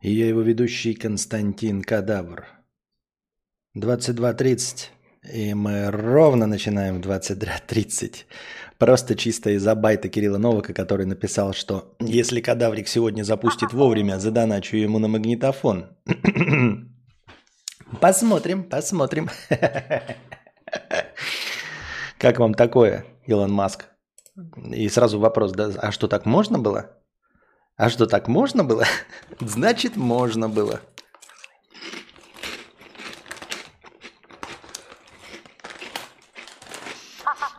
И я его ведущий Константин Кадавр. 22.30. И мы ровно начинаем в 22.30. Просто чисто из-за байта Кирилла Новака, который написал, что если Кадаврик сегодня запустит вовремя, задоначу ему на магнитофон. Посмотрим, посмотрим. Как вам такое, Илон Маск? И сразу вопрос, да, а что так можно было? А что так можно было? Значит, можно было.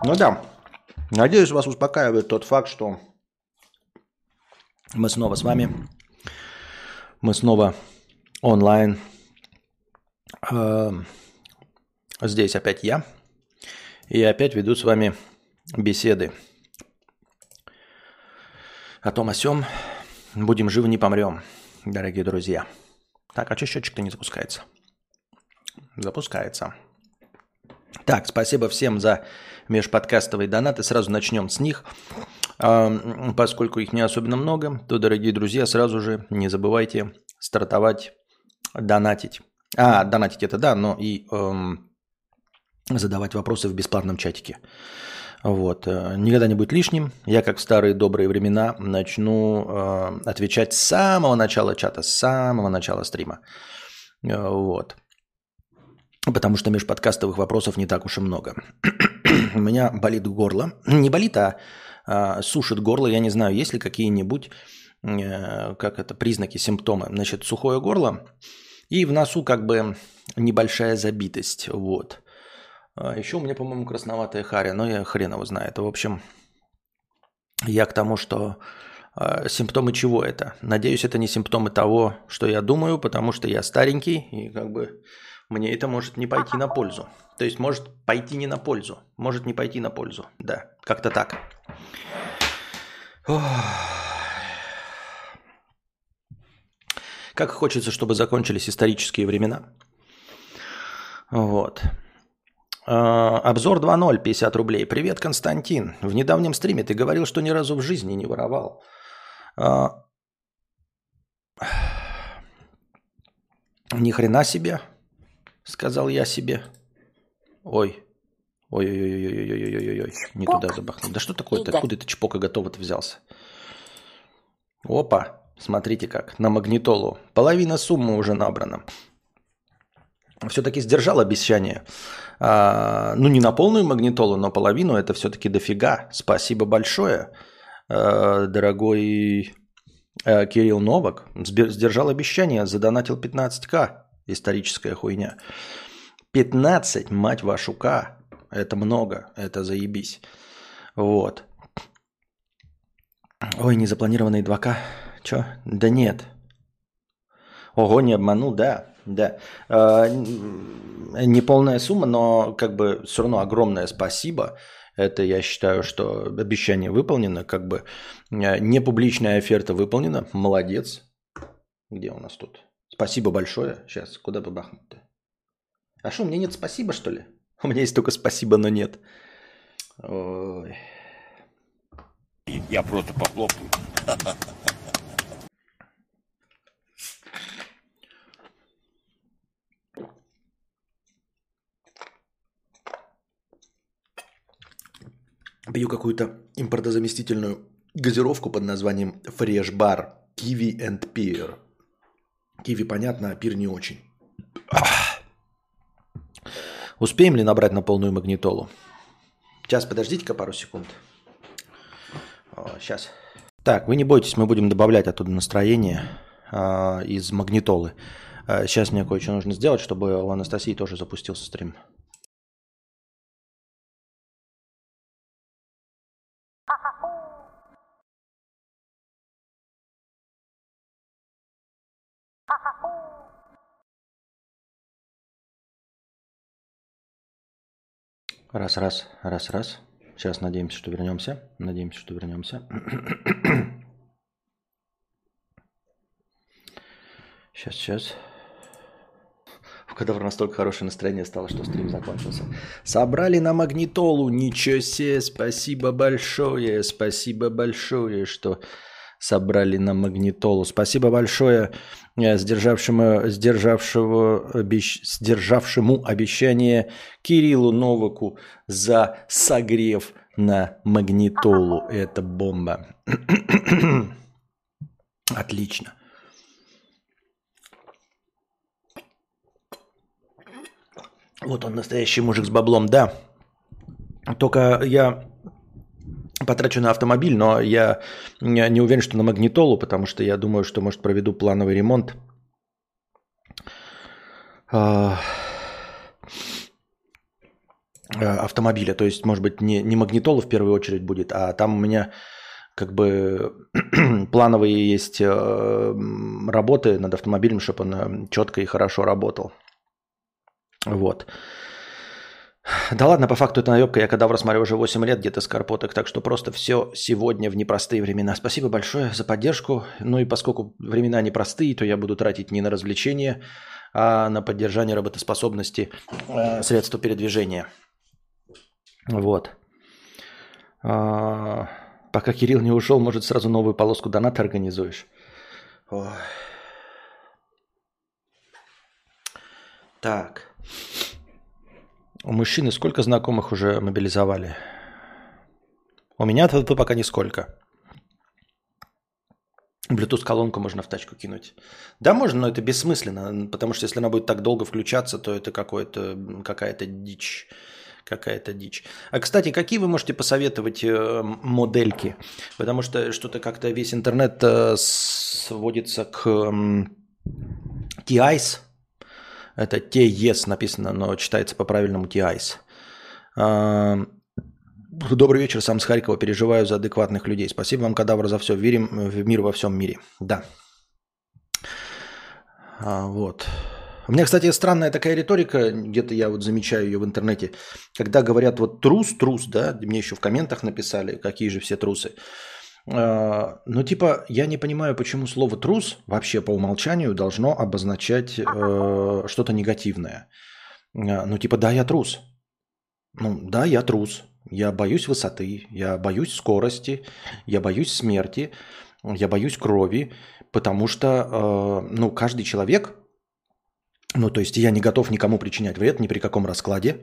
Ну да, надеюсь, вас успокаивает тот факт, что мы снова с вами, мы снова онлайн. Эм, здесь опять я. И опять веду с вами беседы о том о сём. Будем живы, не помрем, дорогие друзья. Так, а что счетчик-то не запускается? Запускается. Так, спасибо всем за межподкастовые донаты. Сразу начнем с них. Поскольку их не особенно много, то, дорогие друзья, сразу же не забывайте стартовать, донатить. А, донатить это да, но и эм, задавать вопросы в бесплатном чатике. Вот. Э, никогда не будет лишним. Я, как в старые добрые времена, начну э, отвечать с самого начала чата, с самого начала стрима. Э, вот. Потому что межподкастовых вопросов не так уж и много. У меня болит горло. Не болит, а, а сушит горло. Я не знаю, есть ли какие-нибудь, э, как это, признаки, симптомы. Значит, сухое горло и в носу как бы небольшая забитость. Вот. А еще у меня, по-моему, красноватая харя, но я хрен его знает. В общем, я к тому, что э, симптомы чего это? Надеюсь, это не симптомы того, что я думаю, потому что я старенький и как бы мне это может не пойти на пользу. То есть может пойти не на пользу, может не пойти на пользу. Да, как-то так. Как хочется, чтобы закончились исторические времена. Вот. А, обзор 2.0, 50 рублей. Привет, Константин. В недавнем стриме ты говорил, что ни разу в жизни не воровал. А, ни хрена себе сказал я себе. Ой. Ой-ой-ой-ой-ой-ой-ой-ой. Не туда забахнул. Да что такое-то? Откуда это чпока готово-то взялся? Опа. Смотрите как. На магнитолу. Половина суммы уже набрана. Все-таки сдержал обещание. А, ну, не на полную магнитолу, но половину это все-таки дофига. Спасибо большое, а, дорогой а, Кирилл Новак. Сдержал обещание, задонатил 15к историческая хуйня. 15, мать вашу К, это много, это заебись. Вот. Ой, незапланированные 2К. Чё? Да нет. Ого, не обманул, да, да. Э, не полная сумма, но как бы все равно огромное спасибо. Это я считаю, что обещание выполнено, как бы не публичная оферта выполнена. Молодец. Где у нас тут? Спасибо большое. Сейчас, куда бы бахнуть-то? А что, у меня нет спасибо, что ли? У меня есть только спасибо, но нет. Ой. Я просто похлопаю. Пью какую-то импортозаместительную газировку под названием Fresh Bar Kiwi and Pear. Киви понятно, а пир не очень. Успеем ли набрать на полную магнитолу? Сейчас, подождите-ка пару секунд. О, сейчас. Так, вы не бойтесь, мы будем добавлять оттуда настроение э, из магнитолы. Э, сейчас мне кое-что нужно сделать, чтобы у Анастасии тоже запустился стрим. Раз, раз, раз, раз. Сейчас надеемся, что вернемся. Надеемся, что вернемся. Сейчас, сейчас. В кадавр настолько хорошее настроение стало, что стрим закончился. Собрали на магнитолу. Ничего себе, спасибо большое, спасибо большое, что собрали на магнитолу. Спасибо большое э, сдержавшему, сдержавшего, обещ, сдержавшему обещание Кириллу Новаку за согрев на магнитолу. Это бомба. Отлично. Вот он, настоящий мужик с баблом, да. Только я потрачу на автомобиль, но я не уверен, что на магнитолу, потому что я думаю, что, может, проведу плановый ремонт. А, автомобиля. То есть, может быть, не, не магнитола в первую очередь будет, а там у меня как бы плановые есть э, работы над автомобилем, чтобы он э, четко и хорошо работал. Вот. Да ладно, по факту это наебка. Я кадавра смотрю уже 8 лет где-то с карпоток, так что просто все сегодня в непростые времена. Спасибо большое за поддержку. Ну и поскольку времена непростые, то я буду тратить не на развлечения, а на поддержание работоспособности э, средства передвижения. Вот. А, пока Кирилл не ушел, может, сразу новую полоску доната организуешь. Ой. Так. У мужчины сколько знакомых уже мобилизовали? У меня-то пока нисколько. Bluetooth-колонку можно в тачку кинуть. Да, можно, но это бессмысленно, потому что если она будет так долго включаться, то это какое-то, какая-то дичь. Какая-то дичь. А, кстати, какие вы можете посоветовать э, модельки? Потому что что-то как-то весь интернет э, сводится к э, Это TES написано, но читается по-правильному TICE. А, добрый вечер, сам с Харькова. Переживаю за адекватных людей. Спасибо вам, кадавр, за все. Верим в мир во всем мире. Да. А, вот. У меня, кстати, странная такая риторика, где-то я вот замечаю ее в интернете, когда говорят вот трус, трус, да, мне еще в комментах написали, какие же все трусы. Э, ну, типа, я не понимаю, почему слово трус вообще по умолчанию должно обозначать э, что-то негативное. Э, ну, типа, да, я трус. Ну, да, я трус. Я боюсь высоты, я боюсь скорости, я боюсь смерти, я боюсь крови, потому что, э, ну, каждый человек, ну, то есть я не готов никому причинять вред ни при каком раскладе.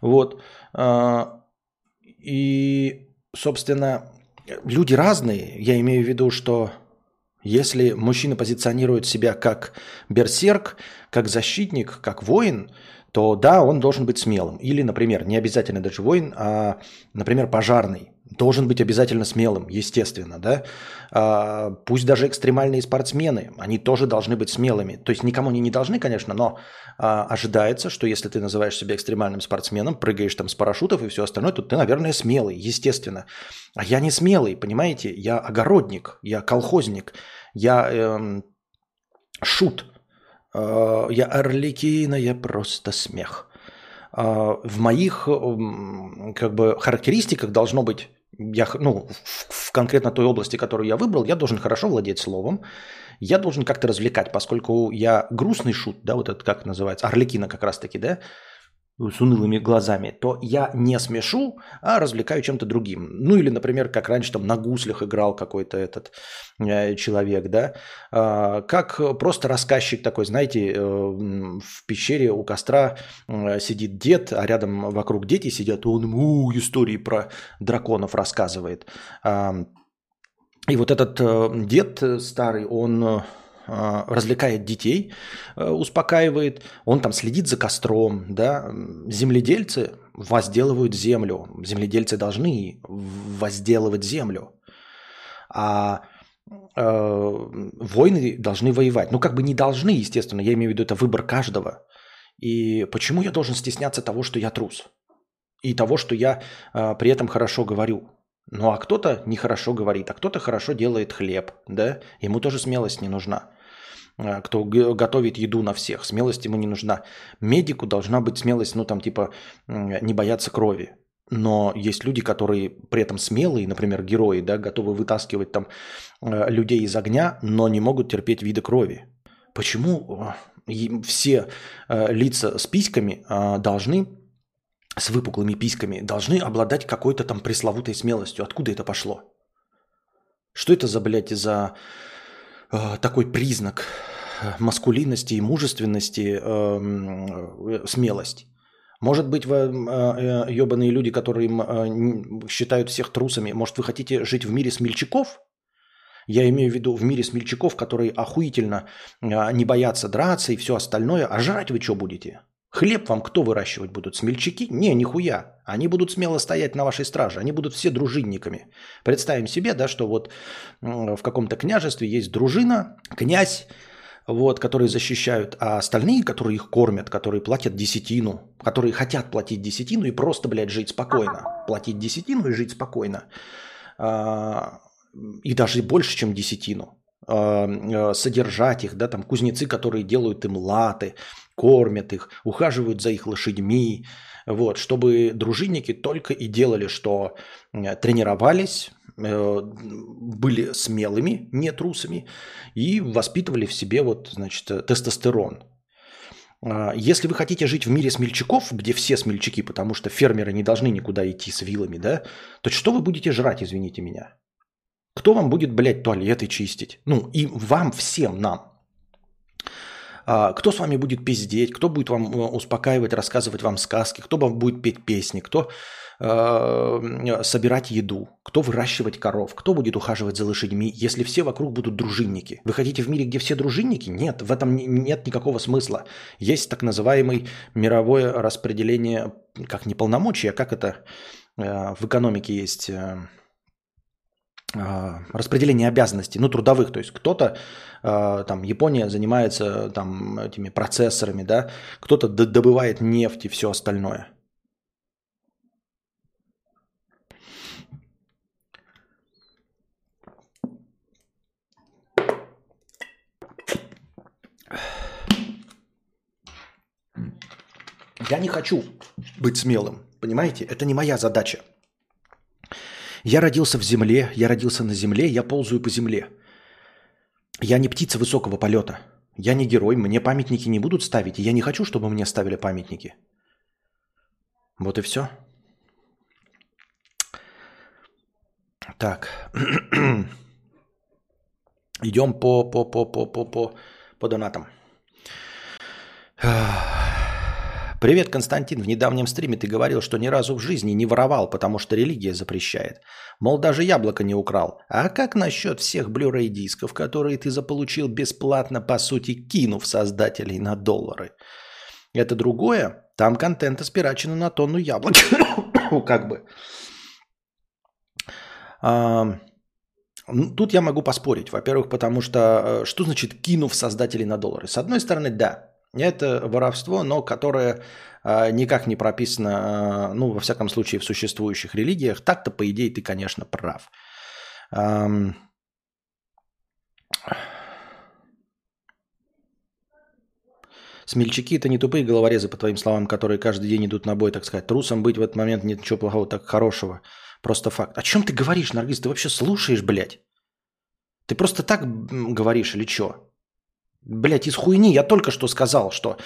Вот. Э, и, собственно, люди разные. Я имею в виду, что если мужчина позиционирует себя как берсерк, как защитник, как воин, то да, он должен быть смелым. Или, например, не обязательно даже воин, а, например, пожарный должен быть обязательно смелым, естественно, да. А, пусть даже экстремальные спортсмены, они тоже должны быть смелыми. То есть никому они не должны, конечно, но а, ожидается, что если ты называешь себя экстремальным спортсменом, прыгаешь там с парашютов и все остальное, то ты, наверное, смелый, естественно. А я не смелый, понимаете? Я огородник, я колхозник, я эм, шут, э, я орликина, я просто смех. Uh, в моих как бы характеристиках должно быть я, ну, в, в конкретно той области, которую я выбрал, я должен хорошо владеть словом, я должен как-то развлекать, поскольку я грустный шут, да, вот это как называется, Орликина как раз-таки, да, с унылыми глазами, то я не смешу, а развлекаю чем-то другим. Ну или, например, как раньше там на гуслях играл какой-то этот э, человек, да, э, как просто рассказчик такой, знаете, э, в пещере у костра э, сидит дед, а рядом вокруг дети сидят, он ему истории про драконов рассказывает. Э, и вот этот э, дед старый, он... Э, развлекает детей, э, успокаивает, он там следит за костром, да, земледельцы возделывают землю, земледельцы должны возделывать землю, а э, войны должны воевать. Ну, как бы не должны, естественно, я имею в виду, это выбор каждого. И почему я должен стесняться того, что я трус? И того, что я э, при этом хорошо говорю? Ну, а кто-то нехорошо говорит, а кто-то хорошо делает хлеб, да? Ему тоже смелость не нужна. Э, кто готовит еду на всех. Смелость ему не нужна. Медику должна быть смелость, ну там типа не бояться крови. Но есть люди, которые при этом смелые, например, герои, да, готовы вытаскивать там э, людей из огня, но не могут терпеть вида крови. Почему э, все лица с письками должны, с выпуклыми письками, должны обладать какой-то там пресловутой смелостью? Откуда это пошло? Что это за, блядь, за такой признак маскулинности и мужественности, э, э, смелость? Может быть, вы э, ебаные люди, которые э, считают всех трусами, может, вы хотите жить в мире смельчаков? Я имею в виду в мире смельчаков, которые охуительно э, не боятся драться и все остальное. А жрать вы что будете? Хлеб вам кто выращивать будут? Смельчаки? Не, нихуя. Они будут смело стоять на вашей страже. Они будут все дружинниками. Представим себе, да, что вот в каком-то княжестве есть дружина, князь, вот, которые защищают, а остальные, которые их кормят, которые платят десятину, которые хотят платить десятину и просто, блядь, жить спокойно. Платить десятину и жить спокойно. А, и даже больше, чем десятину. А, а, содержать их, да, там кузнецы, которые делают им латы, кормят их, ухаживают за их лошадьми, вот, чтобы дружинники только и делали, что тренировались, э, были смелыми, не трусами, и воспитывали в себе вот, значит, тестостерон. А, если вы хотите жить в мире смельчаков, где все смельчаки, потому что фермеры не должны никуда идти с вилами, да, то что вы будете жрать, извините меня? Кто вам будет, блядь, туалеты чистить? Ну, и вам всем, нам. А, кто с вами будет пиздеть, кто будет вам э, успокаивать, рассказывать вам сказки, кто вам будет петь песни, кто э, собирать еду, кто выращивать коров, кто будет ухаживать за лошадьми, если все вокруг будут дружинники. Вы хотите в мире, где все дружинники? Нет, в этом нет никакого смысла. Есть так называемый мировое распределение, как не полномочия, а как это э, в экономике есть распределение обязанностей, ну, трудовых, то есть кто-то, а, там, Япония занимается там этими процессорами, да, кто-то добывает нефть и все остальное. Я не хочу быть смелым, понимаете? Это не моя задача. Я родился в земле, я родился на земле, я ползаю по земле. Я не птица высокого полета. Я не герой, мне памятники не будут ставить, и я не хочу, чтобы мне ставили памятники. Вот и все. Так. Идем по, по, по, по, по, по, по донатам. Привет, Константин. В недавнем стриме ты говорил, что ни разу в жизни не воровал, потому что религия запрещает. Мол, даже яблоко не украл. А как насчет всех Blu-ray дисков, которые ты заполучил бесплатно, по сути, кинув создателей на доллары? Это другое? Там контент спирачено на тонну яблок. как бы. А, тут я могу поспорить. Во-первых, потому что э, что значит кинув создателей на доллары? С одной стороны, да, это воровство, но которое э, никак не прописано, э, ну, во всяком случае, в существующих религиях. Так-то, по идее, ты, конечно, прав. Смельчаки – это не тупые головорезы, по твоим словам, которые каждый день идут на бой, так сказать. Трусом быть в этот момент нет ничего плохого, так хорошего. Просто факт. О чем ты говоришь, Наргиз? Ты вообще слушаешь, блядь? Ты просто так говоришь или что? Блять, из хуйни я только что сказал, что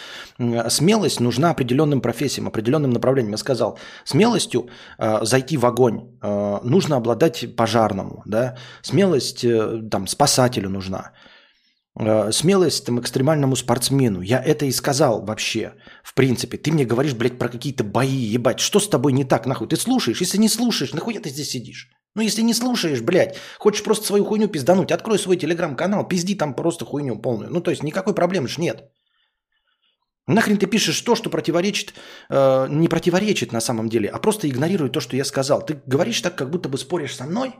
смелость нужна определенным профессиям, определенным направлениям. Я сказал, смелостью э, зайти в огонь э, нужно обладать пожарному, да, смелость э, там спасателю нужна, э, смелость там экстремальному спортсмену. Я это и сказал вообще, в принципе. Ты мне говоришь, блядь, про какие-то бои, ебать, что с тобой не так, нахуй? Ты слушаешь? Если не слушаешь, нахуй ты здесь сидишь? Ну, если не слушаешь, блядь, хочешь просто свою хуйню пиздануть, открой свой телеграм-канал, пизди там просто хуйню полную. Ну, то есть никакой проблемы ж нет. Нахрен ты пишешь то, что противоречит, э, не противоречит на самом деле, а просто игнорирует то, что я сказал. Ты говоришь так, как будто бы споришь со мной,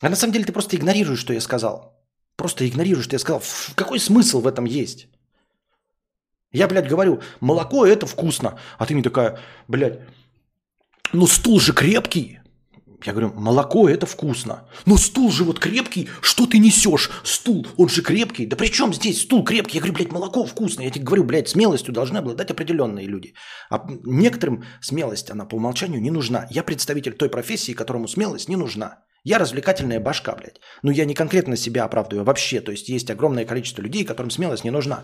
а на самом деле ты просто игнорируешь, что я сказал. Просто игнорируешь, что я сказал. Ф, какой смысл в этом есть? Я, блядь, говорю, молоко это вкусно. А ты мне такая, блядь, ну стул же крепкий. Я говорю, молоко это вкусно. Но стул же вот крепкий, что ты несешь? Стул, он же крепкий. Да при чем здесь стул крепкий? Я говорю, блядь, молоко вкусное. Я тебе говорю, блядь, смелостью должны обладать определенные люди. А некоторым смелость, она по умолчанию не нужна. Я представитель той профессии, которому смелость не нужна. Я развлекательная башка, блядь. Ну, я не конкретно себя оправдываю, вообще. То есть есть огромное количество людей, которым смелость не нужна.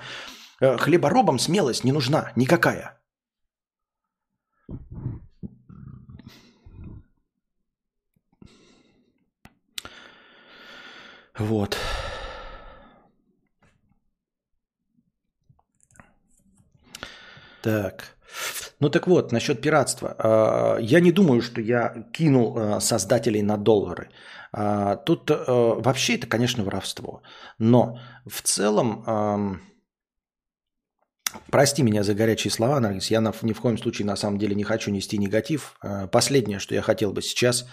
Э, хлеборобам смелость не нужна, никакая. Вот. Так. Ну так вот, насчет пиратства. А, я не думаю, что я кинул а, создателей на доллары. А, тут вообще это, конечно, воровство. Но в целом, прости меня за горячие слова, Наргиз, я ни в коем случае на самом деле не хочу нести негатив. Последнее, что я хотел бы сейчас,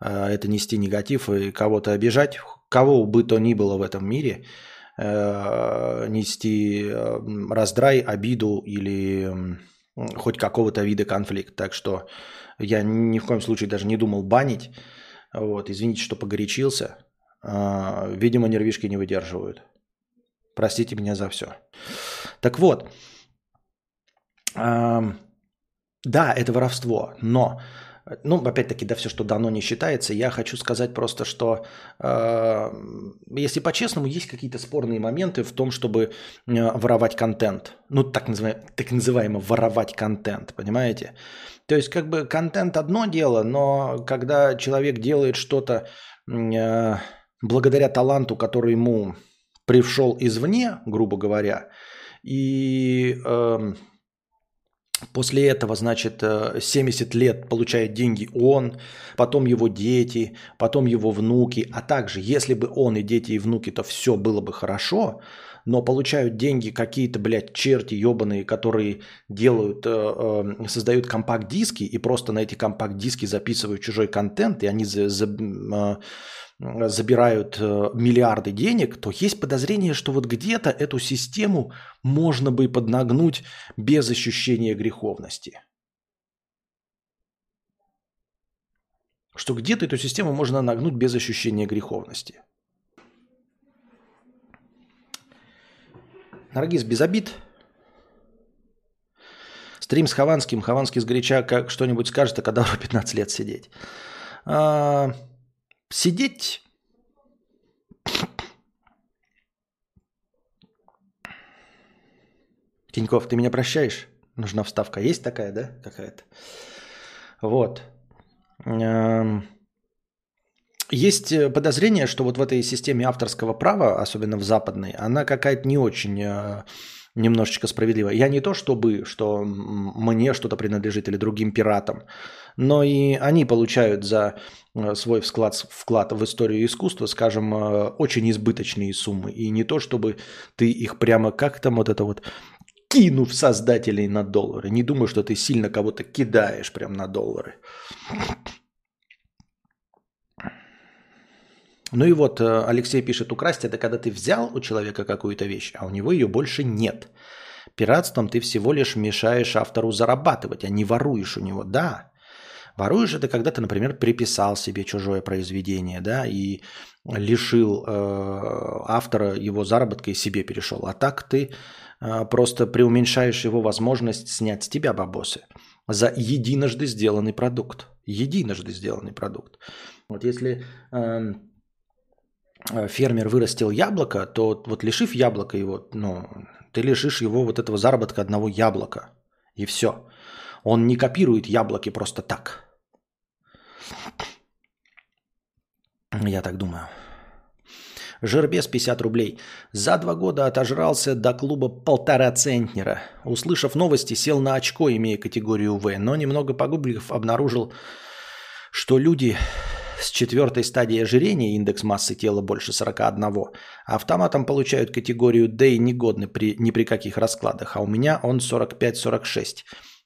это нести негатив и кого-то обижать, кого бы то ни было в этом мире, нести раздрай, обиду или хоть какого-то вида конфликт. Так что я ни в коем случае даже не думал банить. Вот, извините, что погорячился. А, видимо, нервишки не выдерживают. Простите меня за все. Так вот, да, это воровство, но ну, опять-таки, да, все, что дано, не считается. Я хочу сказать просто, что, э, если по-честному, есть какие-то спорные моменты в том, чтобы э, воровать контент. Ну, так, называемо, так называемо воровать контент, понимаете? То есть, как бы контент одно дело, но когда человек делает что-то э, благодаря таланту, который ему пришел извне, грубо говоря, и... Э, После этого, значит, 70 э, лет получает деньги он, потом его дети, потом его внуки. А также, если бы он и дети, и внуки, то все было бы хорошо, но получают деньги какие-то, блядь, черти ебаные, которые делают, э, э, создают компакт-диски и просто на эти компакт-диски записывают чужой контент, и они за, за, забирают э, миллиарды денег, то есть подозрение, что вот где-то эту систему можно бы поднагнуть без ощущения греховности. Что где-то эту систему можно нагнуть без ощущения греховности. Наргиз, без обид. Стрим с Хованским. Хованский сгоряча как что-нибудь скажет, а когда 15 лет сидеть. А, сидеть Тиньков, ты меня прощаешь? Нужна вставка. Есть такая, да? Какая-то. Вот. Эм, есть подозрение, что вот в этой системе авторского права, особенно в западной, она какая-то не очень э, немножечко справедливая. Я не то чтобы, что мне что-то принадлежит или другим пиратам, но и они получают за э, свой вклад, вклад в историю искусства, скажем, э, очень избыточные суммы. И не то, чтобы ты их прямо как там вот это вот кинув создателей на доллары. Не думаю, что ты сильно кого-то кидаешь прям на доллары. Ну и вот э, Алексей пишет, украсть это когда ты взял у человека какую-то вещь, а у него ее больше нет. Пиратством ты всего лишь мешаешь автору зарабатывать, а не воруешь у него. Да, Воруешь это, когда ты, например, приписал себе чужое произведение, да, и лишил э, автора его заработка и себе перешел. А так ты э, просто преуменьшаешь его возможность снять с тебя бабосы за единожды сделанный продукт. Единожды сделанный продукт. Вот если э, фермер вырастил яблоко, то вот лишив яблока его, ну, ты лишишь его вот этого заработка одного яблока. И все. Он не копирует яблоки просто так. Я так думаю. Жербес 50 рублей. За два года отожрался до клуба полтора центнера. Услышав новости, сел на очко, имея категорию В, но немного погуглив, обнаружил, что люди с четвертой стадии ожирения, индекс массы тела больше 41, автоматом получают категорию D и негодны при, ни при каких раскладах, а у меня он 45-46.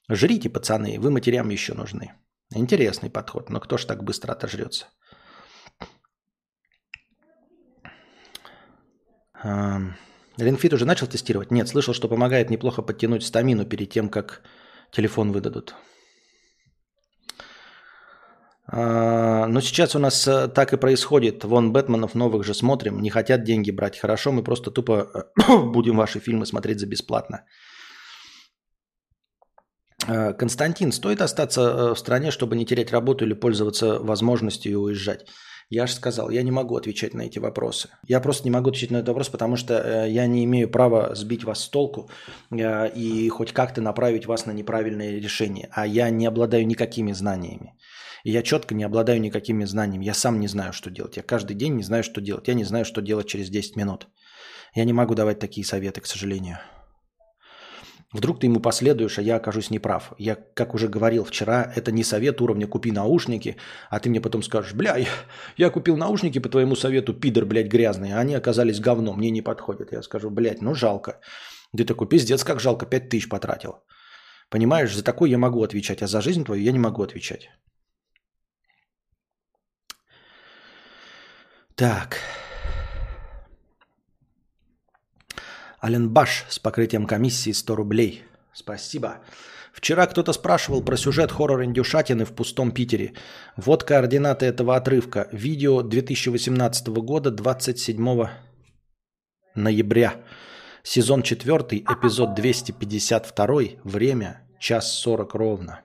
Жрите, пацаны, вы матерям еще нужны. Интересный подход, но кто ж так быстро отожрется? Ренфит уже начал тестировать? Нет, слышал, что помогает неплохо подтянуть стамину перед тем, как телефон выдадут. А, но сейчас у нас э, так и происходит. Вон Бэтменов новых же смотрим. Не хотят деньги брать. Хорошо, мы просто тупо э, будем ваши фильмы смотреть за бесплатно. Э, Константин, стоит остаться э, в стране, чтобы не терять работу или пользоваться возможностью уезжать? Я же сказал, я не могу отвечать на эти вопросы. Я просто не могу отвечать на этот вопрос, потому что я не имею права сбить вас с толку и хоть как-то направить вас на неправильное решение. А я не обладаю никакими знаниями. И я четко не обладаю никакими знаниями. Я сам не знаю, что делать. Я каждый день не знаю, что делать. Я не знаю, что делать через 10 минут. Я не могу давать такие советы, к сожалению. Вдруг ты ему последуешь, а я окажусь неправ. Я, как уже говорил вчера, это не совет уровня «купи наушники», а ты мне потом скажешь, бля, я, я купил наушники по твоему совету, пидор, блядь, грязный, а они оказались говном, мне не подходят. Я скажу, блядь, ну жалко. Ты такой, пиздец, как жалко, пять тысяч потратил. Понимаешь, за такой я могу отвечать, а за жизнь твою я не могу отвечать. Так. Аленбаш с покрытием комиссии 100 рублей. Спасибо. Вчера кто-то спрашивал про сюжет хоррор-индюшатины в пустом Питере. Вот координаты этого отрывка. Видео 2018 года, 27 ноября. Сезон 4, эпизод 252, время час 40 ровно.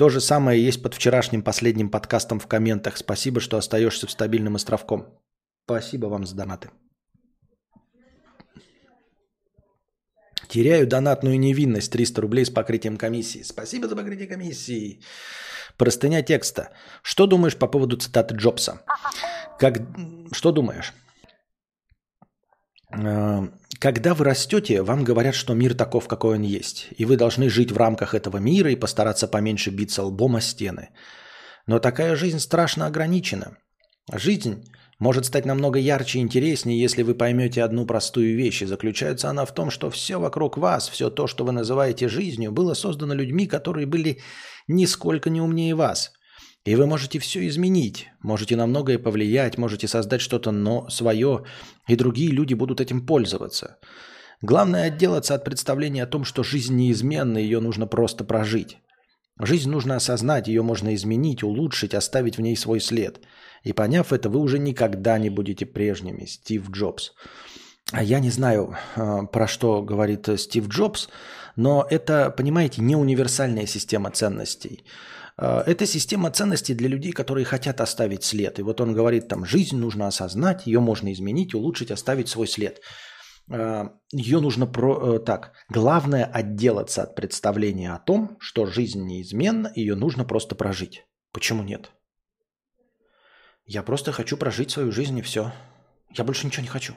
То же самое есть под вчерашним последним подкастом в комментах. Спасибо, что остаешься в стабильным островком. Спасибо вам за донаты. Теряю донатную невинность 300 рублей с покрытием комиссии. Спасибо за покрытие комиссии. Простыня текста. Что думаешь по поводу цитаты Джобса? Как... Что думаешь? Когда вы растете, вам говорят, что мир таков, какой он есть, и вы должны жить в рамках этого мира и постараться поменьше биться лбом о стены. Но такая жизнь страшно ограничена. Жизнь может стать намного ярче и интереснее, если вы поймете одну простую вещь. И заключается она в том, что все вокруг вас, все то, что вы называете жизнью, было создано людьми, которые были нисколько не умнее вас. И вы можете все изменить, можете на многое повлиять, можете создать что-то но свое, и другие люди будут этим пользоваться. Главное отделаться от представления о том, что жизнь неизменна, ее нужно просто прожить. Жизнь нужно осознать, ее можно изменить, улучшить, оставить в ней свой след – и поняв это, вы уже никогда не будете прежними. Стив Джобс. А я не знаю, а, про что говорит Стив Джобс, но это, понимаете, не универсальная система ценностей. А, это система ценностей для людей, которые хотят оставить след. И вот он говорит, там, жизнь нужно осознать, ее можно изменить, улучшить, оставить свой след. Ее нужно про... Э, так, главное отделаться от представления о том, что жизнь неизменна, ее нужно просто прожить. Почему нет? Я просто хочу прожить свою жизнь и все. Я больше ничего не хочу.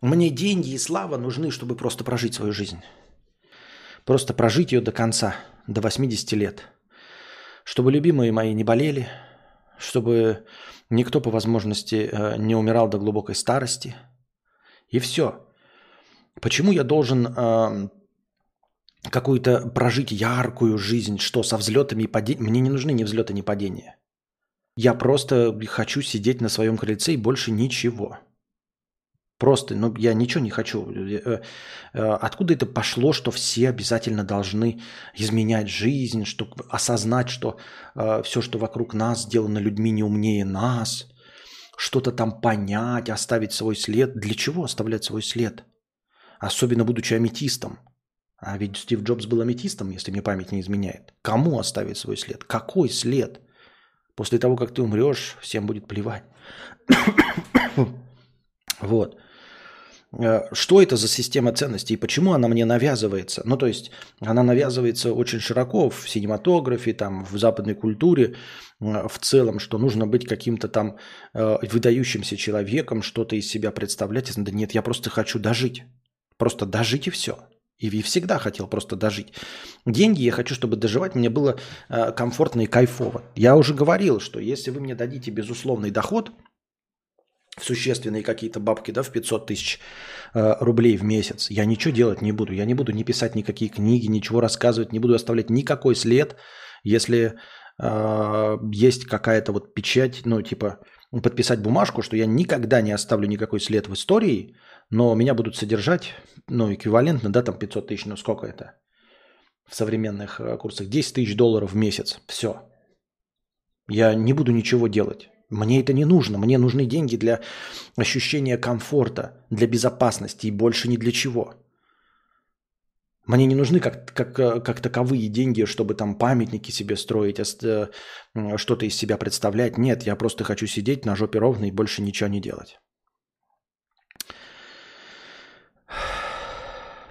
Мне деньги и слава нужны, чтобы просто прожить свою жизнь. Просто прожить ее до конца, до 80 лет. Чтобы любимые мои не болели, чтобы никто по возможности э, не умирал до глубокой старости. И все. Почему я должен э, какую-то прожить яркую жизнь, что со взлетами и падениями? Мне не нужны ни взлеты, ни падения. Я просто хочу сидеть на своем крыльце и больше ничего. Просто, ну, я ничего не хочу. Э, э, откуда это пошло, что все обязательно должны изменять жизнь, что осознать, что э, все, что вокруг нас сделано людьми не умнее нас, что-то там понять, оставить свой след. Для чего оставлять свой след? Особенно будучи аметистом. А ведь Стив Джобс был аметистом, если мне память не изменяет. Кому оставить свой след? Какой след? После того, как ты умрешь, всем будет плевать. вот. Э, что это за система ценностей и почему она мне навязывается? Ну, то есть, она навязывается очень широко в синематографе, там, в западной культуре э, в целом, что нужно быть каким-то там э, выдающимся человеком, что-то из себя представлять. Да нет, я просто хочу дожить. Просто дожить и все. И всегда хотел просто дожить. Деньги я хочу, чтобы доживать мне было комфортно и кайфово. Я уже говорил, что если вы мне дадите безусловный доход, в существенные какие-то бабки, да, в 500 тысяч э, рублей в месяц, я ничего делать не буду. Я не буду не писать никакие книги, ничего рассказывать, не буду оставлять никакой след, если э, есть какая-то вот печать, ну, типа, подписать бумажку, что я никогда не оставлю никакой след в истории, но меня будут содержать, ну, эквивалентно, да, там 500 тысяч, ну, сколько это в современных э, курсах? 10 тысяч долларов в месяц. Все. Я не буду ничего делать. Мне это не нужно. Мне нужны деньги для ощущения комфорта, для безопасности и больше ни для чего. Мне не нужны как, как, как таковые деньги, чтобы там памятники себе строить, э, что-то из себя представлять. Нет, я просто хочу сидеть на жопе ровно и больше ничего не делать.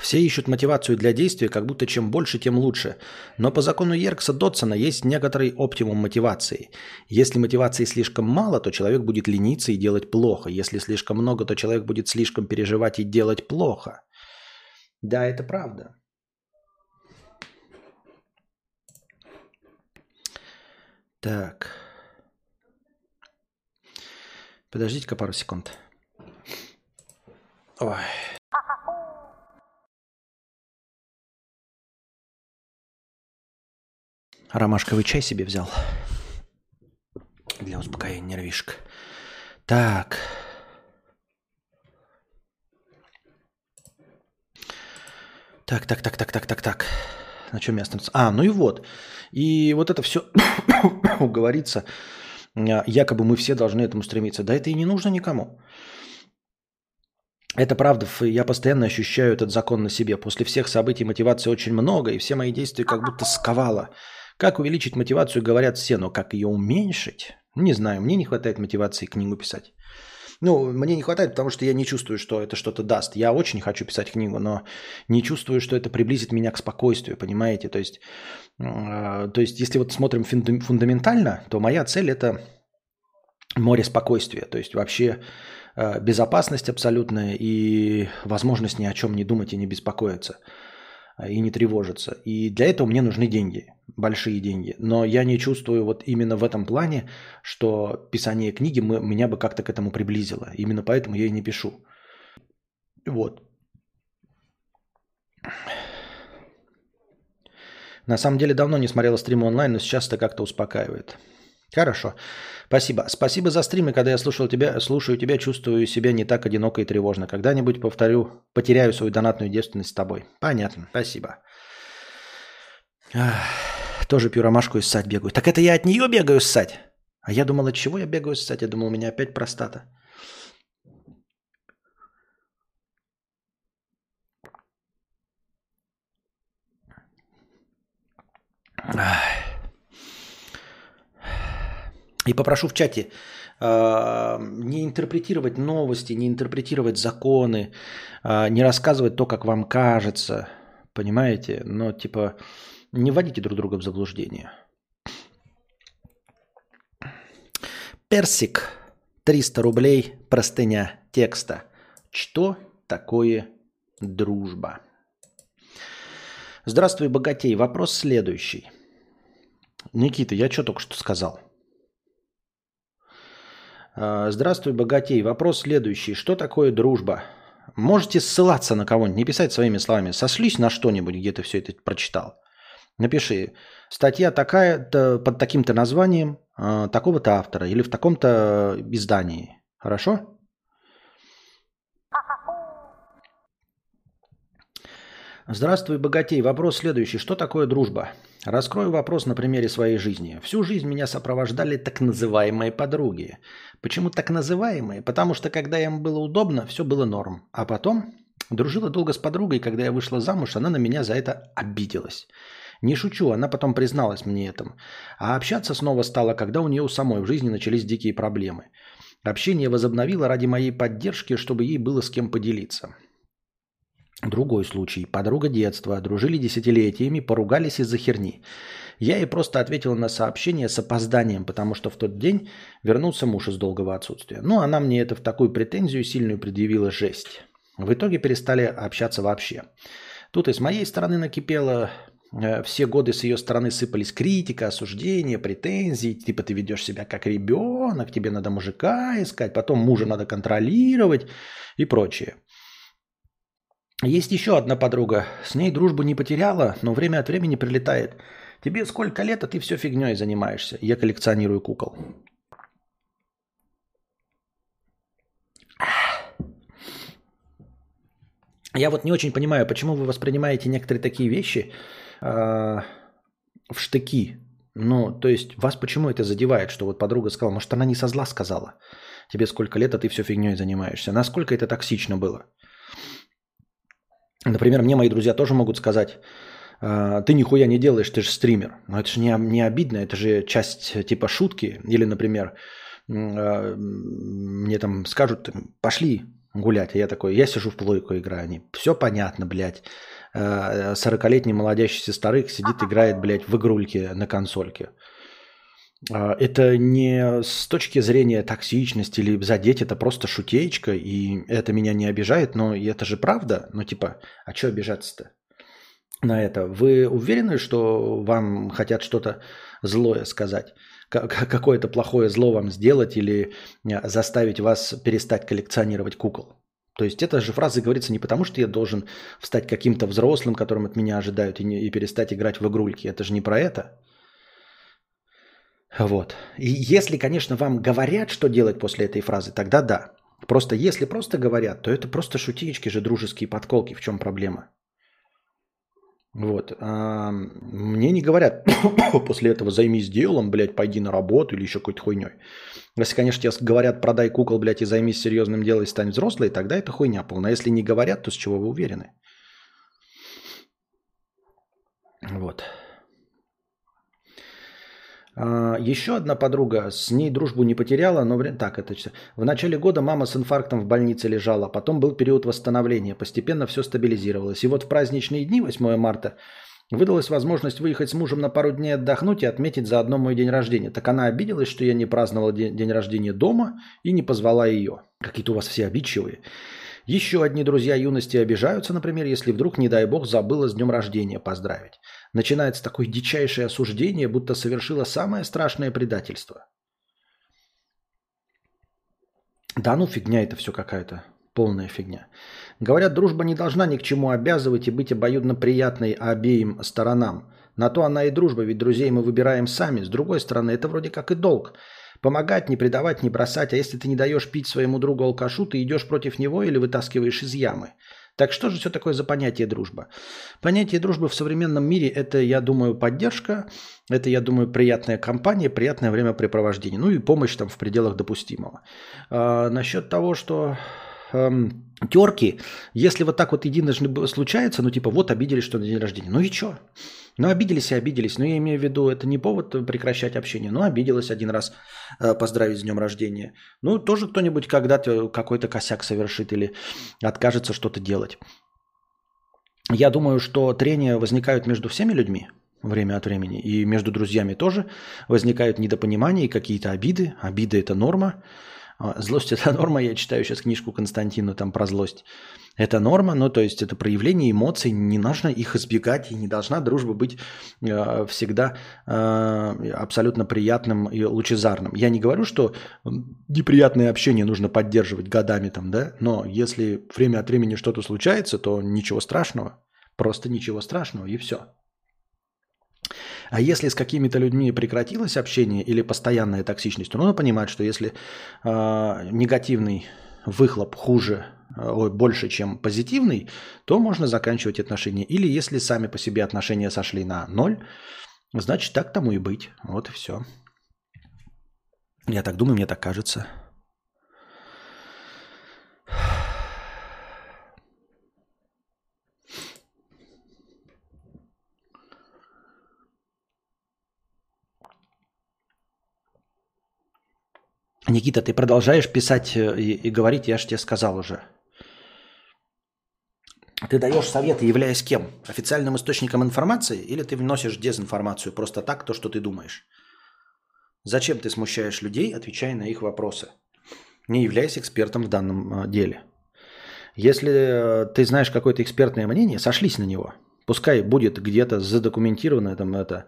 Все ищут мотивацию для действия, как будто чем больше, тем лучше. Но по закону Еркса Дотсона есть некоторый оптимум мотивации. Если мотивации слишком мало, то человек будет лениться и делать плохо. Если слишком много, то человек будет слишком переживать и делать плохо. Да, это правда. Так. Подождите-ка пару секунд. Ой. Ромашковый чай себе взял. Для успокоения нервишек. Так. Так, так, так, так, так, так, так. На чем я остановился? А, ну и вот. И вот это все говорится, якобы мы все должны этому стремиться. Да это и не нужно никому. Это правда, я постоянно ощущаю этот закон на себе. После всех событий мотивации очень много, и все мои действия как будто сковало. Как увеличить мотивацию, говорят все, но как ее уменьшить? Не знаю, мне не хватает мотивации книгу писать. Ну, мне не хватает, потому что я не чувствую, что это что-то даст. Я очень хочу писать книгу, но не чувствую, что это приблизит меня к спокойствию, понимаете? То есть, э, то есть если вот смотрим фундаментально, то моя цель – это море спокойствия. То есть вообще э, безопасность абсолютная и возможность ни о чем не думать и не беспокоиться – и не тревожиться. И для этого мне нужны деньги, большие деньги. Но я не чувствую вот именно в этом плане, что писание книги меня бы как-то к этому приблизило. Именно поэтому я и не пишу. Вот. На самом деле давно не смотрела стримы онлайн, но сейчас это как-то успокаивает. Хорошо. Спасибо. Спасибо за стримы. Когда я слушал тебя, слушаю тебя, чувствую себя не так одиноко и тревожно. Когда-нибудь, повторю, потеряю свою донатную девственность с тобой. Понятно. Спасибо. Ах, тоже пью ромашку и ссать бегаю. Так это я от нее бегаю ссать? А я думал, от чего я бегаю ссать? Я думал, у меня опять простата. И попрошу в чате э, не интерпретировать новости, не интерпретировать законы, э, не рассказывать то, как вам кажется, понимаете? Но типа не вводите друг друга в заблуждение. Персик, 300 рублей, простыня текста. Что такое дружба? Здравствуй, богатей. Вопрос следующий. Никита, я что только что сказал? А, здравствуй, богатей. Вопрос следующий. Что такое дружба? Можете ссылаться на кого-нибудь, не писать своими словами. Сошлись на что-нибудь, где ты все это прочитал. Напиши. Статья такая под таким-то названием а, такого-то автора или в таком-то издании. Хорошо? Здравствуй, богатей. Вопрос следующий. Что такое дружба? Раскрою вопрос на примере своей жизни. Всю жизнь меня сопровождали так называемые подруги. Почему так называемые? Потому что когда им было удобно, все было норм. А потом дружила долго с подругой, когда я вышла замуж, она на меня за это обиделась. Не шучу, она потом призналась мне этом. А общаться снова стало, когда у нее у самой в жизни начались дикие проблемы. Общение возобновила ради моей поддержки, чтобы ей было с кем поделиться. Другой случай. Подруга детства. Дружили десятилетиями, поругались из-за херни. Я ей просто ответил на сообщение с опозданием, потому что в тот день вернулся муж из долгого отсутствия. Ну, она мне это в такую претензию сильную предъявила жесть. В итоге перестали общаться вообще. Тут и с моей стороны накипело, все годы с ее стороны сыпались критика, осуждение, претензии. Типа ты ведешь себя как ребенок, тебе надо мужика искать, потом мужа надо контролировать и прочее. Есть еще одна подруга. С ней дружбу не потеряла, но время от времени прилетает. Тебе сколько лет, а ты все фигней занимаешься. Я коллекционирую кукол. Я вот не очень понимаю, почему вы воспринимаете некоторые такие вещи э, в штыки. Ну, то есть вас почему это задевает, что вот подруга сказала, может, она не со зла сказала. Тебе сколько лет, а ты все фигней занимаешься. Насколько это токсично было? Например, мне мои друзья тоже могут сказать, «А, ты нихуя не делаешь, ты же стример. Но это же не, не обидно, это же часть типа шутки. Или, например, мне там скажут, пошли гулять. А я такой, я сижу в плойку играю. Они, все понятно, блядь. 40-летний молодящийся старик сидит, играет, блядь, в игрульке на консольке. А, это не с точки зрения токсичности или задеть, это просто шутеечка, и это меня не обижает, но это же правда. Ну типа, а что обижаться-то на это? Вы уверены, что вам хотят что-то злое сказать? Какое-то плохое зло вам сделать или а, заставить вас перестать коллекционировать кукол? То есть эта же фраза говорится не потому, что я должен стать каким-то взрослым, которым от меня ожидают, и, не, и перестать играть в игрульки. Это же не про это. Вот. И если, конечно, вам говорят, что делать после этой фразы, тогда да. Просто если просто говорят, то это просто шутеечки же, дружеские подколки. В чем проблема? Вот. А мне не говорят после этого займись делом, блядь, пойди на работу или еще какой-то хуйней. Если, конечно, тебе говорят, продай кукол, блядь, и займись серьезным делом и стань взрослой, тогда это хуйня полная. А если не говорят, то с чего вы уверены? Вот. А, еще одна подруга, с ней дружбу не потеряла, но так это В начале года мама с инфарктом в больнице лежала, потом был период восстановления, постепенно все стабилизировалось. И вот в праздничные дни, 8 марта, выдалась возможность выехать с мужем на пару дней отдохнуть и отметить заодно мой день рождения. Так она обиделась, что я не праздновал день, день рождения дома и не позвала ее. Какие-то у вас все обидчивые. Еще одни друзья юности обижаются, например, если вдруг, не дай бог, забыла с днем рождения поздравить. Начинается такое дичайшее осуждение, будто совершила самое страшное предательство. Да ну фигня это все какая-то. Полная фигня. Говорят, дружба не должна ни к чему обязывать и быть обоюдно приятной обеим сторонам. На то она и дружба, ведь друзей мы выбираем сами. С другой стороны, это вроде как и долг. Помогать, не предавать, не бросать. А если ты не даешь пить своему другу алкашу, ты идешь против него или вытаскиваешь из ямы. Так что же все такое за понятие дружба? Понятие дружбы в современном мире – это, я думаю, поддержка, это, я думаю, приятная компания, приятное времяпрепровождение, ну и помощь там в пределах допустимого. А, насчет того, что эм, терки, если вот так вот единожды случается, ну типа вот обиделись, что на день рождения, ну и что? Ну обиделись и обиделись, но я имею в виду, это не повод прекращать общение, но обиделась один раз э, поздравить с днем рождения. Ну тоже кто-нибудь когда-то какой-то косяк совершит или откажется что-то делать. Я думаю, что трения возникают между всеми людьми, время от времени. И между друзьями тоже возникают недопонимания и какие-то обиды. Обиды – это норма. А, злость – это норма. Я читаю сейчас книжку Константину там про злость. Это норма, ну то есть это проявление эмоций, не нужно их избегать, и не должна дружба быть э, всегда э, абсолютно приятным и лучезарным. Я не говорю, что неприятное общение нужно поддерживать годами там, да, но если время от времени что-то случается, то ничего страшного, просто ничего страшного и все. А если с какими-то людьми прекратилось общение или постоянная токсичность, то нужно понимать, что если э, негативный выхлоп хуже, э, ой, больше, чем позитивный, то можно заканчивать отношения. Или если сами по себе отношения сошли на ноль, значит так тому и быть. Вот и все. Я так думаю, мне так кажется. Никита, ты продолжаешь писать э, и, и говорить, я же тебе сказал уже. Ты даешь советы, являясь кем? Официальным источником информации или ты вносишь дезинформацию просто так, то, что ты думаешь? Зачем ты смущаешь людей, отвечая на их вопросы, не являясь экспертом в данном э, деле? Если э, ты знаешь какое-то экспертное мнение, сошлись на него. Пускай будет где-то задокументировано там, это,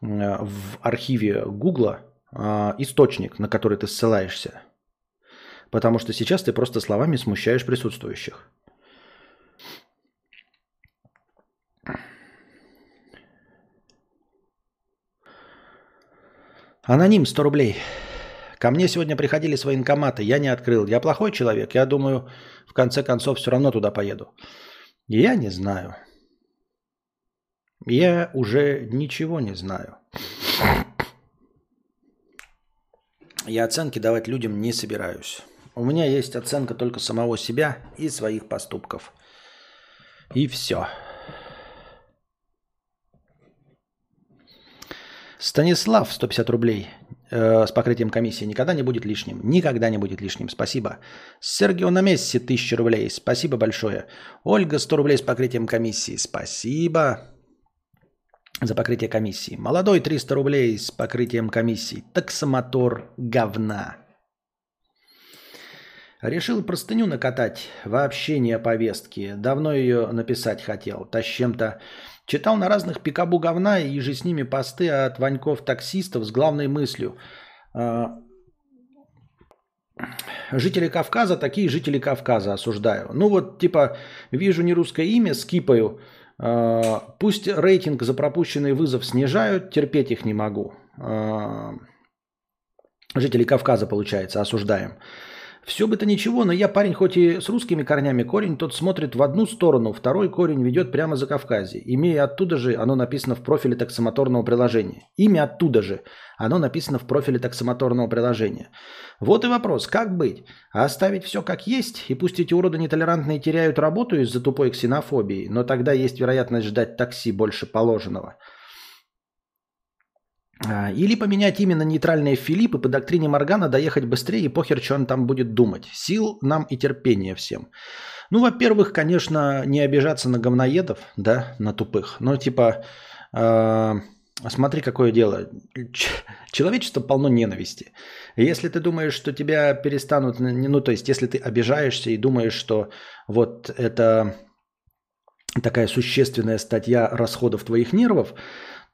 в архиве Гугла, источник, на который ты ссылаешься. Потому что сейчас ты просто словами смущаешь присутствующих. Аноним 100 рублей. Ко мне сегодня приходили с военкомата, я не открыл. Я плохой человек, я думаю, в конце концов все равно туда поеду. Я не знаю. Я уже ничего не знаю. Я оценки давать людям не собираюсь. У меня есть оценка только самого себя и своих поступков. И все. Станислав, 150 рублей э, с покрытием комиссии. Никогда не будет лишним. Никогда не будет лишним. Спасибо. Сергео на Месси, 1000 рублей. Спасибо большое. Ольга, 100 рублей с покрытием комиссии. Спасибо за покрытие комиссии. Молодой, 300 рублей с покрытием комиссии. Таксомотор говна. Решил простыню накатать. Вообще не о повестке. Давно ее написать хотел. Та с чем-то Читал на разных пикабу говна и же с ними посты от Ваньков-таксистов с главной мыслью. А, жители Кавказа, такие жители Кавказа осуждаю. Ну вот, типа, вижу не русское имя, скипаю. А, пусть рейтинг за пропущенный вызов снижают, терпеть их не могу. А, жители Кавказа, получается, осуждаем. Все бы то ничего, но я парень хоть и с русскими корнями, корень тот смотрит в одну сторону, второй корень ведет прямо за Кавказе. Имея оттуда же, оно написано в профиле таксомоторного приложения. Имя оттуда же, оно написано в профиле таксомоторного приложения. Вот и вопрос, как быть? А оставить все как есть, и пусть эти уроды нетолерантные теряют работу из-за тупой ксенофобии, но тогда есть вероятность ждать такси больше положенного – или поменять именно нейтральные Филиппы по доктрине Моргана доехать быстрее и похер, что он там будет думать. Сил нам и терпения всем. Ну, во-первых, конечно, не обижаться на говноедов, да, на тупых. Но типа, э, смотри, какое дело. Человечество полно ненависти. Если ты думаешь, что тебя перестанут, ну, то есть, если ты обижаешься и думаешь, что вот это такая существенная статья расходов твоих нервов,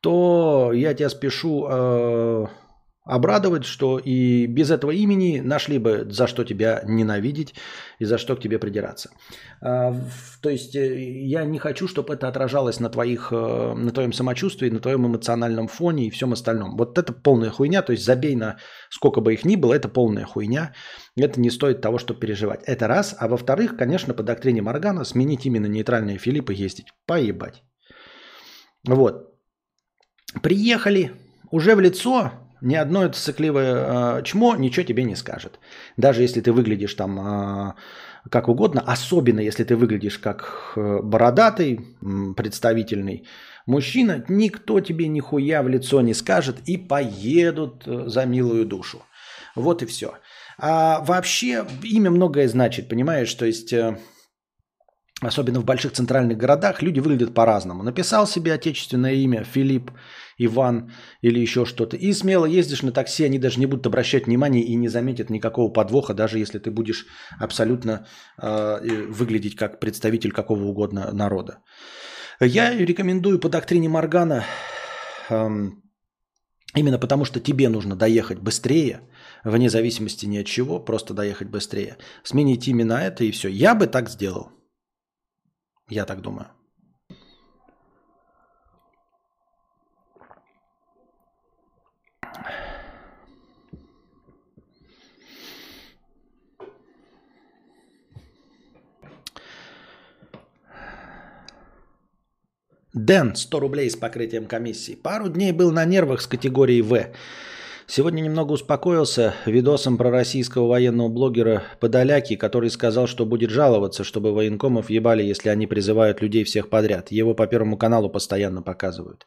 то я тебя спешу э, обрадовать, что и без этого имени нашли бы за что тебя ненавидеть и за что к тебе придираться. Э, то есть э, я не хочу, чтобы это отражалось на, твоих, э, на твоем самочувствии, на твоем эмоциональном фоне и всем остальном. Вот это полная хуйня, то есть забей на сколько бы их ни было, это полная хуйня. Это не стоит того, чтобы переживать. Это раз. А во-вторых, конечно, по доктрине Моргана сменить именно нейтральные Филиппы ездить. Поебать. Вот. Приехали, уже в лицо ни одно это сыкливое э, чмо ничего тебе не скажет. Даже если ты выглядишь там э, как угодно, особенно если ты выглядишь как э, бородатый, представительный мужчина, никто тебе нихуя в лицо не скажет и поедут э, за милую душу. Вот и все. А вообще имя многое значит, понимаешь? То есть... Э, особенно в больших центральных городах, люди выглядят по-разному. Написал себе отечественное имя Филипп, Иван или еще что-то, и смело ездишь на такси, они даже не будут обращать внимания и не заметят никакого подвоха, даже если ты будешь абсолютно э, выглядеть как представитель какого угодно народа. Я рекомендую по доктрине Моргана, э, именно потому что тебе нужно доехать быстрее, вне зависимости ни от чего, просто доехать быстрее. Сменить именно это и все. Я бы так сделал. Я так думаю. Дэн, 100 рублей с покрытием комиссии. Пару дней был на нервах с категорией В. Сегодня немного успокоился видосом про российского военного блогера Подоляки, который сказал, что будет жаловаться, чтобы военкомов ебали, если они призывают людей всех подряд. Его по Первому каналу постоянно показывают.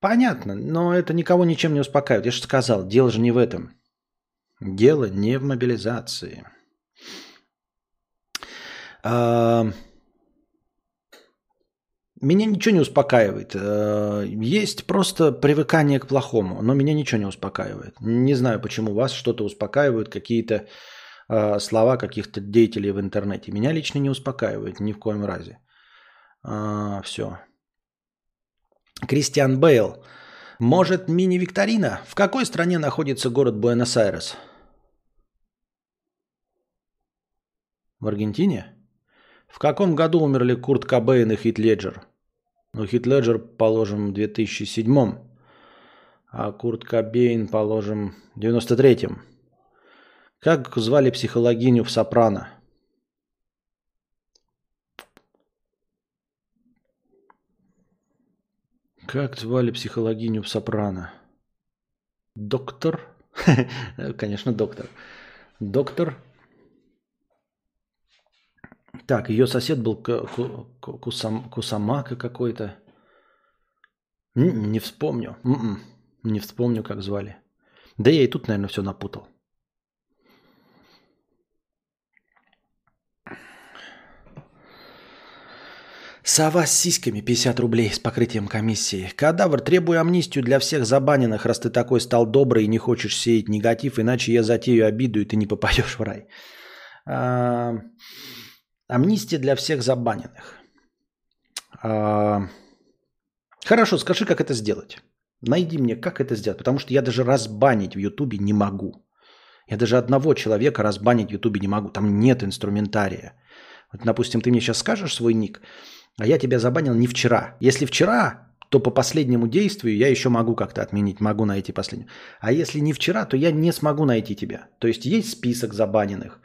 Понятно, но это никого ничем не успокаивает. Я же сказал, дело же не в этом. Дело не в мобилизации. А, меня ничего не успокаивает. Э, есть просто привыкание к плохому, но меня ничего не успокаивает. Не знаю, почему вас что-то успокаивают, какие-то э, слова каких-то деятелей в интернете. Меня лично не успокаивает ни в коем разе. А, все. Кристиан Бейл. Может, мини-викторина? В какой стране находится город Буэнос-Айрес? В Аргентине? В каком году умерли Курт Кобейн и Хит Леджер? Ну, Хит Леджер, положим, в 2007 а Курт Кобейн, положим, в 93-м. Как звали психологиню в «Сопрано»? Как звали психологиню в «Сопрано»? Доктор? Конечно, доктор. Доктор Так, ее сосед был Кусам, Кусамака какой-то. Не вспомню. Не вспомню, как звали. Да я и тут, наверное, все напутал. Сова с сиськами 50 рублей с покрытием комиссии. Кадавр, требую амнистию для всех забаненных, раз ты такой стал добрый и не хочешь сеять негатив, иначе я затею обиду, и ты не попадешь в рай. А, амнистия для всех забаненных. А, хорошо, скажи, как это сделать. Найди мне, как это сделать, потому что я даже разбанить в Ютубе не могу. Я даже одного человека разбанить в Ютубе не могу. Там нет инструментария. Вот, допустим, ты мне сейчас скажешь свой ник, а я тебя забанил не вчера. Если вчера, то по последнему действию я еще могу как-то отменить, могу найти последнюю. А если не вчера, то я не смогу найти тебя. То есть есть список забаненных.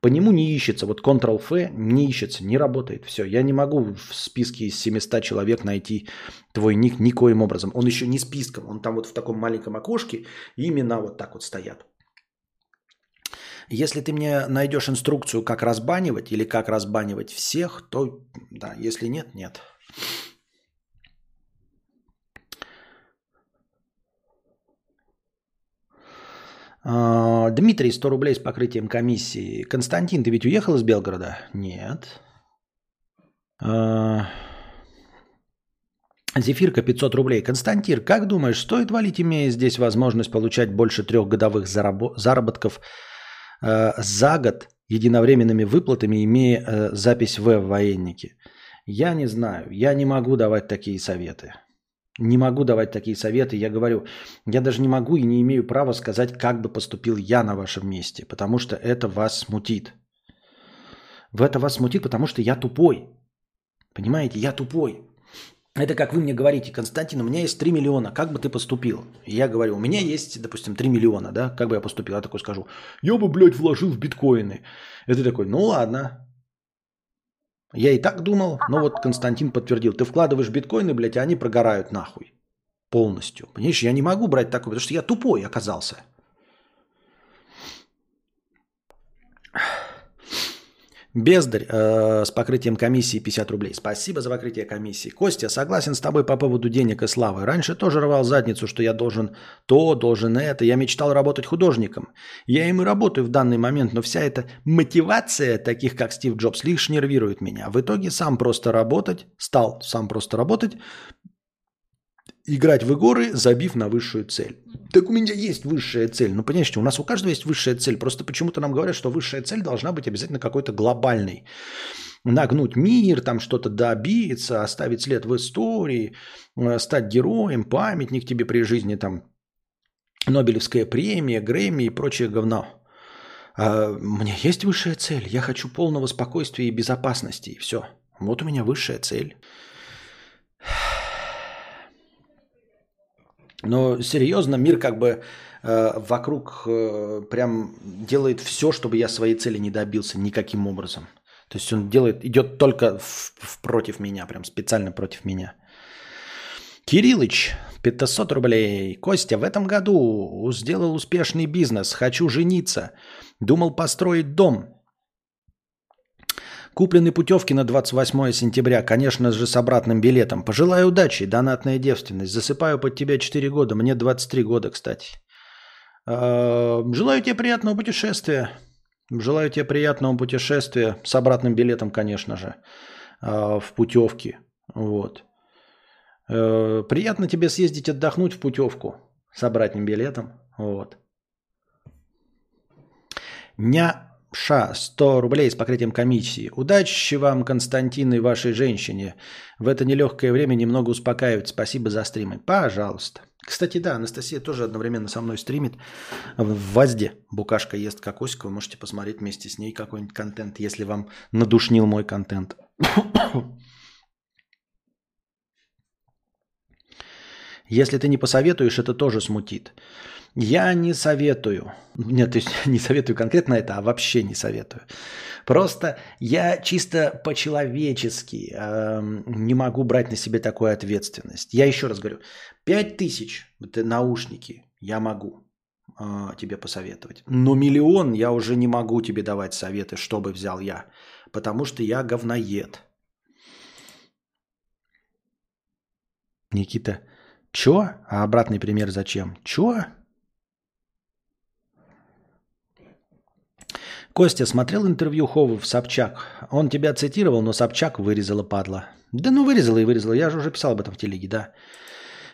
По нему не ищется. Вот Ctrl-F не ищется, не работает. Все, я не могу в списке из 700 человек найти твой ник никоим образом. Он еще не списком, он там вот в таком маленьком окошке именно вот так вот стоят. Если ты мне найдешь инструкцию, как разбанивать или как разбанивать всех, то да, если нет, нет. Дмитрий, 100 рублей с покрытием комиссии. Константин, ты ведь уехал из Белгорода? Нет. А, Зефирка 500 рублей. Константин, как думаешь, стоит валить, имея здесь возможность получать больше трех годовых заработков Э, за год единовременными выплатами, имея э, запись в военнике. Я не знаю, я не могу давать такие советы. Не могу давать такие советы. Я говорю, я даже не могу и не имею права сказать, как бы поступил я на вашем месте, потому что это вас смутит. В это вас смутит, потому что я тупой. Понимаете, я тупой. Это как вы мне говорите, Константин, у меня есть 3 миллиона, как бы ты поступил? Я говорю, у меня есть, допустим, 3 миллиона, да, как бы я поступил? Я такой скажу, я бы, блядь, вложил в биткоины. Ты такой, ну ладно. Я и так думал, но вот Константин подтвердил, ты вкладываешь биткоины, блядь, а они прогорают нахуй. Полностью. Понимаешь, я не могу брать такой, потому что я тупой оказался. Бездарь э, с покрытием комиссии 50 рублей. Спасибо за покрытие комиссии. Костя, согласен с тобой по поводу денег и славы. Раньше тоже рвал задницу, что я должен то, должен это. Я мечтал работать художником. Я им и работаю в данный момент, но вся эта мотивация таких, как Стив Джобс, лишь нервирует меня. В итоге сам просто работать, стал сам просто работать, играть в игры, забив на высшую цель. Так у меня есть высшая цель. Ну, понимаете, у нас у каждого есть высшая цель. Просто почему-то нам говорят, что высшая цель должна быть обязательно какой-то глобальной. Нагнуть мир, там что-то добиться, оставить след в истории, э, стать героем, памятник тебе при жизни, там, Нобелевская премия, Грэмми и прочее говно. А у меня есть высшая цель. Я хочу полного спокойствия и безопасности. И все. Вот у меня высшая цель. Но серьезно, мир как бы э, вокруг э, прям делает все, чтобы я своей цели не добился никаким образом. То есть он делает, идет только в, в против меня, прям специально против меня. Кириллыч, 500 рублей. Костя, в этом году сделал успешный бизнес. Хочу жениться. Думал построить дом. Куплены путевки на 28 сентября, конечно же, с обратным билетом. Пожелаю удачи, донатная девственность. Засыпаю под тебя 4 года, мне 23 года, кстати. А, желаю тебе приятного путешествия. Желаю тебе приятного путешествия с обратным билетом, конечно же, а, в путевке. Вот. Э, приятно тебе съездить отдохнуть в путевку с обратным билетом. Вот. Ня Ша, 100 рублей с покрытием комиссии. Удачи вам, Константин, и вашей женщине. В это нелегкое время немного успокаивать. Спасибо за стримы. Пожалуйста. Кстати, да, Анастасия тоже одновременно со мной стримит. В ВАЗДе Букашка ест кокосик. Вы можете посмотреть вместе с ней какой-нибудь контент, если вам надушнил мой контент. Если ты не посоветуешь, это тоже смутит. Я не советую. Нет, то есть не советую конкретно это, а вообще не советую. Просто я чисто по-человечески э, не могу брать на себе такую ответственность. Я еще раз говорю, 5 тысяч это наушники я могу. э, тебе посоветовать. Но миллион я уже не могу тебе давать советы, чтобы взял я. Потому что я говноед. Никита, чё? А обратный пример зачем? Чё? Костя, смотрел интервью Хову в Собчак? Он тебя цитировал, но Собчак вырезала, падла. Да ну вырезала и вырезала. Я же уже писал об этом в телеге, да.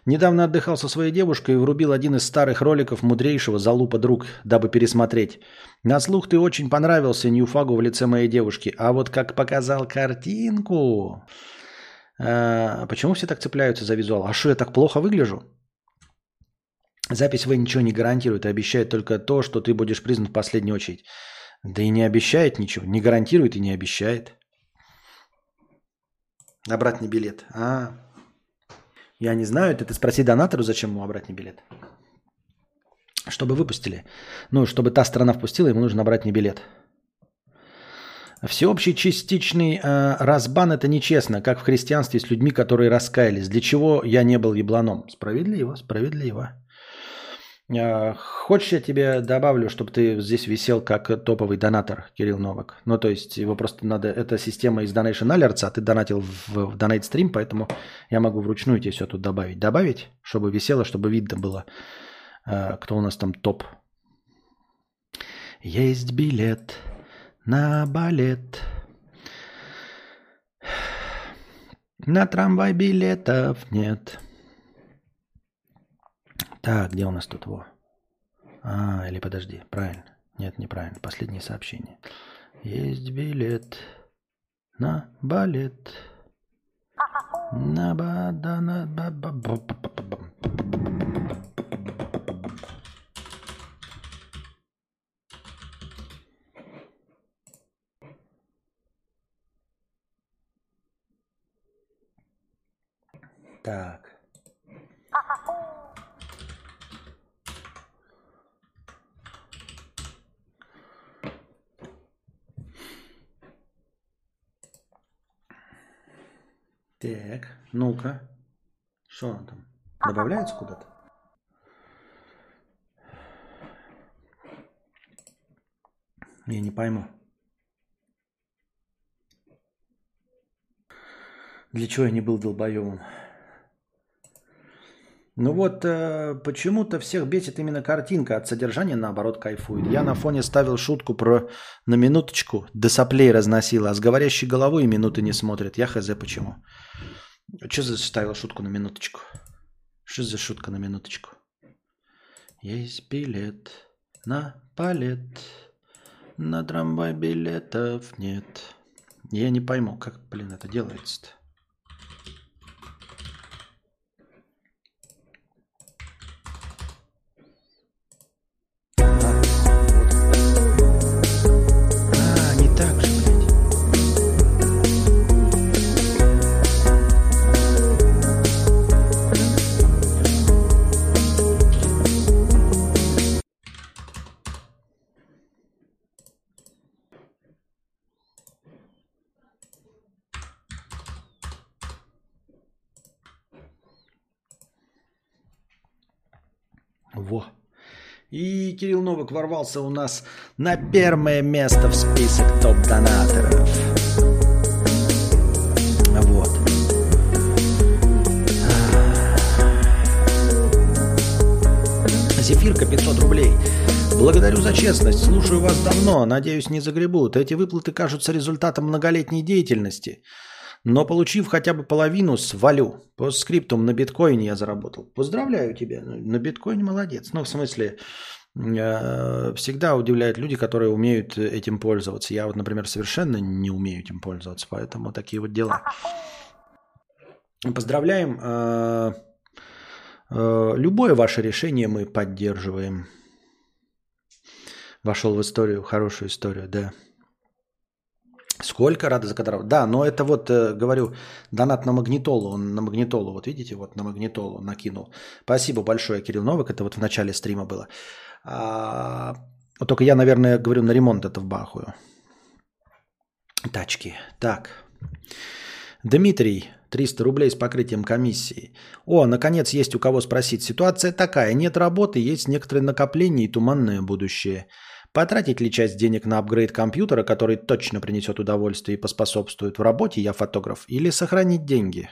Недавно отдыхал со своей девушкой и врубил один из старых роликов мудрейшего «Залупа друг», дабы пересмотреть. На слух ты очень понравился Ньюфагу в лице моей девушки, а вот как показал картинку... А, почему все так цепляются за визуал? А что, я так плохо выгляжу? Запись В ничего не гарантирует, а обещает только то, что ты будешь признан в последнюю очередь. Да и не обещает ничего, не гарантирует и не обещает. Обратный билет. А, я не знаю, это ты спроси донатору, зачем ему обратный билет. Чтобы выпустили. Ну, чтобы та страна впустила, ему нужно обратный билет. Всеобщий частичный э, разбан – это нечестно, как в христианстве с людьми, которые раскаялись. Для чего я не был ебланом? Справедливо, справедливо. Э, хочешь, я тебе добавлю, чтобы ты здесь висел как топовый донатор, Кирилл Новак? Ну, то есть его просто надо... Это система из Donation Alerts, а ты донатил в, в Donate Stream, поэтому я могу вручную тебе все тут добавить. Добавить, чтобы висело, чтобы видно было, э, кто у нас там топ. Есть билет на балет. На трамвай билетов нет. Так, где у нас тут во? А, или подожди, правильно. Нет, неправильно. Последнее сообщение. Есть билет на балет. На ба да на ба ба ба Так. Так, ну-ка. Что он там? Добавляется куда-то? Я не пойму. Для чего я не был долбоемом? Ну вот э, почему-то всех бесит именно картинка, от содержания наоборот кайфует. Я на фоне ставил шутку про на минуточку, до соплей разносила, а с говорящей головой и минуты не смотрит. Я хз почему. Что за ставил шутку на минуточку? Что за шутка на минуточку? Есть билет на палет, на трамвай билетов нет. Я не пойму, как, блин, это делается-то. И Кирилл Новик ворвался у нас на первое место в список топ-донаторов. Вот. Зефирка 500 рублей. Благодарю за честность. Слушаю вас давно. Надеюсь, не загребут. Эти выплаты кажутся результатом многолетней деятельности. Но получив хотя бы половину, свалю. По скриптум на биткоине я заработал. Поздравляю тебя. На биткоине молодец. Ну, в смысле, всегда удивляют люди, которые умеют этим пользоваться. Я вот, например, совершенно не умею этим пользоваться, поэтому такие вот дела. Поздравляем. Э, э, любое ваше решение мы поддерживаем. Вошел в историю, хорошую историю, да. Сколько рада за которого? Да, но это вот, э, говорю, донат на магнитолу. Он на магнитолу, вот видите, вот на магнитолу накинул. Спасибо большое, Кирилл Новик. Это вот в начале стрима было. А, вот только я, наверное, говорю, на ремонт это вбахую. Тачки. Так. Дмитрий, 300 рублей с покрытием комиссии. О, наконец есть у кого спросить. Ситуация такая. Нет работы, есть некоторые накопления и туманное будущее. Потратить ли часть денег на апгрейд компьютера, который точно принесет удовольствие и поспособствует в работе, я фотограф, или сохранить деньги?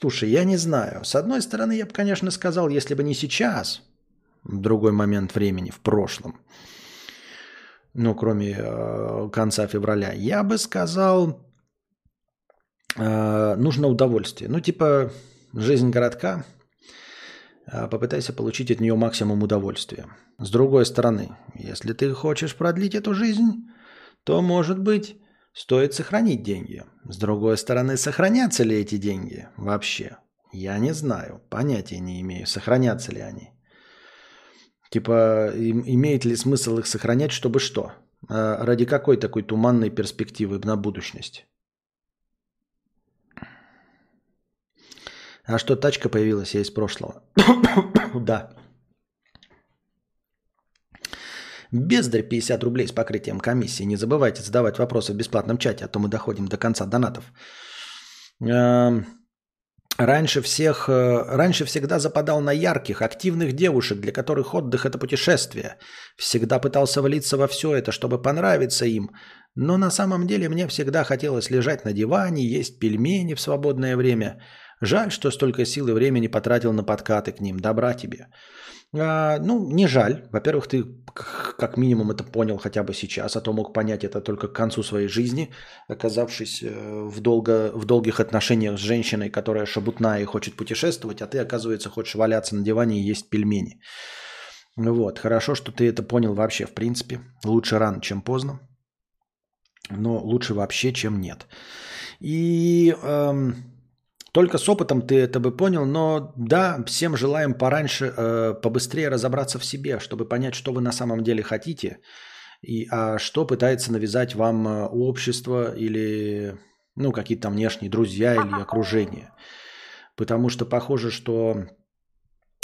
Слушай, я не знаю. С одной стороны, я бы, конечно, сказал, если бы не сейчас, в другой момент времени, в прошлом, ну, кроме э, конца февраля, я бы сказал, э, нужно удовольствие. Ну, типа, жизнь городка, э, попытайся получить от нее максимум удовольствия. С другой стороны, если ты хочешь продлить эту жизнь, то, может быть, стоит сохранить деньги. С другой стороны, сохранятся ли эти деньги вообще? Я не знаю, понятия не имею, сохранятся ли они. Типа, имеет ли смысл их сохранять, чтобы что? А ради какой такой туманной перспективы на будущность? А что, тачка появилась, я из прошлого? да. Бездарь 50 рублей с покрытием комиссии. Не забывайте задавать вопросы в бесплатном чате, а то мы доходим до конца донатов. Эм, Раньше всех, э, раньше всегда западал на ярких, активных девушек, для которых отдых – это путешествие. Всегда пытался влиться во все это, чтобы понравиться им. Но на самом деле мне всегда хотелось лежать на диване, есть пельмени в свободное время. Жаль, что столько сил и времени потратил на подкаты к ним. Добра тебе. А, ну, не жаль. Во-первых, ты как минимум это понял хотя бы сейчас, а то мог понять это только к концу своей жизни, оказавшись э, в, долго, в долгих отношениях с женщиной, которая шабутная и хочет путешествовать, а ты, оказывается, хочешь валяться на диване и есть пельмени. Вот, хорошо, что ты это понял вообще, в принципе. Лучше рано, чем поздно. Но лучше вообще, чем нет. И эм, только с опытом ты это бы понял, но да, всем желаем пораньше, э, побыстрее разобраться в себе, чтобы понять, что вы на самом деле хотите, и а что пытается навязать вам э, общество или ну, какие-то там внешние друзья или окружение. Потому что похоже, что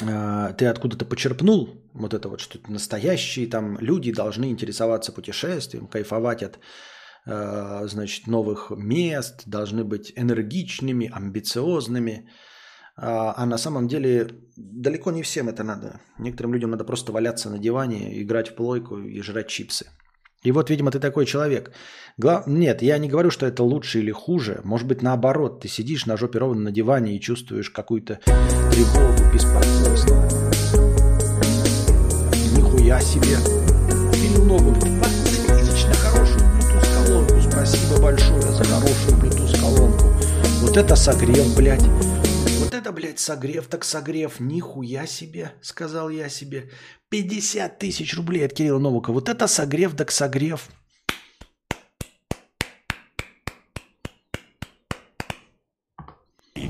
э, ты откуда-то почерпнул вот это вот, что настоящие там люди должны интересоваться путешествием, кайфовать от значит, новых мест, должны быть энергичными, амбициозными. А, а на самом деле далеко не всем это надо. Некоторым людям надо просто валяться на диване, играть в плойку и жрать чипсы. И вот, видимо, ты такой человек. Глав... Нет, я не говорю, что это лучше или хуже. Может быть, наоборот, ты сидишь на жопе ровно на диване и чувствуешь какую-то тревогу, беспокойство. Нихуя себе. Фильм новый Спасибо большое за хорошую Bluetooth колонку. Вот это согрев, блядь. Вот это, блядь, согрев так согрев. Нихуя себе, сказал я себе. 50 тысяч рублей от Кирилла Новака. Вот это согрев так согрев.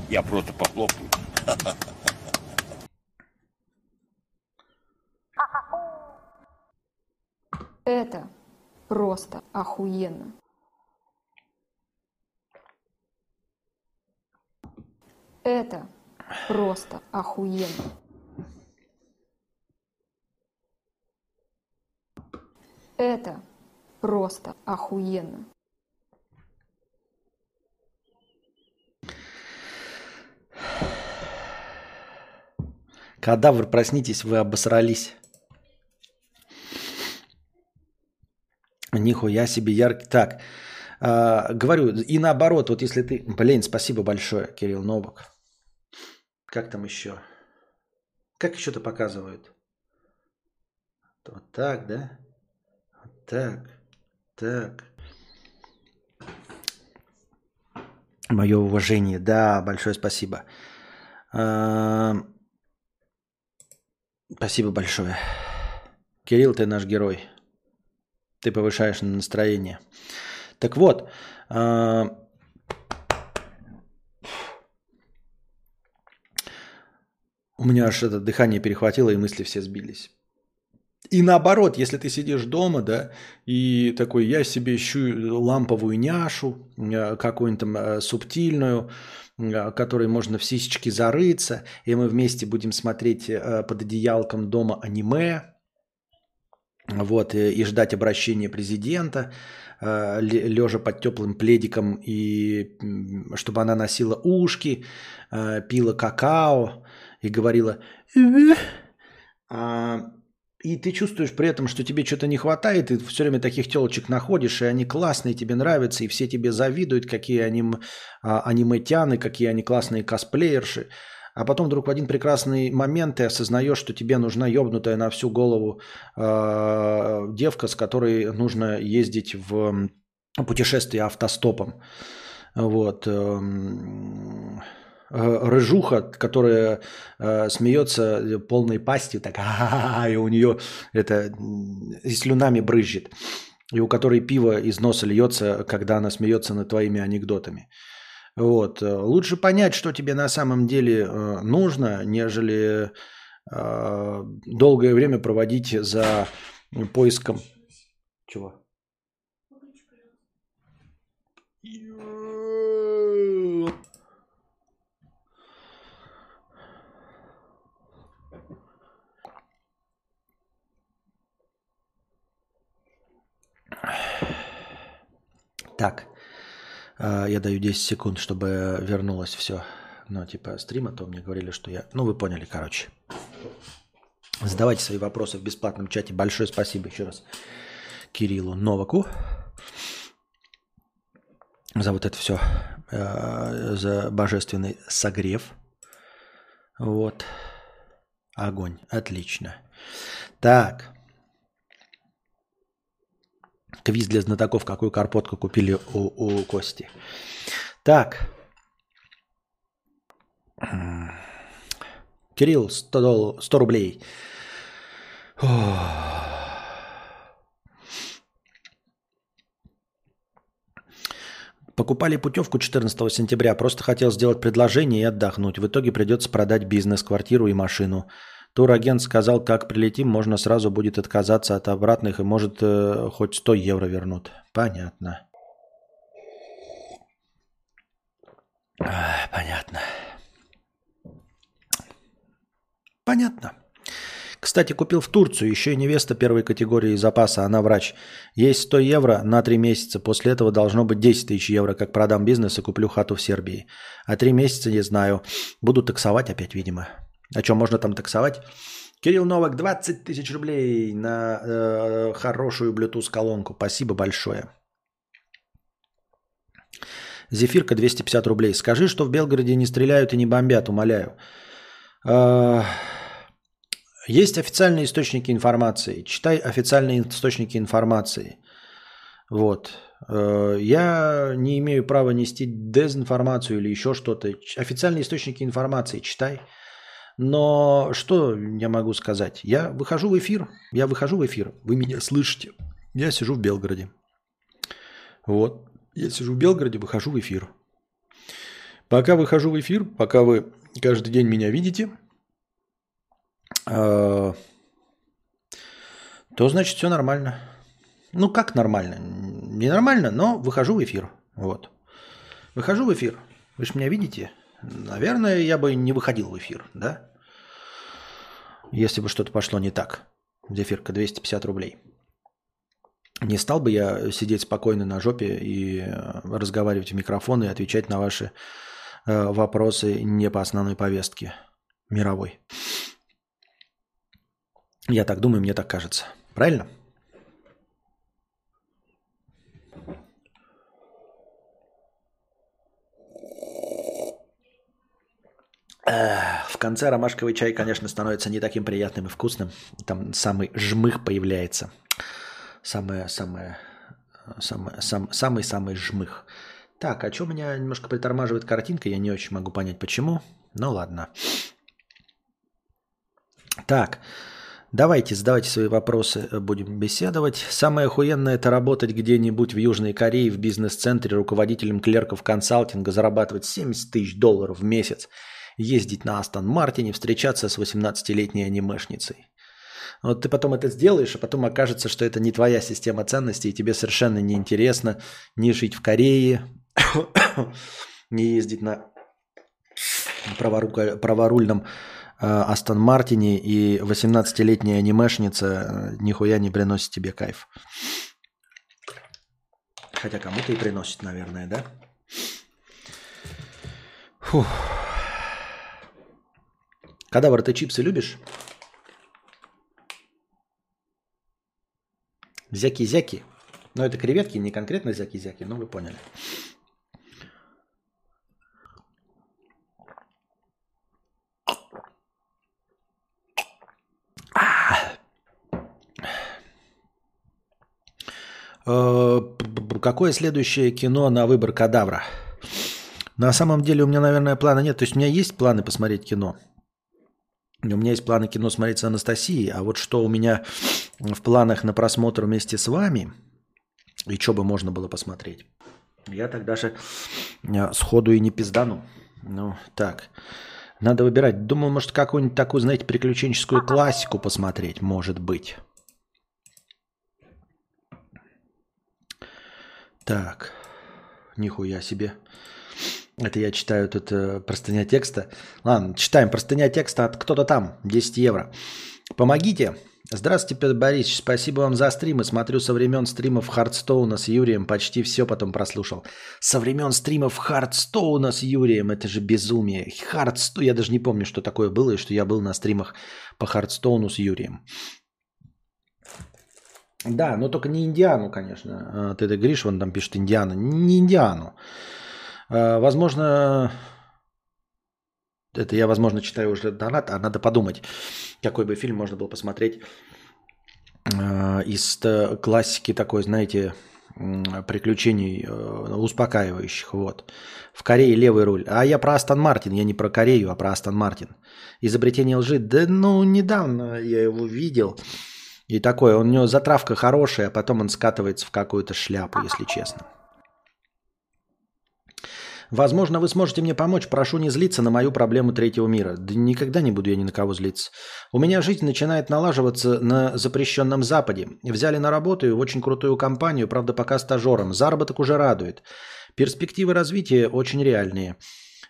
Я просто похлопаю. Это просто охуенно. Это просто охуенно. Это просто охуенно. Кадавр, проснитесь, вы обосрались. Нихуя себе яркий. Так, э, говорю, и наоборот, вот если ты... Блин, спасибо большое, Кирилл Новак. Как там еще? Как еще-то показывают? Вот так, да? Вот так. Так. Мое уважение. Да, большое спасибо. Спасибо большое. Кирилл, ты наш герой. Ты повышаешь настроение. Так вот, У меня аж это дыхание перехватило, и мысли все сбились. И наоборот, если ты сидишь дома, да, и такой, я себе ищу ламповую няшу, э, какую-нибудь там э, субтильную, э, которой можно в сисечки зарыться, и мы вместе будем смотреть под одеялком дома аниме, вот, и, и ждать обращения президента, лежа под теплым пледиком, и чтобы она носила ушки, пила какао и говорила а, и ты чувствуешь при этом, что тебе что-то не хватает, и все время таких телочек находишь, и они классные, тебе нравятся, и все тебе завидуют, какие они а, аниметяны, какие они классные косплеерши. А потом вдруг в один прекрасный момент ты осознаешь, что тебе нужна ебнутая на всю голову э, девка, с которой нужно ездить в путешествие автостопом. Вот. Э, рыжуха, которая э, смеется полной пастью, так, и у нее это и слюнами брызжет, и у которой пиво из носа льется, когда она смеется над твоими анекдотами. Вот. Лучше понять, что тебе на самом деле э, нужно, нежели э, долгое время проводить за поиском... Чего? Так. А, я даю 10 секунд, чтобы вернулось все. Ну, типа стрима, то мне говорили, что я... Ну, вы поняли, короче. Задавайте свои вопросы в бесплатном чате. Большое спасибо еще раз Кириллу Новаку за вот это все, э, за божественный согрев. Вот. Огонь. Отлично. Так. Квиз для знатоков, какую карпотку купили у, у Кости. Так. Кирилл, 100, дол... 100 рублей. Покупали путевку 14 сентября, просто хотел сделать предложение и отдохнуть. В итоге придется продать бизнес, квартиру и машину. Турагент сказал, как прилетим, можно сразу будет отказаться от обратных и может э, хоть 100 евро вернут. Понятно. Понятно. Понятно. Кстати, купил в Турцию еще и невеста первой категории запаса, она врач. Есть 100 евро на 3 месяца, после этого должно быть 10 тысяч евро, как продам бизнес и куплю хату в Сербии. А 3 месяца не знаю. Буду таксовать опять, видимо. А что, можно там таксовать? Кирилл Новак, 20 тысяч рублей на э, хорошую Bluetooth-колонку. Спасибо большое. Зефирка 250 рублей. Скажи, что в Белгороде не стреляют и не бомбят, умоляю. Э, есть официальные источники информации. Читай официальные источники информации. Вот. Э, я не имею права нести дезинформацию или еще что-то. Официальные источники информации читай. Но что я могу сказать? Я выхожу в эфир, я выхожу в эфир, вы меня слышите. Я сижу в Белгороде. Вот, я сижу в Белгороде, выхожу в эфир. Пока выхожу в эфир, пока вы каждый день меня видите, э, то значит все нормально. Ну как нормально? Не нормально, но выхожу в эфир. Вот. Выхожу в эфир. Вы же меня видите? Наверное, я бы не выходил в эфир, да? Если бы что-то пошло не так. Зефирка 250 рублей. Не стал бы я сидеть спокойно на жопе и э, разговаривать в микрофон и отвечать на ваши э, вопросы не по основной повестке мировой. Я так думаю, мне так кажется. Правильно? В конце ромашковый чай, конечно, становится не таким приятным и вкусным. Там самый жмых появляется. Самое, самое, самое, сам, самый-самый жмых. Так, а что меня немножко притормаживает картинка, я не очень могу понять почему. Ну ладно. Так, давайте задавайте свои вопросы, э, будем беседовать. Самое охуенное это работать где-нибудь в Южной Корее в бизнес-центре руководителем клерков консалтинга, зарабатывать 70 тысяч долларов в месяц – ездить на Астон Мартине, встречаться с 18-летней анимешницей. Вот ты потом это сделаешь, а потом окажется, что это не твоя система ценностей, и тебе совершенно неинтересно не жить в Корее, не ездить на праворульном Астон Мартине и 18-летняя анимешница э, нихуя не приносит тебе кайф. Хотя кому-то и приносит, наверное, да? Фух. Кадавр, ты чипсы любишь? Зяки-зяки. Но это креветки, не конкретно зяки-зяки, но вы поняли. Э, какое следующее кино на выбор кадавра? На самом деле у меня, наверное, плана нет. То есть у меня есть планы посмотреть кино. У меня есть планы кино смотреть с Анастасией, а вот что у меня в планах на просмотр вместе с вами, и что бы можно было посмотреть, я тогда же э, сходу и не пиздану. Ну, так. Надо выбирать. Думаю, может, какую-нибудь такую, знаете, приключенческую классику посмотреть, может быть. Так, нихуя себе. Это я читаю тут э, простыня текста. Ладно, читаем простыня текста от кто-то там, 10 евро. Помогите. Здравствуйте, Петр Борисович. Спасибо вам за стримы. Смотрю со времен стримов Хардстоуна с Юрием. Почти все потом прослушал. Со времен стримов Хардстоуна с Юрием. Это же безумие. Hearthstone. Я даже не помню, что такое было, и что я был на стримах по Hearthstone у с Юрием. Да, но только не Индиану, конечно. А, ты это говоришь, вон там пишет Индиана. Не Индиану. А, возможно, это я, возможно, читаю уже донат, а надо подумать, какой бы фильм можно было посмотреть а, из классики такой, знаете, приключений успокаивающих. Вот. В Корее левый руль. А я про Астон Мартин, я не про Корею, а про Астон Мартин. Изобретение лжи. Да ну, недавно я его видел. И такое, у него затравка хорошая, а потом он скатывается в какую-то шляпу, если честно. Возможно, вы сможете мне помочь. Прошу не злиться на мою проблему третьего мира. Да никогда не буду я ни на кого злиться. У меня жизнь начинает налаживаться на запрещенном Западе. Взяли на работу в очень крутую компанию, правда, пока стажером. Заработок уже радует. Перспективы развития очень реальные.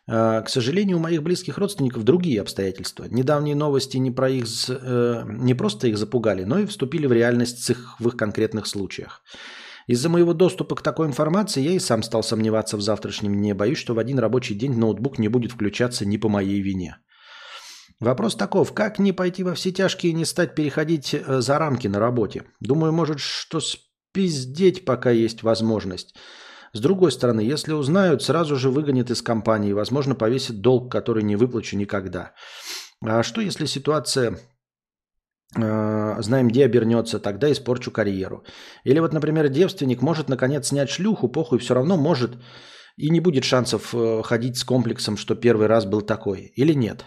А, к сожалению, у моих близких родственников другие обстоятельства. Недавние новости не, про их, э, не просто их запугали, но и вступили в реальность в их конкретных случаях. Из-за моего доступа к такой информации я и сам стал сомневаться в завтрашнем дне. Боюсь, что в один рабочий день ноутбук не будет включаться не по моей вине. Вопрос таков, как не пойти во все тяжкие и не стать переходить э, за рамки на работе? Думаю, может, что спиздеть, пока есть возможность. С другой стороны, если узнают, сразу же выгонят из компании, возможно, повесят долг, который не выплачу никогда. А что, если ситуация знаем, где обернется, тогда испорчу карьеру. Или вот, например, девственник может наконец снять шлюху, похуй, все равно может и не будет шансов э, ходить с комплексом, что первый раз был такой. Или нет?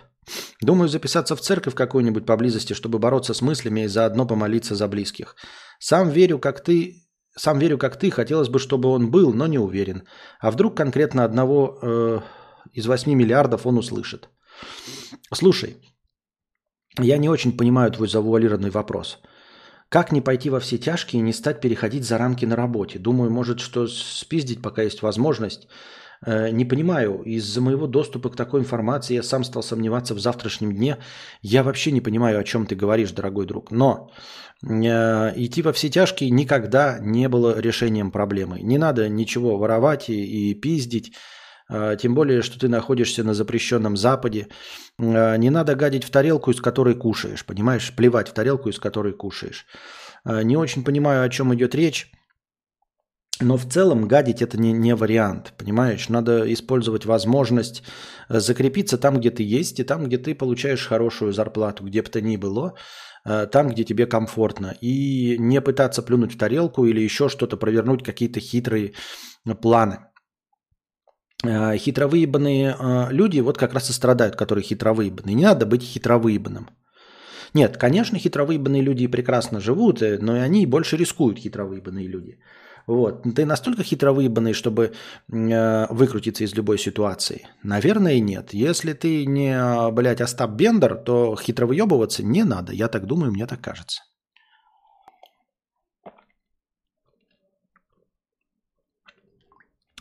Думаю, записаться в церковь какую-нибудь поблизости, чтобы бороться с мыслями и заодно помолиться за близких. Сам верю, как ты, сам верю, как ты, хотелось бы, чтобы он был, но не уверен. А вдруг конкретно одного э, из 8 миллиардов он услышит? Слушай, я не очень понимаю твой завуалированный вопрос. Как не пойти во все тяжкие и не стать переходить за рамки на работе? Думаю, может, что спиздить, пока есть возможность. Э, не понимаю, из-за моего доступа к такой информации я сам стал сомневаться в завтрашнем дне. Я вообще не понимаю, о чем ты говоришь, дорогой друг. Но Э, идти во все тяжкие никогда не было решением проблемы. Не надо ничего воровать и, и пиздить, тем более, что ты находишься на запрещенном Западе. Э, не надо гадить в тарелку, из которой кушаешь, понимаешь? Плевать в тарелку, из которой кушаешь. Не очень понимаю, о чем идет речь. Но в целом гадить это не, не вариант, понимаешь? Надо использовать возможность закрепиться там, где ты есть, и там, где ты получаешь хорошую зарплату, где бы то ни было – Э, там, где тебе комфортно. И не пытаться плюнуть в тарелку или еще что-то, провернуть какие-то хитрые э, планы. Э, хитро выебанные люди вот как раз и страдают, которые хитро выебанные. Не надо быть хитро выебанным. Нет, конечно, хитро выебанные люди прекрасно живут, но и они больше рискуют, хитро выебанные люди. Вот. Ты настолько хитро выебанный, чтобы э, выкрутиться из любой ситуации? Наверное, нет. Если ты не, блядь, Остап Бендер, то хитро выебываться не надо. Я так думаю, мне так кажется.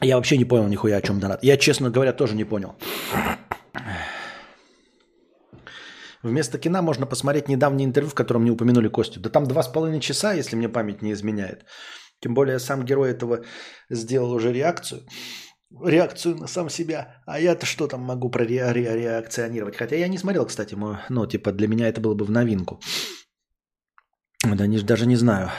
Я вообще не понял нихуя, о чем донат. Я, честно говоря, тоже не понял. Вместо кино можно посмотреть недавнее интервью, в котором не упомянули Костю. Да там два с половиной часа, если мне память не изменяет. Тем более сам герой этого сделал уже реакцию. Реакцию на сам себя. А я-то что там могу про ре- ре- реакционировать? Хотя я не смотрел, кстати, мой, ну, типа, для меня это было бы в новинку. Да не, даже не знаю.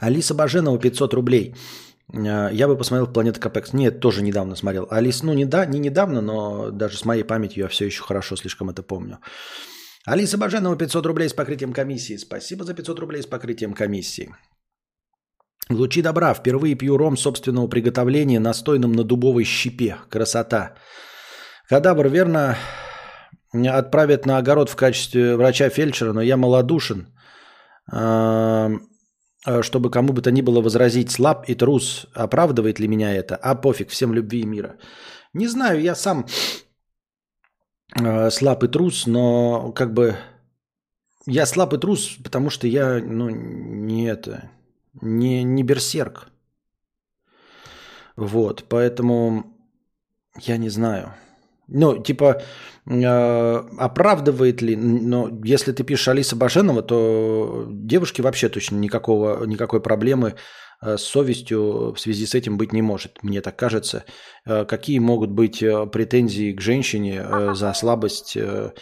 Алиса Баженова 500 рублей. Э, Я бы посмотрел «Планета Капекс». Нет, тоже недавно смотрел. Алис, ну не, да, не недавно, но даже с моей памятью я все еще хорошо слишком это помню. Алиса Баженова 500 рублей с покрытием комиссии. Спасибо за 500 рублей с покрытием комиссии. Лучи добра. Впервые пью ром собственного приготовления, настойным на дубовой щепе. Красота. Кадавр, верно, отправят на огород в качестве врача-фельдшера, но я малодушен. Э, Чтобы кому бы то ни было возразить, слаб и трус, оправдывает ли меня это? А пофиг, всем любви и мира. Не знаю, я сам э, слаб и трус, но как бы я слаб и трус, потому что я, ну, не это, не, не берсерк. Вот, поэтому я не знаю. Ну, типа, э, оправдывает ли, но если ты пишешь Алиса Баженова, то девушке вообще точно никакого, никакой проблемы э, с совестью в связи с этим быть не может, мне так кажется. Э, Какие могут быть э, претензии к женщине э, за слабость э,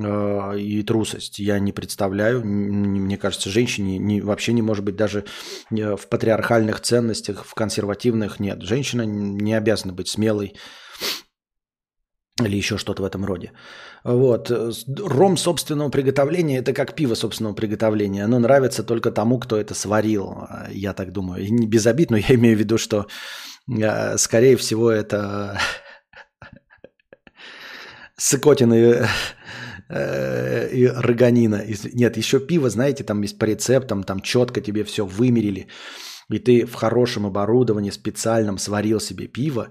э, и трусость? Я не представляю. Мне кажется, женщине не, вообще не может быть даже в патриархальных ценностях, в консервативных нет. Женщина не обязана быть смелой, или еще что-то в этом роде. Вот. Ром собственного приготовления – это как пиво собственного приготовления. Оно нравится только тому, кто это сварил, я так думаю. И не без обид, но я имею в виду, что, э, скорее всего, это сыкотины э, и роганина. Из- Нет, еще пиво, знаете, там есть по рецептам, там четко тебе все вымерили. И ты в хорошем оборудовании, специальном сварил себе пиво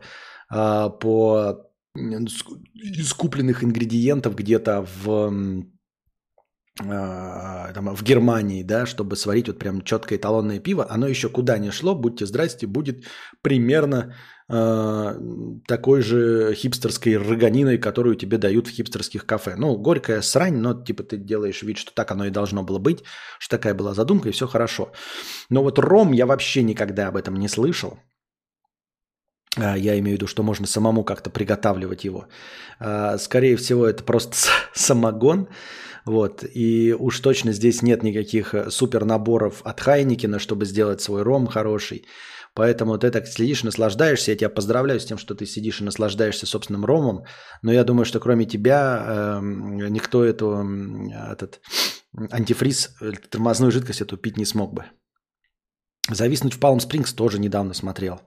а, по из купленных ингредиентов где-то в, а, там, в Германии, да, чтобы сварить вот прям четкое эталонное пиво, оно еще куда ни шло, будьте здрасте, будет примерно а, такой же хипстерской роганиной, которую тебе дают в хипстерских кафе. Ну, горькая срань, но типа ты делаешь вид, что так оно и должно было быть, что такая была задумка, и все хорошо. Но вот ром я вообще никогда об этом не слышал. А, Я имею в виду, что можно самому как-то приготавливать его. А, Скорее всего, это просто самогон. Вот. И уж точно здесь нет никаких э, супер наборов от Хайникина, чтобы сделать свой ром хороший. Поэтому ты так следишь, наслаждаешься. Я тебя поздравляю с тем, что ты сидишь и наслаждаешься собственным ромом. Но я думаю, что кроме тебя эм, никто эту, этот антифриз, э, тормозную жидкость эту пить не смог бы. Зависнуть в Палм Спрингс тоже недавно смотрел.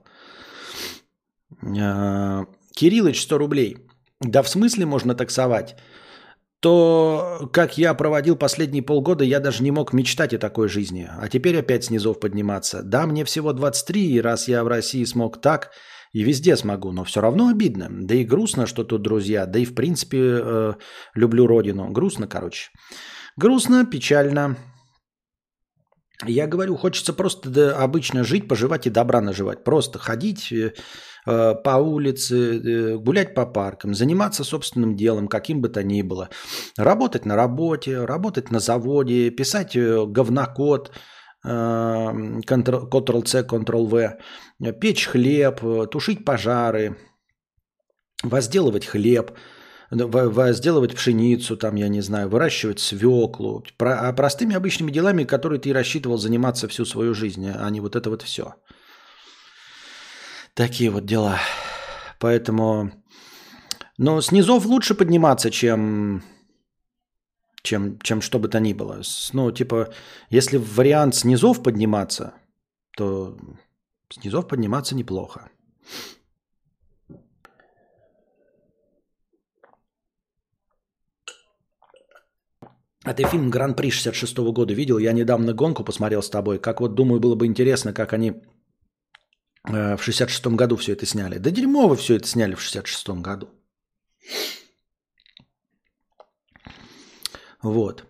А, Кириллыч, 100 рублей. Да в смысле можно таксовать? То, как я проводил последние полгода, я даже не мог мечтать о такой жизни. А теперь опять с подниматься. Да, мне всего 23, и раз я в России смог так, и везде смогу, но все равно обидно. Да и грустно, что тут друзья, да и в принципе э, люблю родину. Грустно, короче. Грустно, печально. Я говорю, хочется просто да, обычно жить, поживать и добра наживать. Просто ходить э, по улице, э, гулять по паркам, заниматься собственным делом, каким бы то ни было. Работать на работе, работать на заводе, писать э, говнокод, э, Ctrl-C, Ctrl-V, э, печь хлеб, э, тушить пожары, возделывать хлеб, возделывать пшеницу, там, я не знаю, выращивать свеклу, про, а простыми обычными делами, которые ты рассчитывал заниматься всю свою жизнь, а не вот это вот все. Такие вот дела. Поэтому, но с низов лучше подниматься, чем, чем, чем что бы то ни было. Ну, типа, если вариант с низов подниматься, то с низов подниматься неплохо. А ты фильм «Гран-при» 66 года видел? Я недавно гонку посмотрел с тобой. Как вот, думаю, было бы интересно, как они в 66 году все это сняли. Да дерьмово все это сняли в 66 году. Вот.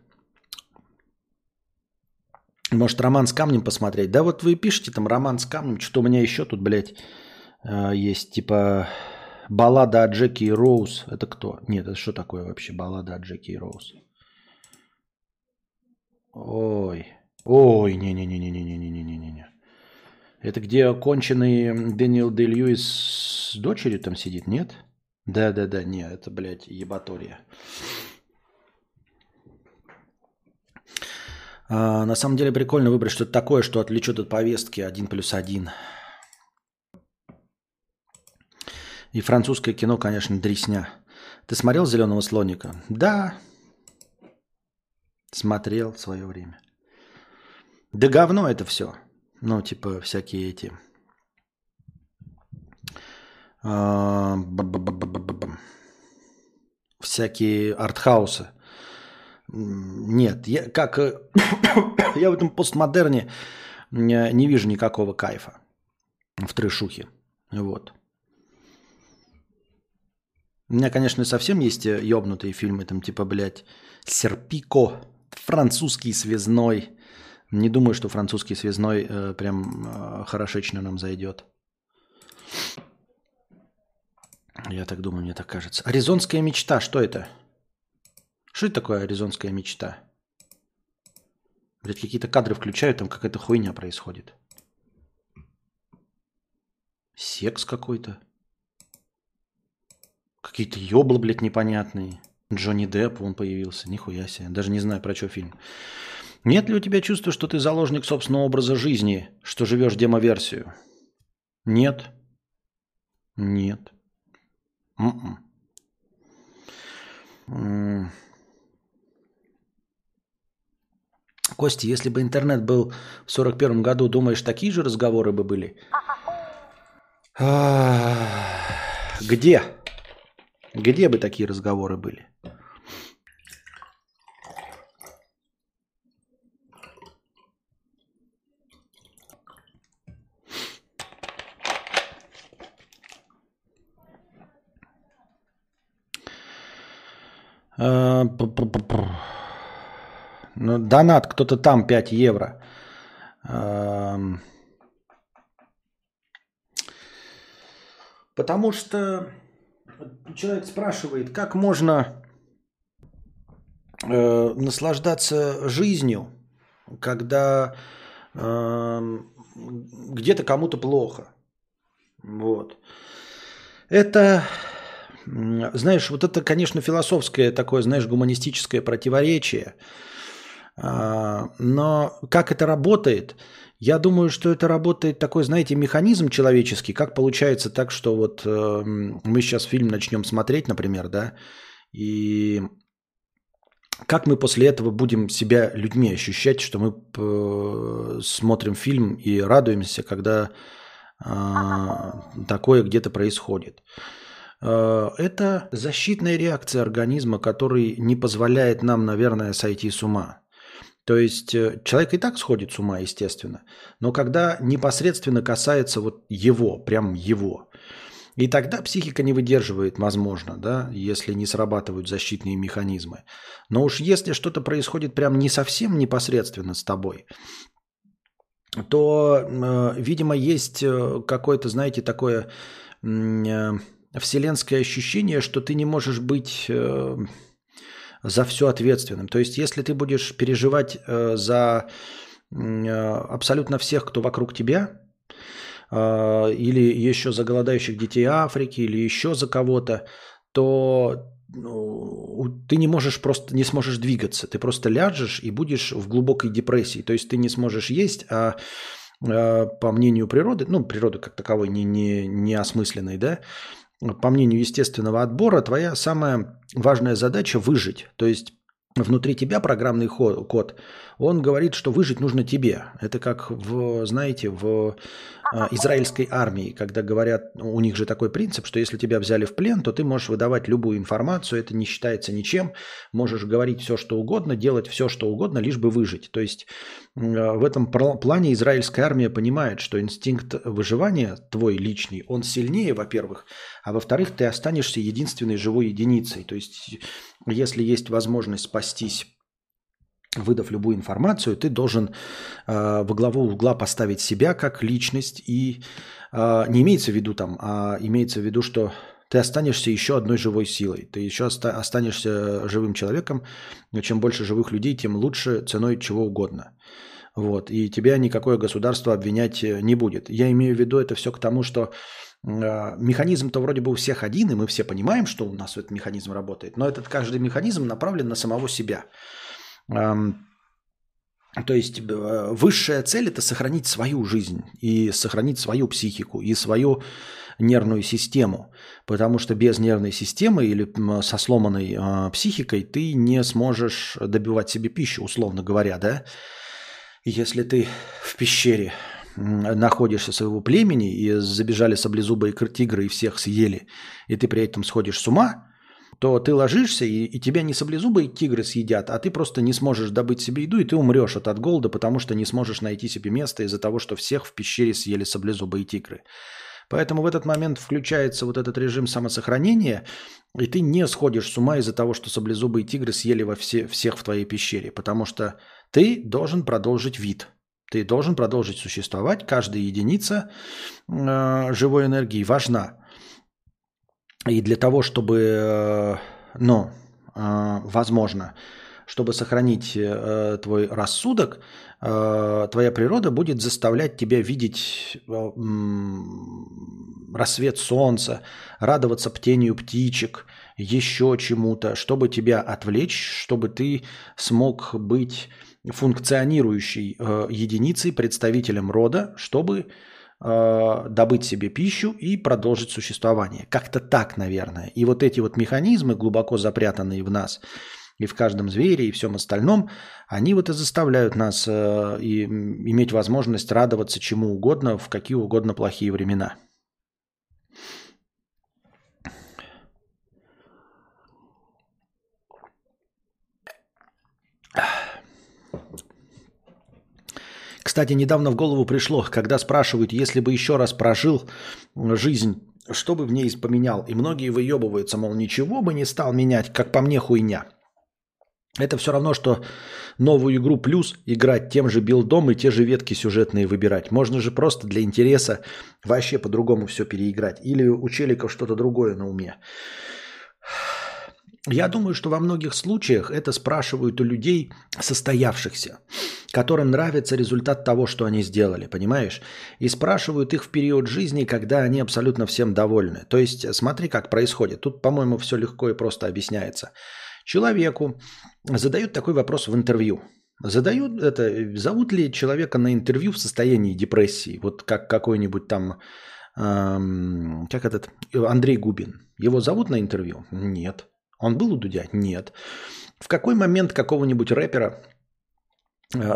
Может, роман с камнем посмотреть? Да вот вы пишете там роман с камнем, что у меня еще тут, блядь, Э, есть типа баллада о Джеки и Роуз. Это кто? Нет, это что такое вообще баллада о Джеки и Роуз? Ой. Ой, не-не-не-не-не-не-не-не-не. Это где конченый Дэниел Де Льюис с дочерью там сидит, нет? Да-да-да, не, это, блядь, ебатория. А, на самом деле прикольно выбрать что-то такое, что отвлечет от повестки один плюс один. И французское кино, конечно, дресня. Ты смотрел «Зеленого слоника»? Да. Смотрел в свое время. Да говно это все. Ну, типа, всякие эти... А, всякие артхаусы. Нет, я, как, э, я в этом постмодерне не вижу никакого кайфа в трешухе. Вот. У меня, конечно, совсем есть ёбнутые фильмы, там типа, блядь, Серпико, французский связной. Не думаю, что французский связной э, прям э, хорошечно нам зайдет. Я так думаю, мне так кажется. Аризонская мечта, что это? Что это такое аризонская мечта? Блять, какие-то кадры включают, там какая-то хуйня происходит. Секс какой-то. Какие-то ёбла, блядь, непонятные. Джонни Депп, он появился. Нихуя себе. Даже не знаю, про что фильм. Нет ли у тебя чувства, что ты заложник собственного образа жизни, что живешь демоверсию? Нет. Нет. М-м. Костя, если бы интернет был в 41 году, думаешь, такие же разговоры бы были? Где? Где бы такие разговоры были? Донат кто-то там 5 евро. Потому что человек спрашивает, как можно э, наслаждаться жизнью, когда э, где-то кому-то плохо. Вот. Это, знаешь, вот это, конечно, философское такое, знаешь, гуманистическое противоречие. А, но как это работает? Я думаю, что это работает такой, знаете, механизм человеческий. Как получается так, что вот э, мы сейчас фильм начнем смотреть, например, да, и как мы после этого будем себя людьми ощущать, что мы смотрим фильм и радуемся, когда э, такое где-то происходит. Э, это защитная реакция организма, который не позволяет нам, наверное, сойти с ума. То есть э, человек и так сходит с ума, естественно. Но когда непосредственно касается вот его, прям его, и тогда психика не выдерживает, возможно, да, если не срабатывают защитные механизмы. Но уж если что-то происходит прям не совсем непосредственно с тобой, то, э, видимо, есть какое-то, знаете, такое вселенское ощущение, что ты не можешь быть... Э, за все ответственным. То есть, если ты будешь переживать э, за э, абсолютно всех, кто вокруг тебя, э, или еще за голодающих детей Африки, или еще за кого-то, то ну, ты не можешь просто не сможешь двигаться, ты просто ляжешь и будешь в глубокой депрессии. То есть ты не сможешь есть, а э, по мнению природы, ну природы как таковой не не не осмысленной, да, по мнению естественного отбора, твоя самая важная задача выжить. То есть внутри тебя программный код, он говорит, что выжить нужно тебе. Это как в, знаете, в э, израильской армии, когда говорят, у них же такой принцип, что если тебя взяли в плен, то ты можешь выдавать любую информацию, это не считается ничем, можешь говорить все, что угодно, делать все, что угодно, лишь бы выжить. То есть в этом плане израильская армия понимает, что инстинкт выживания твой личный, он сильнее, во-первых, а во-вторых, ты останешься единственной живой единицей. То есть если есть возможность спастись выдав любую информацию, ты должен э, во главу угла поставить себя как личность и э, не имеется в виду там, а имеется в виду, что ты останешься еще одной живой силой, ты еще оста- останешься живым человеком, но чем больше живых людей, тем лучше ценой чего угодно. Вот, и тебя никакое государство обвинять э, не будет. Я имею в виду это все к тому, что э, механизм-то вроде бы у всех один, и мы все понимаем, что у нас этот механизм работает, но этот каждый механизм направлен на самого себя. То есть э, высшая цель – это сохранить свою жизнь и сохранить свою психику и свою нервную систему. Потому что без нервной системы или со сломанной э, психикой ты не сможешь добивать себе пищу, условно говоря, да? Если ты в пещере находишься своего племени и забежали саблезубые тигры и всех съели, и ты при этом сходишь с ума – то ты ложишься, и, и тебя не саблезубые тигры съедят, а ты просто не сможешь добыть себе еду, и ты умрешь от, от голода, потому что не сможешь найти себе место из-за того, что всех в пещере съели саблезубые тигры. Поэтому в этот момент включается вот этот режим самосохранения, и ты не сходишь с ума из-за того, что саблезубые тигры съели во все, всех в твоей пещере, потому что ты должен продолжить вид. Ты должен продолжить существовать. Каждая единица э, живой энергии важна. И для того, чтобы, э, ну, э, возможно, чтобы сохранить э, твой рассудок, твоя природа будет заставлять тебя видеть рассвет солнца, радоваться птению птичек, еще чему-то, чтобы тебя отвлечь, чтобы ты смог быть функционирующей единицей, представителем рода, чтобы Э, добыть себе пищу и продолжить существование. Как-то так, наверное. И вот эти вот механизмы, глубоко запрятанные в нас, и в каждом звере, и всем остальном, они вот и заставляют нас э, и, иметь возможность радоваться чему угодно в какие угодно плохие времена. Кстати, недавно в голову пришло, когда спрашивают, если бы еще раз прожил жизнь, что бы в ней поменял? И многие выебываются, мол, ничего бы не стал менять, как по мне хуйня. Это все равно, что новую игру плюс играть тем же билдом и те же ветки сюжетные выбирать. Можно же просто для интереса вообще по-другому все переиграть. Или у челиков что-то другое на уме. Я думаю, что во многих случаях это спрашивают у людей состоявшихся, которым нравится результат того, что они сделали, понимаешь? И спрашивают их в период жизни, когда они абсолютно всем довольны. То есть смотри, как происходит. Тут, по-моему, все легко и просто объясняется. Человеку задают такой вопрос в интервью. Задают это, зовут ли человека на интервью в состоянии депрессии, вот как какой-нибудь там, эм, как этот, Андрей Губин. Его зовут на интервью? Нет. Он был у Дудя? Нет. В какой момент какого-нибудь рэпера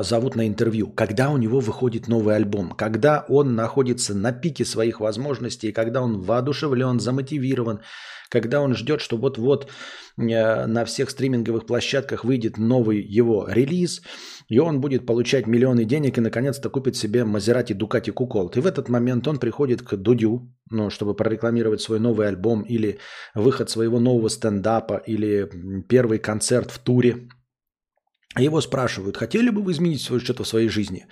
зовут на интервью, когда у него выходит новый альбом, когда он находится на пике своих возможностей, когда он воодушевлен, замотивирован, когда он ждет, что вот-вот э, на всех стриминговых площадках выйдет новый его релиз, и он будет получать миллионы денег и наконец-то купит себе Мазерати Дукати Куколт. И в этот момент он приходит к Дудю, ну, чтобы прорекламировать свой новый альбом или выход своего нового стендапа или первый концерт в туре. Его спрашивают, хотели бы вы изменить что-то в своей жизни?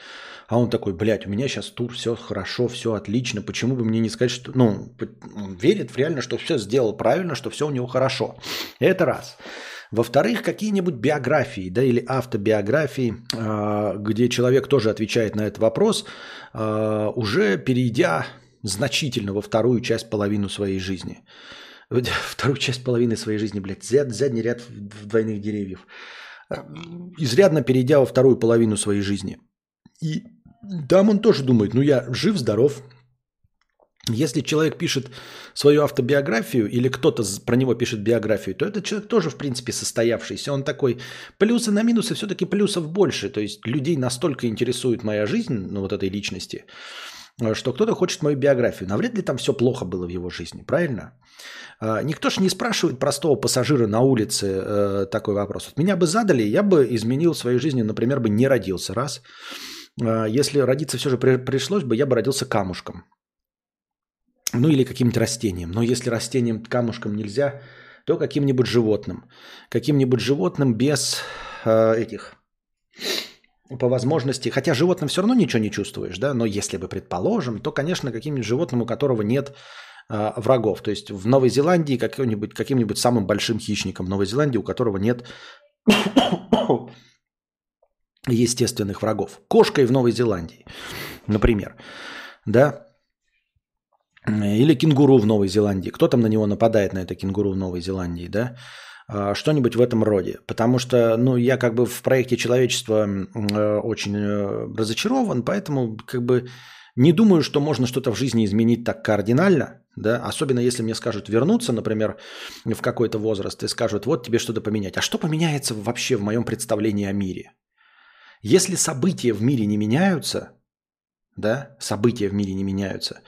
А он такой, блядь, у меня сейчас тур, все хорошо, все отлично, почему бы мне не сказать, что... Ну, он верит в реально, что все сделал правильно, что все у него хорошо. Это раз. Во-вторых, какие-нибудь биографии, да, или автобиографии, а, где человек тоже отвечает на этот вопрос, а, уже перейдя значительно во вторую часть половину своей жизни. Вторую часть половины своей жизни, блядь, задний ряд двойных деревьев. Изрядно перейдя во вторую половину своей жизни. И там он тоже думает, ну я жив, здоров, если человек пишет свою автобиографию или кто-то про него пишет биографию, то этот человек тоже, в принципе, состоявшийся. Он такой, плюсы на минусы, все-таки плюсов больше. То есть людей настолько интересует моя жизнь, ну вот этой личности, что кто-то хочет мою биографию. Навряд ли там все плохо было в его жизни, правильно? А, никто же не спрашивает простого пассажира на улице э, такой вопрос. Вот меня бы задали, я бы изменил в своей жизни, например, бы не родился, раз. А, если родиться все же пришлось бы, я бы родился камушком. Ну или каким-нибудь растением. Но если растением, камушком нельзя, то каким-нибудь животным. Каким-нибудь животным без э, этих, по возможности, хотя животным все равно ничего не чувствуешь, да, но если бы предположим, то, конечно, каким-нибудь животным, у которого нет э, врагов. То есть в Новой Зеландии каким-нибудь, каким-нибудь самым большим хищником Новой Зеландии, у которого нет естественных врагов. Кошкой в Новой Зеландии, например. Да? Или кенгуру в Новой Зеландии. Кто там на него нападает, на это кенгуру в Новой Зеландии, да? А, что-нибудь в этом роде. Потому что, ну, я как бы в проекте человечества э, очень э, разочарован, поэтому как бы не думаю, что можно что-то в жизни изменить так кардинально, да, особенно если мне скажут вернуться, например, в какой-то возраст и скажут, вот тебе что-то поменять. А что поменяется вообще в моем представлении о мире? Если события в мире не меняются, да, события в мире не меняются,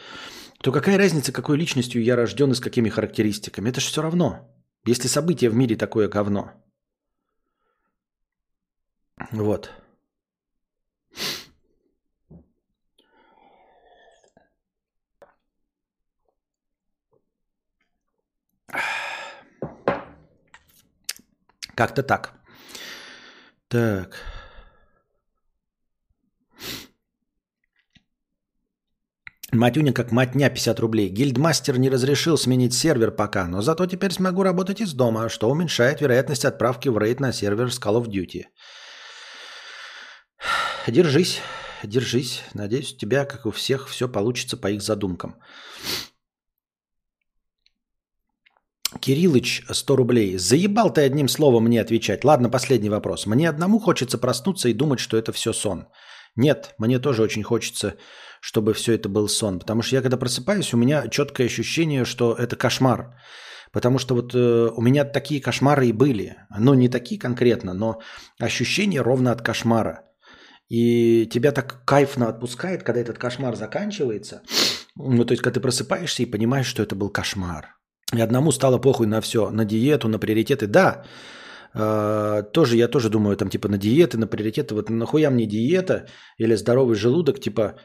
то какая разница, какой личностью я рожден и с какими характеристиками? Это же все равно. Если событие в мире такое говно. Вот. Как-то так. Так. Матюня как матня 50 рублей. Гильдмастер не разрешил сменить сервер пока, но зато теперь смогу работать из дома, что уменьшает вероятность отправки в рейд на сервер с Call of Duty. Держись, держись. Надеюсь, у тебя, как у всех, все получится по их задумкам. Кириллыч, 100 рублей. Заебал ты одним словом мне отвечать. Ладно, последний вопрос. Мне одному хочется проснуться и думать, что это все сон. Нет, мне тоже очень хочется чтобы все это был сон. Потому что я когда просыпаюсь, у меня четкое ощущение, что это кошмар. Потому что вот э, у меня такие кошмары и были. Ну, не такие конкретно, но ощущение ровно от кошмара. И тебя так кайфно отпускает, когда этот кошмар заканчивается. Ну, то есть, когда ты просыпаешься и понимаешь, что это был кошмар. И одному стало похуй на все, на диету, на приоритеты. Да, э, тоже я тоже думаю, там, типа, на диеты, на приоритеты. Вот нахуя мне диета или здоровый желудок, типа,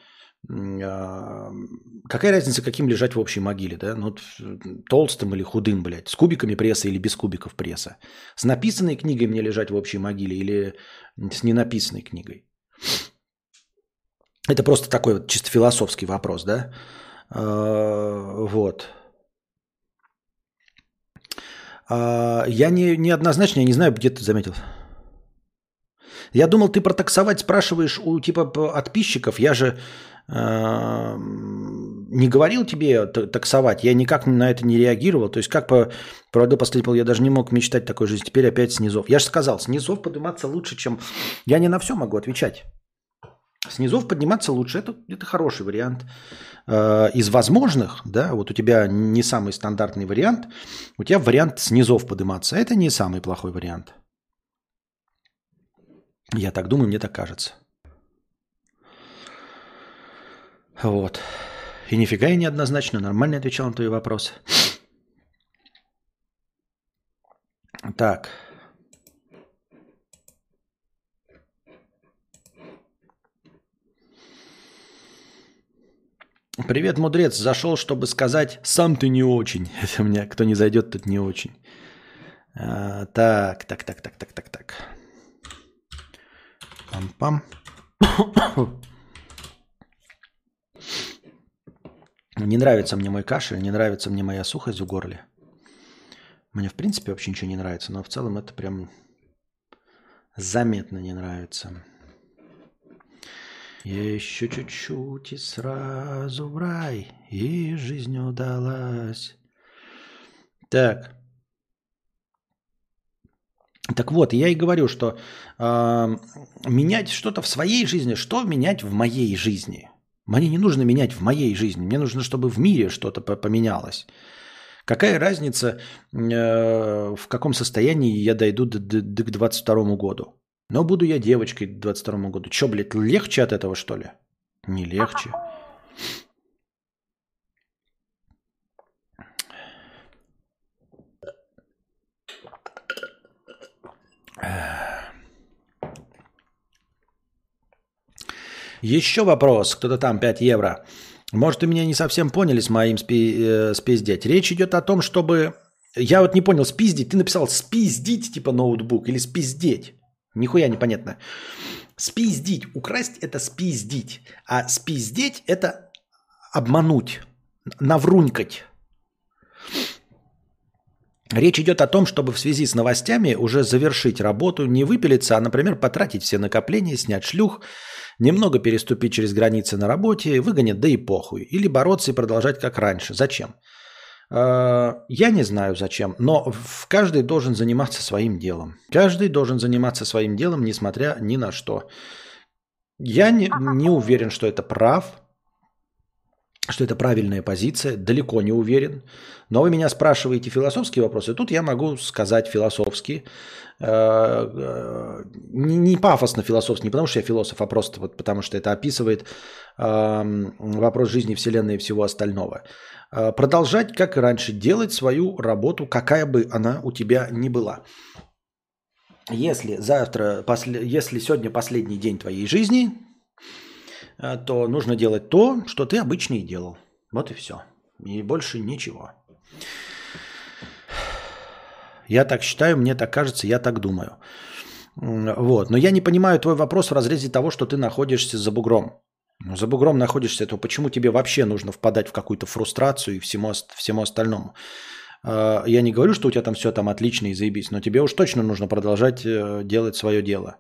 какая разница, каким лежать в общей могиле, да? Ну, толстым или худым, блядь, с кубиками пресса или без кубиков пресса. С написанной книгой мне лежать в общей могиле или с ненаписанной книгой? Это просто такой вот чисто философский вопрос, да? А, вот. А, я не, неоднозначно, я не знаю, где ты заметил. Я думал, ты про таксовать спрашиваешь у типа подписчиков. Я же не говорил тебе таксовать, я никак на это не реагировал. То есть как по правду последний я даже не мог мечтать такой жизни. Теперь опять снизов. Я же сказал, снизов подниматься лучше, чем... Я не на все могу отвечать. Снизов подниматься лучше. Это, это хороший вариант. Э, из возможных, да, вот у тебя не самый стандартный вариант, у тебя вариант снизов подниматься. Это не самый плохой вариант. Я так думаю, мне так кажется. Вот. И нифига я неоднозначно, нормально отвечал на твои вопросы. Так. Привет, мудрец. Зашел, чтобы сказать, сам ты не очень. Это у меня, кто не зайдет, тут не очень. А, так, так, так, так, так, так, так. Пам-пам. Не нравится мне мой кашель, не нравится мне моя сухость в горле. Мне, в принципе, вообще ничего не нравится, но в целом это прям заметно не нравится. Еще чуть-чуть и сразу в рай, и жизнь удалась. Так. Так вот, я и говорю, что э, менять что-то в своей жизни, что менять в моей жизни? Мне не нужно менять в моей жизни, мне нужно, чтобы в мире что-то поменялось. Какая разница, э, в каком состоянии я дойду до, до, до, к 22 году? Но буду я девочкой к 22 году. Че, блядь, легче от этого, что ли? Не легче. Еще вопрос, кто-то там 5 евро. Может, вы меня не совсем поняли с моим спи э, спиздеть. Речь идет о том, чтобы... Я вот не понял, спиздить. Ты написал спиздить, типа ноутбук, или спиздеть. Нихуя непонятно. Спиздить. Украсть – это спиздить. А спиздеть – это обмануть, наврунькать. Речь идет о том, чтобы в связи с новостями уже завершить работу, не выпилиться, а, например, потратить все накопления, снять шлюх, немного переступить через границы на работе, выгонят, да и похуй. Или бороться и продолжать как раньше. Зачем? А, я не знаю зачем, но каждый должен заниматься своим делом. Каждый должен заниматься своим делом, несмотря ни на что. Я не, не уверен, что это прав, что это правильная позиция, далеко не уверен. Но вы меня спрашиваете философские вопросы, тут я могу сказать философски, э, э, не пафосно философски, не потому что я философ, а просто вот потому что это описывает эм, вопрос жизни Вселенной и всего остального. Э, продолжать, как и раньше, делать свою работу, какая бы она у тебя ни была. Если завтра, если сегодня последний день твоей жизни, то нужно делать то, что ты обычно и делал. Вот и все. И больше ничего. Я так считаю, мне так кажется, я так думаю. Вот. Но я не понимаю твой вопрос в разрезе того, что ты находишься за бугром. Ну, за бугром находишься, то почему тебе вообще нужно впадать в какую-то фрустрацию и всему, всему остальному? Э, я не говорю, что у тебя там все там отлично и заебись, но тебе уж точно нужно продолжать э, делать свое дело.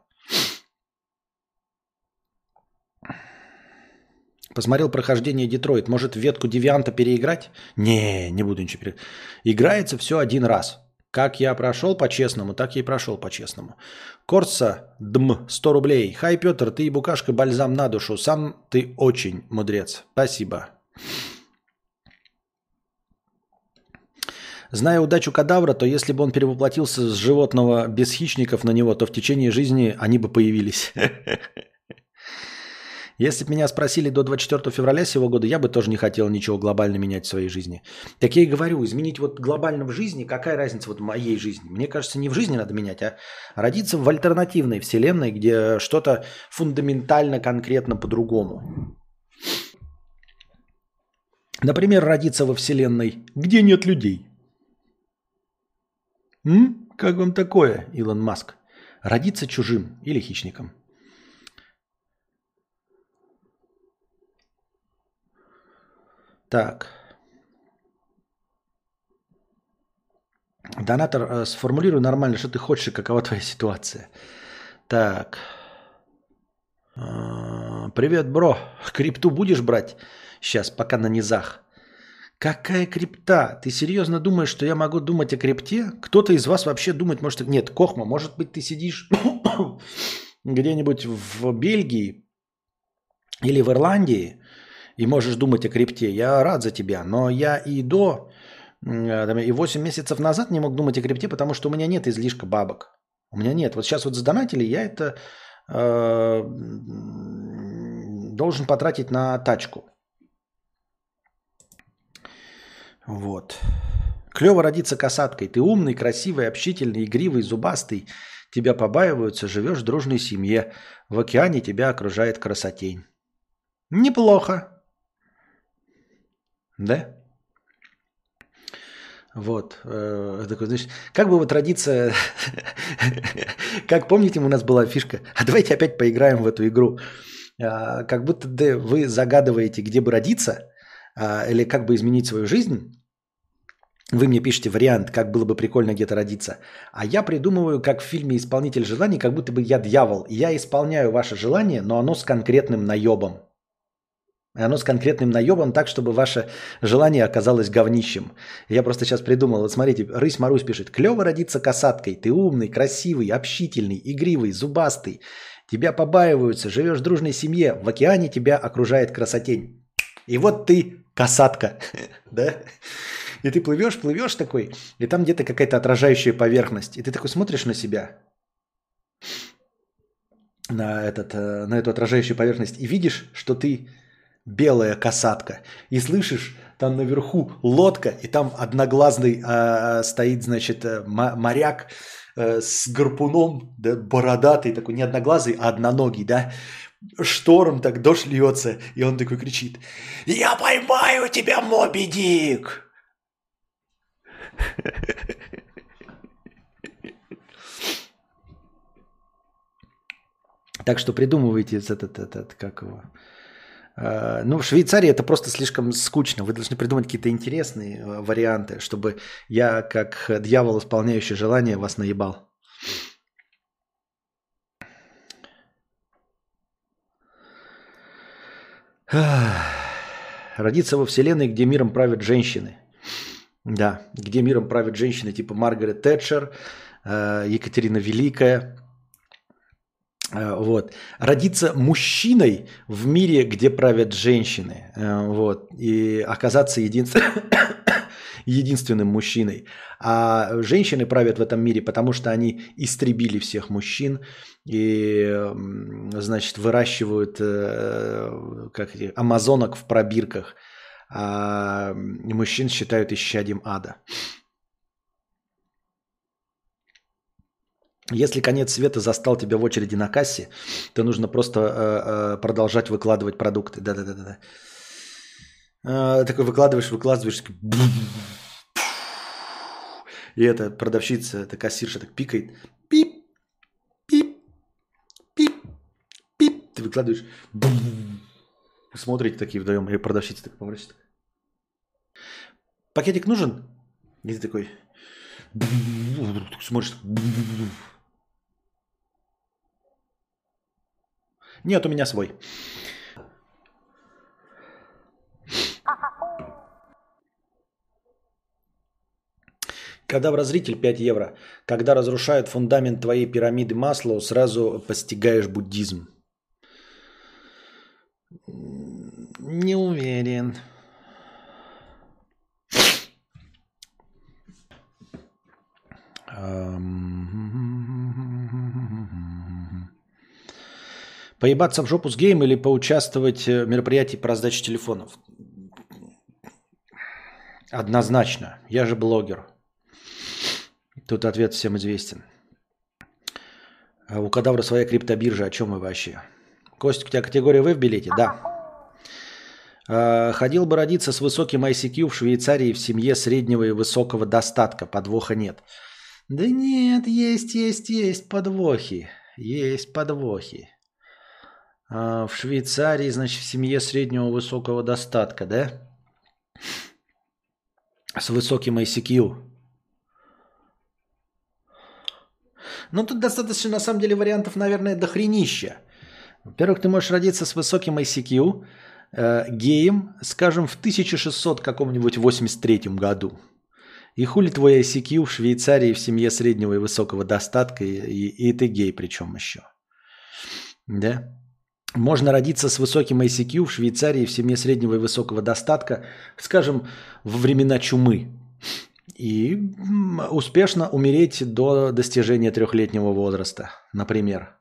Посмотрел прохождение Детройт. Может, ветку Девианта переиграть? Не, не буду ничего переиграть. Играется все один раз. Как я прошел по-честному, так я и прошел по-честному. Корса, дм, 100 рублей. Хай, Петр, ты и букашка бальзам на душу. Сам ты очень мудрец. Спасибо. Зная удачу кадавра, то если бы он перевоплотился с животного без хищников на него, то в течение жизни они бы появились. Если бы меня спросили до 24 февраля сего года, я бы тоже не хотел ничего глобально менять в своей жизни. Так я и говорю, изменить вот глобально в жизни, какая разница вот в моей жизни? Мне кажется, не в жизни надо менять, а родиться в альтернативной вселенной, где что-то фундаментально, конкретно по-другому. Например, родиться во вселенной, где нет людей. М? Как вам такое, Илон Маск? Родиться чужим или хищником – Так. Донатор, э, сформулируй нормально, что ты хочешь и какова твоя ситуация. Так. Э, привет, бро. Крипту будешь брать? Сейчас, пока на низах. Какая крипта? Ты серьезно думаешь, что я могу думать о крипте? Кто-то из вас вообще думает, может... Нет, Кохма, может быть, ты сидишь где-нибудь в Бельгии или в Ирландии, и можешь думать о крипте, я рад за тебя. Но я и до, и 8 месяцев назад не мог думать о крипте, потому что у меня нет излишка бабок. У меня нет. Вот сейчас вот задонатили, я это э, должен потратить на тачку. Вот. Клево родиться касаткой. Ты умный, красивый, общительный, игривый, зубастый. Тебя побаиваются, живешь в дружной семье. В океане тебя окружает красотень. Неплохо. Да? Вот. Э, такой, знаешь, как бы вот родиться... как помните, у нас была фишка, а давайте опять поиграем в эту игру. А, как будто да, вы загадываете, где бы родиться, а, или как бы изменить свою жизнь. Вы мне пишете вариант, как было бы прикольно где-то родиться. А я придумываю, как в фильме «Исполнитель желаний», как будто бы я дьявол. Я исполняю ваше желание, но оно с конкретным наебом. И оно с конкретным наебом так, чтобы ваше желание оказалось говнищем. Я просто сейчас придумал, вот смотрите, Рысь Марусь пишет, клево родиться касаткой, ты умный, красивый, общительный, игривый, зубастый. Тебя побаиваются, живешь в дружной семье, в океане тебя окружает красотень. И вот ты касатка, да? И ты плывешь, плывешь такой, и там где-то какая-то отражающая поверхность. И ты такой смотришь на себя, на, этот, э, на эту отражающую поверхность, и видишь, что ты белая касатка. И слышишь, там наверху лодка, и там одноглазный э, стоит, значит, э, моряк э, с гарпуном, да, бородатый, такой не одноглазый, а одноногий, да, шторм так, дождь льется, и он такой кричит, «Я поймаю тебя, Моби Дик!» Так что придумывайте этот, этот, как его. А, ну, в Швейцарии это просто слишком скучно. Вы должны придумать какие-то интересные э, варианты, чтобы я, как дьявол, исполняющий желание, вас наебал. Родиться во вселенной, где миром правят женщины. Да, где миром правят женщины типа Маргарет Тэтчер, э, Екатерина Великая. Э, вот. Родиться мужчиной в мире, где правят женщины. Э, вот. И оказаться единственным, единственным мужчиной. А женщины правят в этом мире, потому что они истребили всех мужчин и, значит, выращивают как эти, амазонок в пробирках – а мужчин считают исчадием ада. Если конец света застал тебя в очереди на кассе, то нужно просто э, э, продолжать выкладывать продукты. Да-да-да. Э, такой выкладываешь, выкладываешь. И эта продавщица, эта кассирша так пикает. Пип, пип, пип, пип. Ты выкладываешь. Смотрите такие вдвоем, и продавщица так поворачивается. Пакетик нужен? И ты такой... Смотришь. Нет, у меня свой. Когда в разритель 5 евро. Когда разрушают фундамент твоей пирамиды Маслоу, сразу постигаешь буддизм. Не уверен. Поебаться в жопу с геем или поучаствовать в мероприятии по раздаче телефонов? Однозначно. Я же блогер. Тут ответ всем известен. А у кадавра своя криптобиржа. О чем вы вообще? Кость, у тебя категория В в билете? Да. А, ходил бы родиться с высоким ICQ в Швейцарии в семье среднего и высокого достатка. Подвоха нет. Да нет, есть, есть, есть подвохи. Есть подвохи. А, в Швейцарии, значит, в семье среднего высокого достатка, да? С высоким ICQ. Ну, тут достаточно, на самом деле, вариантов, наверное, дохренища. Во-первых, ты можешь родиться с высоким ICQ, э, геем, скажем, в 1600 каком-нибудь 83 году. И хули твой ICQ в Швейцарии в семье среднего и высокого достатка, и, и, и ты гей причем еще. Да? Можно родиться с высоким ICQ в Швейцарии в семье среднего и высокого достатка, скажем, во времена чумы. И успешно умереть до достижения трехлетнего возраста, например.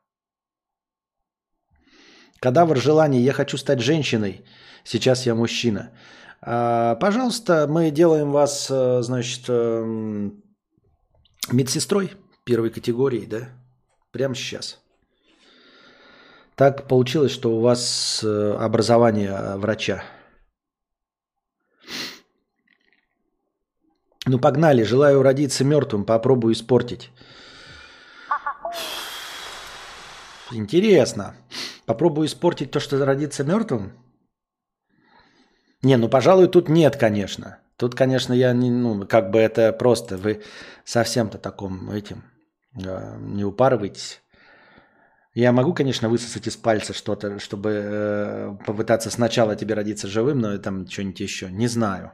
Кадавр желаний «Я хочу стать женщиной, сейчас я мужчина». А, пожалуйста, мы делаем вас, э, значит, эм, медсестрой первой категории, да? Прямо сейчас. Так получилось, что у вас э, образование врача. Ну погнали, желаю родиться мертвым, попробую испортить. Интересно. Попробую испортить то, что родиться мертвым? Не, ну, пожалуй, тут нет, конечно. Тут, конечно, я не, ну, как бы это просто, вы совсем-то таком этим э, не упарываетесь. Я могу, конечно, высосать из пальца что-то, чтобы э, попытаться сначала тебе родиться живым, но там что-нибудь еще. Не знаю.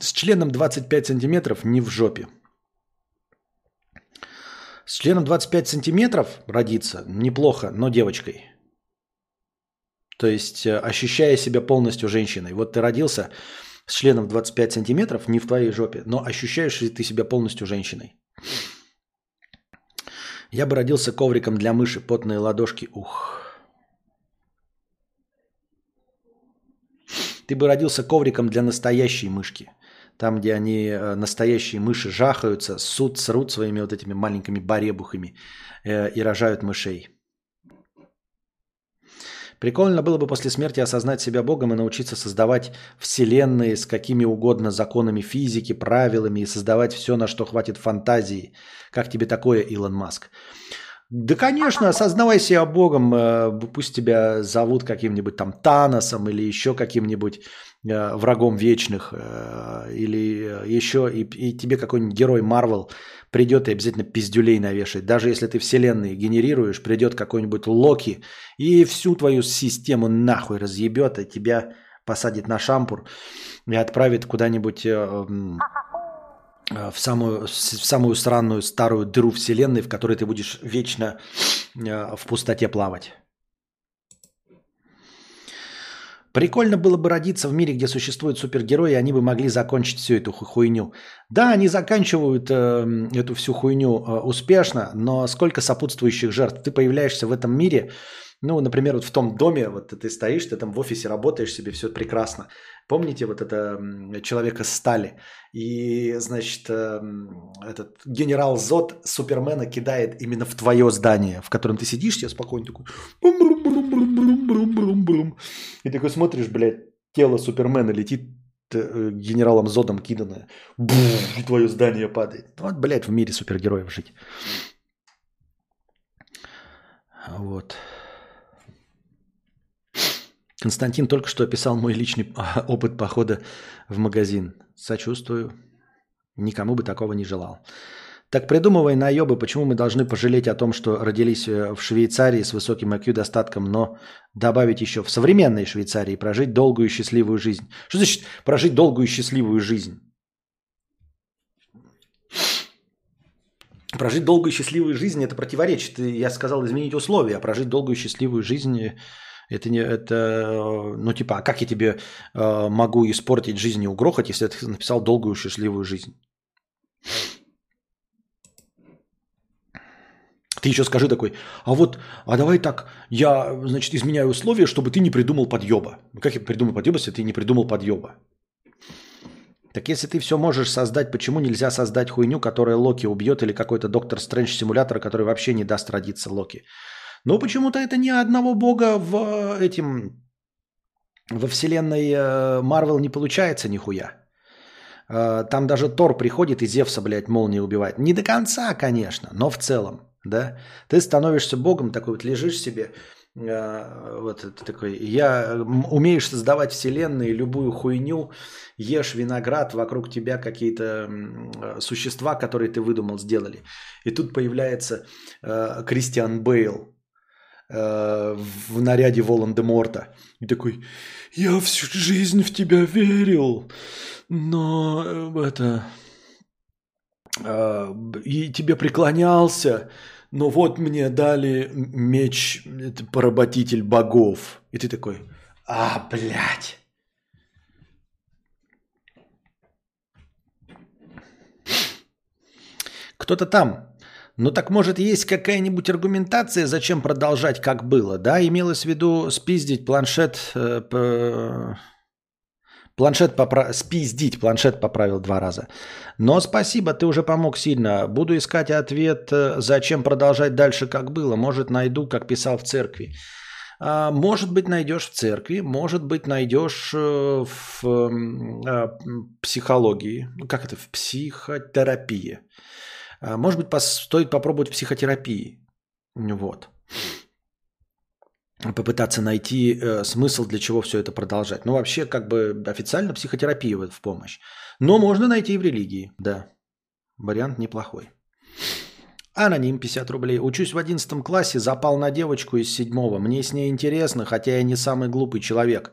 С членом 25 сантиметров не в жопе. С членом 25 сантиметров родиться неплохо, но девочкой. То есть э, ощущая себя полностью женщиной. Вот ты родился с членом 25 сантиметров, не в твоей жопе, но ощущаешь ли ты себя полностью женщиной. Я бы родился ковриком для мыши, потные ладошки, ух. Ты бы родился ковриком для настоящей мышки. Там, где они, э, настоящие мыши, жахаются, суд, срут своими вот этими маленькими баребухами э, и рожают мышей. Прикольно было бы после смерти осознать себя Богом и научиться создавать вселенные с какими угодно законами физики, правилами и создавать все, на что хватит фантазии. Как тебе такое, Илон Маск? Да, конечно, осознавай себя Богом, э, пусть тебя зовут каким-нибудь там Таносом или еще каким-нибудь врагом вечных, э, или еще, и, и тебе какой-нибудь герой Марвел придет и обязательно пиздюлей навешает. Даже если ты вселенные генерируешь, придет какой-нибудь Локи и всю твою систему нахуй разъебет, и тебя посадит на шампур и отправит куда-нибудь Э, в самую, в самую странную старую дыру вселенной, в которой ты будешь вечно э, в пустоте плавать. Прикольно было бы родиться в мире, где существуют супергерои, и они бы могли закончить всю эту хуйню. Да, они заканчивают э, эту всю хуйню э, успешно, но сколько сопутствующих жертв? Ты появляешься в этом мире, ну, например, вот в том доме, вот ты стоишь, ты там в офисе работаешь себе, все прекрасно. Помните вот это человека стали? И, значит, эм, этот генерал Зод Супермена кидает именно в твое здание, в котором ты сидишь, тебе спокойно такой... И такой смотришь, блядь, тело Супермена летит э, генералом Зодом киданное. И твое здание падает. Вот, блядь, в мире супергероев жить. Вот. Константин только что описал мой личный опыт похода в магазин. Сочувствую. Никому бы такого не желал. Так придумывай наебы, почему мы должны пожалеть о том, что родились э, в Швейцарии с высоким IQ достатком, но добавить еще в современной Швейцарии прожить долгую и счастливую жизнь. Что значит прожить долгую и счастливую жизнь? Прожить долгую и счастливую жизнь – это противоречит. Я сказал изменить условия, а прожить долгую и счастливую жизнь это не это, ну типа, а как я тебе э, могу испортить жизнь и угрохать, если ты написал долгую счастливую жизнь? Ты еще скажи такой, а вот, а давай так, я, значит, изменяю условия, чтобы ты не придумал подъеба. Как я придумал подъеба, если ты не придумал подъеба? Так если ты все можешь создать, почему нельзя создать хуйню, которая Локи убьет, или какой-то доктор Стрэндж симулятор, который вообще не даст родиться Локи? Но почему-то это не одного бога в э, этим во вселенной Марвел не получается нихуя. Э, там даже Тор приходит и Зевса, блядь, молнией убивает. Не до конца, конечно, но в целом, да. Ты становишься богом, такой вот лежишь себе, э, вот это такой, я умеешь создавать вселенные, любую хуйню, ешь виноград, вокруг тебя какие-то существа, которые ты выдумал, сделали. И тут появляется Кристиан Бейл, Э, в наряде Волан-де-Морта. И такой, я всю жизнь в тебя верил, но э, это... Э, и тебе преклонялся, но вот мне дали меч, это поработитель богов. И ты такой, а, блядь. Кто-то там ну так может есть какая-нибудь аргументация, зачем продолжать как было, да? Имелось в виду спиздить планшет, э, планшет попра... спиздить, планшет поправил два раза. Но спасибо, ты уже помог сильно. Буду искать ответ, э, зачем продолжать дальше как было. Может найду, как писал в церкви. А, может быть, найдешь в церкви, может быть, найдешь э, в э, психологии, ну как это, в психотерапии. А, может быть, стоит попробовать психотерапии. Вот. Попытаться найти э, смысл, для чего все это продолжать. Ну, вообще, как бы официально психотерапия в помощь. Но можно найти и в религии, да. Вариант неплохой. Аноним 50 рублей. Учусь в 11 классе, запал на девочку из седьмого. Мне с ней интересно, хотя я не самый глупый человек.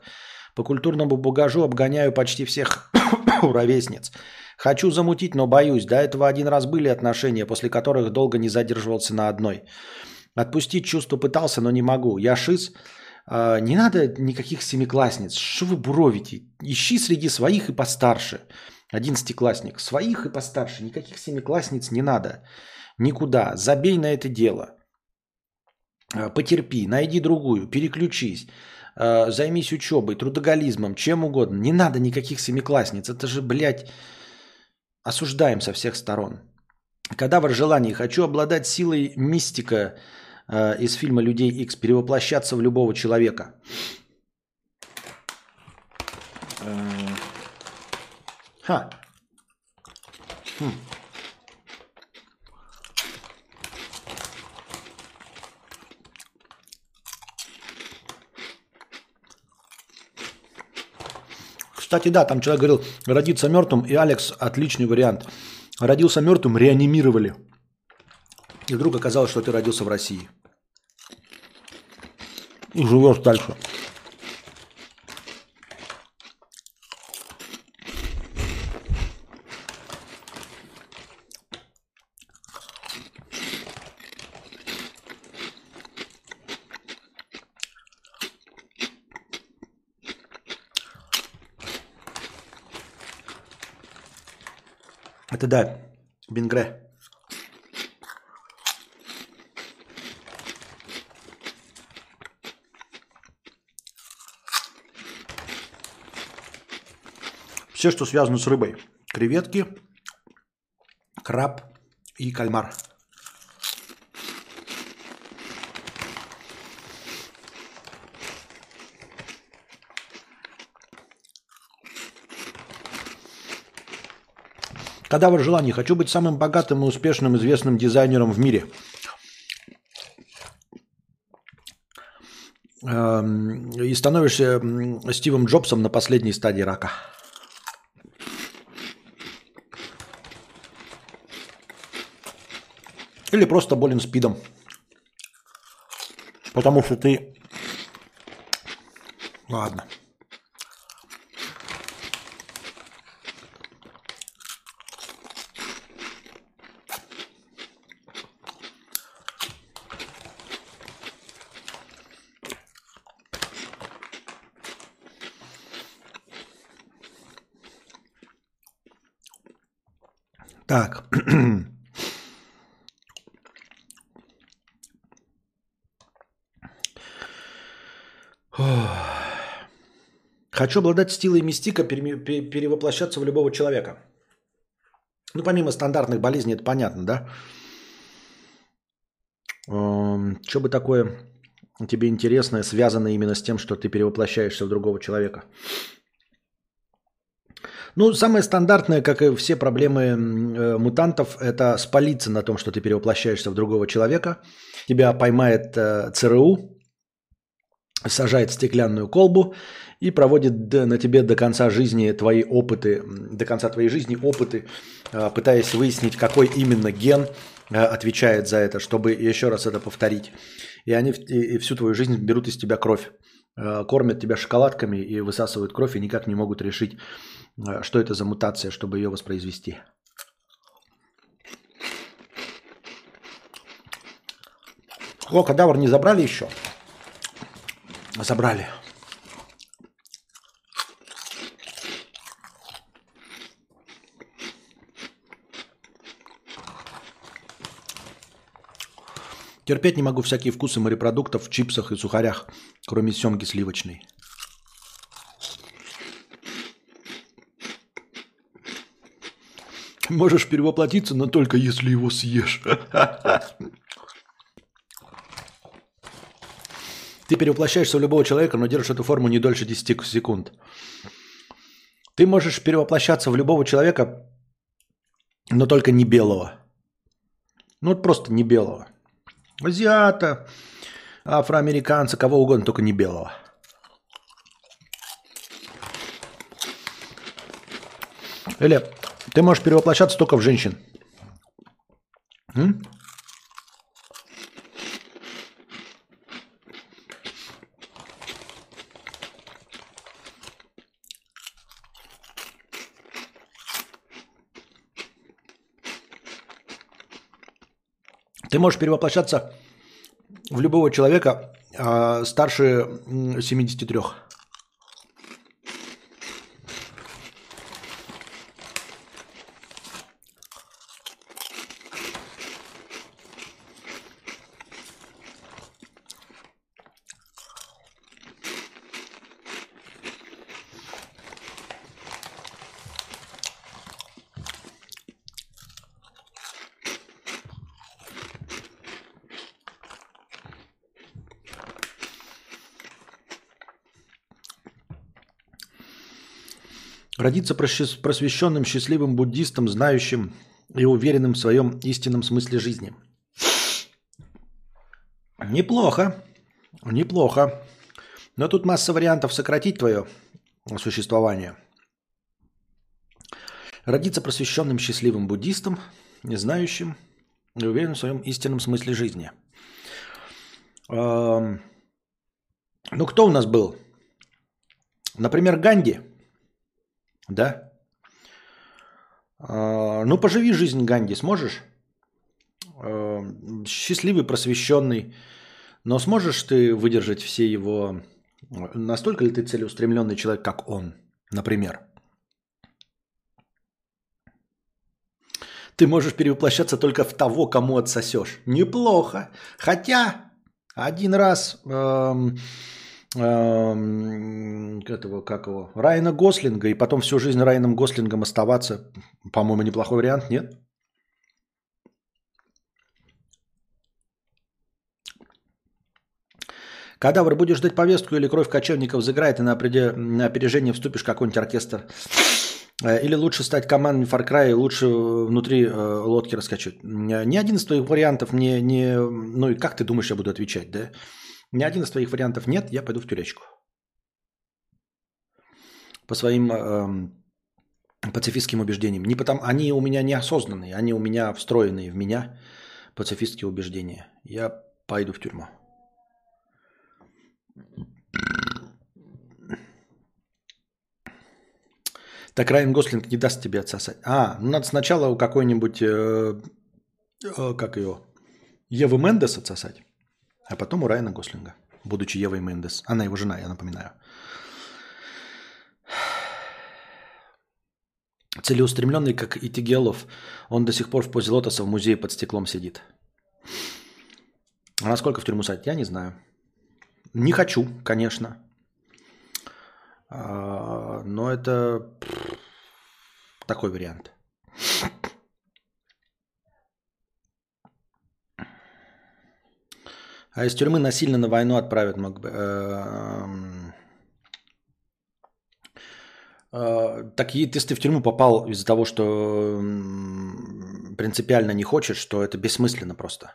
По культурному багажу обгоняю почти всех ровесниц. Хочу замутить, но боюсь. До этого один раз были отношения, после которых долго не задерживался на одной. Отпустить чувство пытался, но не могу. Я шиз. А, не надо никаких семиклассниц. Что вы буровите? Ищи среди своих и постарше. Одиннадцатиклассник. Своих и постарше. Никаких семиклассниц не надо. Никуда. Забей на это дело. А, потерпи. Найди другую. Переключись. А, займись учебой, трудоголизмом, чем угодно. Не надо никаких семиклассниц. Это же, блядь, осуждаем со всех сторон. Кадавр желаний. Хочу обладать силой мистика Э, из фильма «Людей X перевоплощаться в любого человека. Э, ха. Хм. Кстати, да, там человек говорил, родиться мертвым, и Алекс отличный вариант. Родился мертвым, реанимировали. И вдруг оказалось, что ты родился в России. И живешь дальше. Это да, Бингре. Все, что связано с рыбой. Креветки, краб и кальмар. Кадавр желаний. Хочу быть самым богатым и успешным известным дизайнером в мире. Эм, И становишься Стивом Джобсом на последней стадии рака. Или просто болен спидом. Потому что ты... Ладно. Так. Хочу обладать стилой мистика, перевоплощаться в любого человека. Ну, помимо стандартных болезней, это понятно, да? Что бы такое тебе интересное, связанное именно с тем, что ты перевоплощаешься в другого человека? Ну, самое стандартное, как и все проблемы э, мутантов, это спалиться на том, что ты перевоплощаешься в другого человека. Тебя поймает э, ЦРУ, сажает стеклянную колбу и проводит на тебе до конца жизни твои опыты, до конца твоей жизни опыты, э, пытаясь выяснить, какой именно ген э, отвечает за это, чтобы еще раз это повторить. И они всю твою жизнь берут из тебя кровь, э, кормят тебя шоколадками и высасывают кровь, и никак не могут решить, что это за мутация, чтобы ее воспроизвести. О, кадавр не забрали еще? Забрали. Терпеть не могу всякие вкусы морепродуктов в чипсах и сухарях, кроме семги сливочной. Можешь перевоплотиться, но только если его съешь. Ты перевоплощаешься в любого человека, но держишь эту форму не дольше 10 секунд. Ты можешь перевоплощаться в любого человека, но только не белого. Ну, вот просто не белого. Азиата, афроамериканца, кого угодно, только не белого. Или ты можешь перевоплощаться только в женщин. М? Ты можешь перевоплощаться в любого человека а, старше м, 73. Родиться просвещ- просвещенным, счастливым буддистом, знающим и уверенным в своем истинном смысле жизни. Неплохо. Неплохо. Но тут масса вариантов сократить твое существование. Родиться просвещенным счастливым буддистом, знающим и уверенным в своем истинном смысле жизни. Эм, ну, кто у нас был? Например, Ганди. Да? Э, ну, поживи жизнь Ганди, сможешь? Э, счастливый, просвещенный. Но сможешь ты выдержать все его... Настолько ли ты целеустремленный человек, как он, например? Ты можешь перевоплощаться только в того, кому отсосешь. Неплохо. Хотя один раз эм, этого, как его, Райана Гослинга, и потом всю жизнь Райаном Гослингом оставаться, по-моему, неплохой вариант, нет? Когда вы будешь ждать повестку или кровь кочевников заграет, и на, опережение вступишь какой-нибудь оркестр Э, или лучше стать командой Far Cry, лучше внутри э, лодки раскачивать. Ни один из твоих вариантов не, не... Ну и как ты думаешь, я буду отвечать, да? Ни один из твоих вариантов нет, я пойду в тюрячку. По своим э, пацифистским убеждениям. Не потому, они у меня неосознанные, они у меня встроенные в меня пацифистские убеждения. Я пойду в тюрьму. Так Райан Гослинг не даст тебе отсосать. А, ну надо сначала у какой-нибудь, э, э, как ее, Евы Мендес отсосать, а потом у Райана Гослинга, будучи Евой Мендес. Она его жена, я напоминаю. Целеустремленный, как и Тигелов, он до сих пор в позе лотоса в музее под стеклом сидит. А насколько в тюрьму садить, я не знаю. Не хочу, конечно. А, но это такой вариант. А из тюрьмы насильно на войну отправят бы. Эм, э, так если ты в тюрьму попал из-за того, что принципиально не хочешь, то это бессмысленно просто.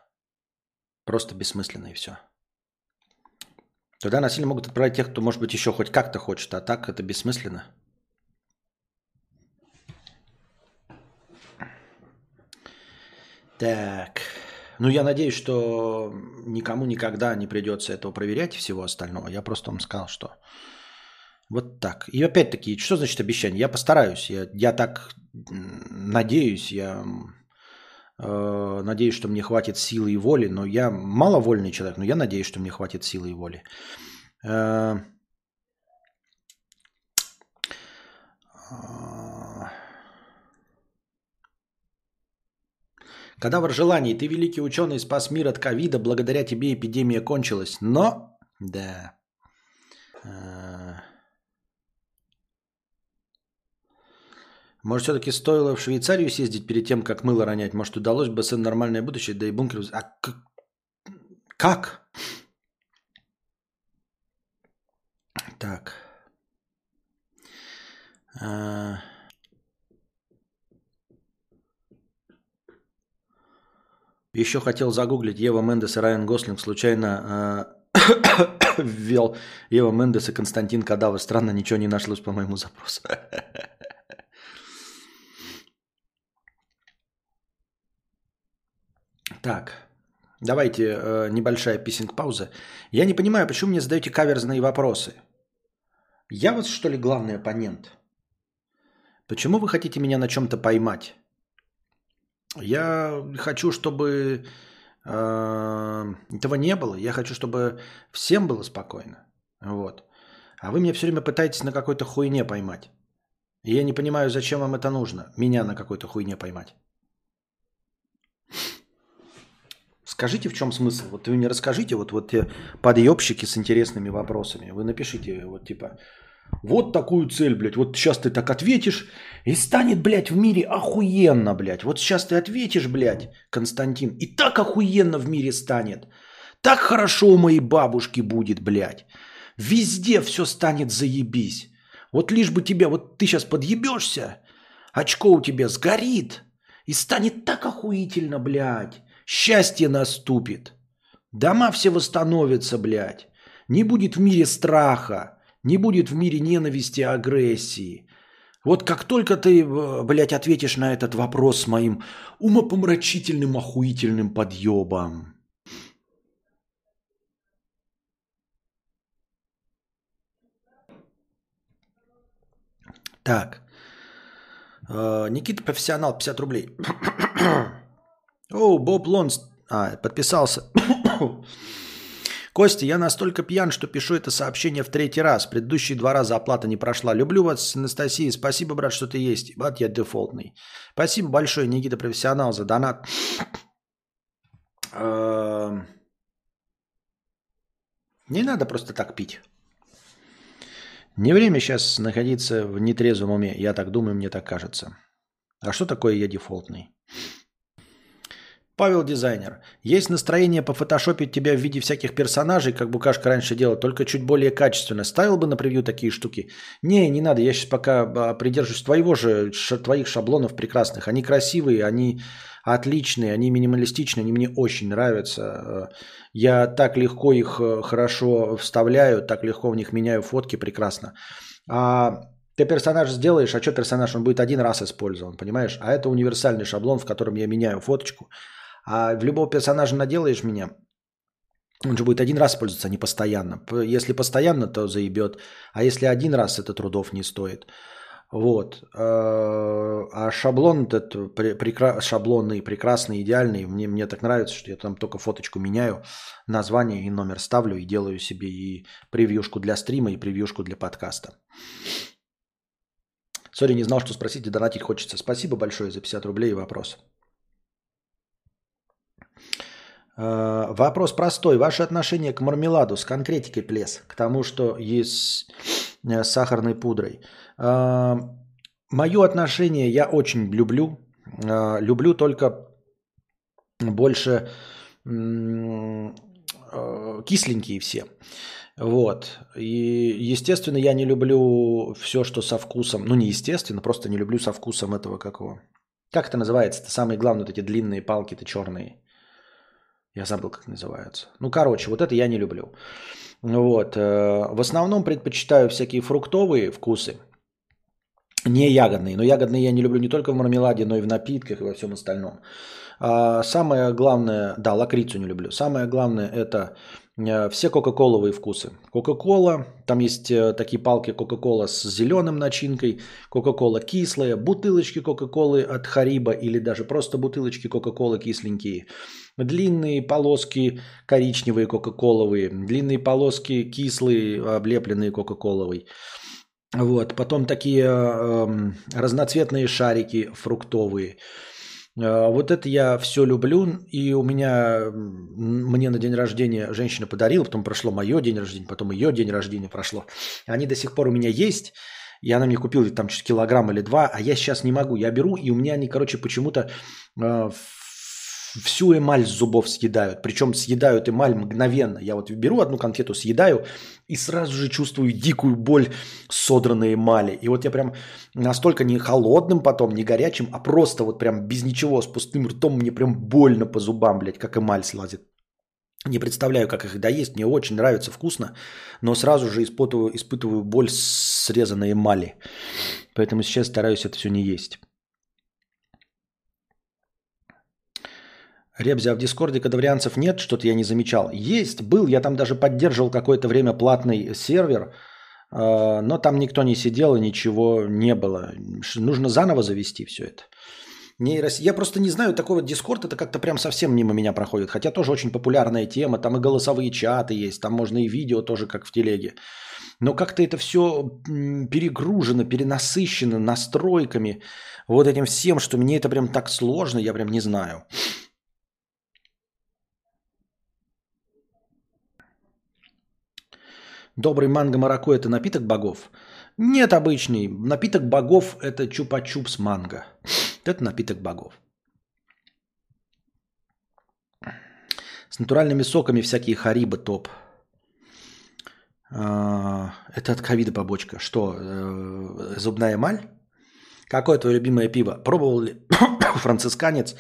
Просто бессмысленно и все. Тогда насильно могут отправить тех, кто, может быть, еще хоть как-то хочет, а так это бессмысленно. Так. Ну, я надеюсь, что никому никогда не придется этого проверять и всего остального. Я просто вам сказал, что вот так. И опять-таки, что значит обещание? Я постараюсь. Я, я так надеюсь. Я Э, надеюсь, что мне хватит силы и воли, но я маловольный человек, но я надеюсь, что мне хватит силы и воли. Э, когда в желании ты великий ученый спас мир от ковида, благодаря тебе эпидемия кончилась. Но, да, э, Может, все-таки стоило в Швейцарию съездить перед тем, как мыло ронять? Может, удалось бы сын нормальное будущее, да и бункер... А как? Так. А... Еще хотел загуглить Ева Мендес и Райан Гослинг. Случайно а... ввел Ева Мендес и Константин Кадава. Странно, ничего не нашлось по моему запросу. Так, давайте э, небольшая писинг-пауза. Я не понимаю, почему мне задаете каверзные вопросы. Я вот что ли главный оппонент? Почему вы хотите меня на чем-то поймать? Я хочу, чтобы э, этого не было. Я хочу, чтобы всем было спокойно. Вот. А вы меня все время пытаетесь на какой-то хуйне поймать. И я не понимаю, зачем вам это нужно, меня на какой-то хуйне поймать. Скажите, в чем смысл? Вот вы мне расскажите, вот, вот те подъебщики с интересными вопросами. Вы напишите, вот типа, вот такую цель, блядь, вот сейчас ты так ответишь, и станет, блядь, в мире охуенно, блядь. Вот сейчас ты ответишь, блядь, Константин, и так охуенно в мире станет. Так хорошо у моей бабушки будет, блядь. Везде все станет заебись. Вот лишь бы тебя, вот ты сейчас подъебешься, очко у тебя сгорит, и станет так охуительно, блядь. Счастье наступит. Дома все восстановятся, блядь. Не будет в мире страха. Не будет в мире ненависти и агрессии. Вот как только ты, э, блядь, ответишь на этот вопрос с моим умопомрачительным, охуительным подъебом. Так. Э, Никита профессионал 50 рублей. О, Боб Лонс. А, подписался. Костя, я настолько пьян, что пишу это сообщение в третий раз. Предыдущие два раза оплата не прошла. Люблю вас, Анастасия. Спасибо, брат, что ты есть. Брат, я дефолтный. Спасибо большое, Никита Профессионал, за донат. Эм. Не надо просто так пить. Не время сейчас находиться в нетрезвом уме. Я так думаю, мне так кажется. А что такое я дефолтный? Павел Дизайнер. Есть настроение пофотошопить тебя в виде всяких персонажей, как Букашка раньше делал, только чуть более качественно. Ставил бы на превью такие штуки? Не, не надо. Я сейчас пока а, придерживаюсь твоего же, твоих шаблонов прекрасных. Они красивые, они отличные, они минималистичные, они мне очень нравятся. Я так легко их э, хорошо вставляю, так легко в них меняю фотки прекрасно. А ты персонаж сделаешь, а что персонаж? Он будет один раз использован, понимаешь? А это универсальный шаблон, в котором я меняю фоточку. А в любого персонажа наделаешь меня, он же будет один раз пользоваться, а не постоянно. Если постоянно, то заебет. А если один раз, это трудов не стоит. Вот. Э, а шаблон этот прекра... шаблонный, прекрасный, идеальный. Мне, мне так нравится, что я там только фоточку меняю, название и номер ставлю и делаю себе и превьюшку для стрима, и превьюшку для подкаста. Сори, не знал, что спросить и донатить хочется. Спасибо большое за 50 рублей и вопрос. Э, вопрос простой. Ваше отношение к мармеладу с конкретикой плес, к тому, что есть с сахарной пудрой. Э, Мое отношение я очень люблю. Э, люблю только больше кисленькие все. Вот. И, естественно, я не люблю все, что со вкусом. Ну, не естественно, просто не люблю со вкусом этого какого. Как это называется? Это самые главные вот эти длинные палки-то черные. Я забыл, как называются. Ну, короче, вот это я не люблю. Вот. Э, в основном предпочитаю всякие фруктовые вкусы, не ягодные. Но ягодные я не люблю не только в мармеладе, но и в напитках и во всем остальном. А самое главное, да, лакрицу не люблю. Самое главное это все кока-коловые вкусы. Кока-кола, там есть э, такие палки Кока-кола с зеленым начинкой, Кока-кола кислая, бутылочки Кока-колы от Хариба или даже просто бутылочки Кока-колы кисленькие, длинные полоски коричневые Кока-коловые, длинные полоски кислые, облепленные Кока-коловой. Вот, потом такие э, разноцветные шарики фруктовые – Э, вот это я все люблю, и у меня, мне на день рождения женщина подарила, потом прошло мое день рождения, потом ее день рождения прошло. Они до сих пор у меня есть, и она мне купила там чуть килограмм или два, а я сейчас не могу. Я беру, и у меня они, короче, почему-то э, всю эмаль с зубов съедают. Причем съедают эмаль мгновенно. Я вот беру одну конфету, съедаю и сразу же чувствую дикую боль содранной эмали. И вот я прям настолько не холодным потом, не горячим, а просто вот прям без ничего, с пустым ртом мне прям больно по зубам, блядь, как эмаль слазит. Не представляю, как их доесть. Мне очень нравится, вкусно, но сразу же испытываю, испытываю боль срезанной эмали. Поэтому сейчас стараюсь это все не есть. Ребзя, а в Дискорде кадаврианцев нет, что-то я не замечал. Есть, был, я там даже поддерживал какое-то время платный сервер, а, но там никто не сидел и ничего не было. Нужно заново завести все это. Нейрос... Я просто не знаю, такой вот Дискорд, это как-то прям совсем мимо меня проходит. Хотя тоже очень популярная тема, там и голосовые чаты есть, там можно и видео тоже, как в телеге. Но как-то это все перегружено, перенасыщено настройками, вот этим всем, что мне это прям так сложно, я прям не знаю. Добрый манго марако – это напиток богов? Нет, обычный. Напиток богов – это чупа-чупс манго. Это напиток богов. С натуральными соками всякие хариба топ. А, это от ковида побочка. Что, э, зубная эмаль? Какое твое любимое пиво? Пробовал ли францисканец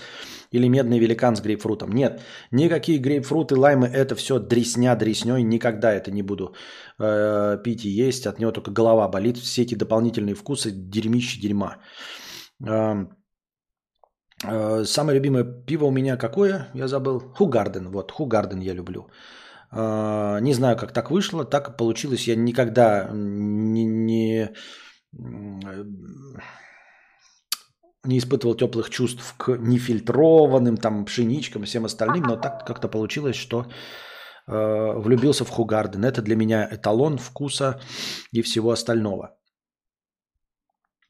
или медный великан с грейпфрутом? Нет, никакие грейпфруты, лаймы, это все дресня дресней. Никогда это не буду э, пить и есть. От него только голова болит. Все эти дополнительные вкусы дерьмище дерьма. Э, э, самое любимое пиво у меня какое? Я забыл. Хугарден. Вот, Хугарден я люблю. Э, не знаю, как так вышло. Так получилось. Я никогда не, не не испытывал теплых чувств к нефильтрованным там пшеничкам и всем остальным, но так как-то получилось, что э, влюбился в Хугарден. Это для меня эталон вкуса и всего остального.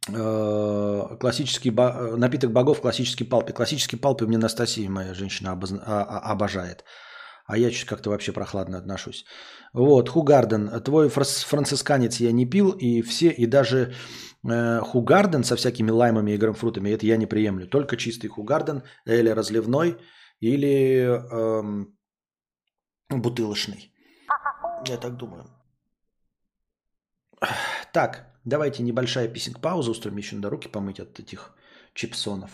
Э, классический бо... напиток богов, классический палпи. Классический палпи меня Анастасия, моя женщина, обоз... а, а, обожает. А я чуть как-то вообще прохладно отношусь. Вот, Хугарден, твой францисканец я не пил, и все, и даже э, Хугарден со всякими лаймами и грамфрутами, это я не приемлю. Только чистый Хугарден, или разливной, или э, бутылочный. Я так думаю. Так, давайте небольшая писинг-пауза устроим, еще надо руки помыть от этих чипсонов.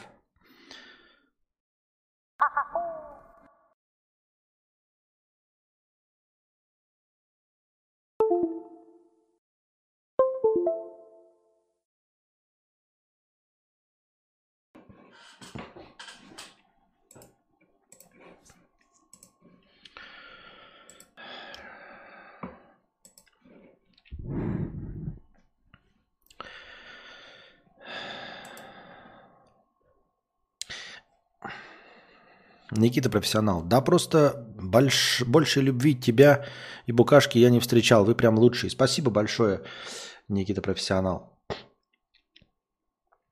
Никита профессионал. Да просто больш, больше любви тебя и букашки я не встречал. Вы прям лучшие. Спасибо большое, Никита профессионал.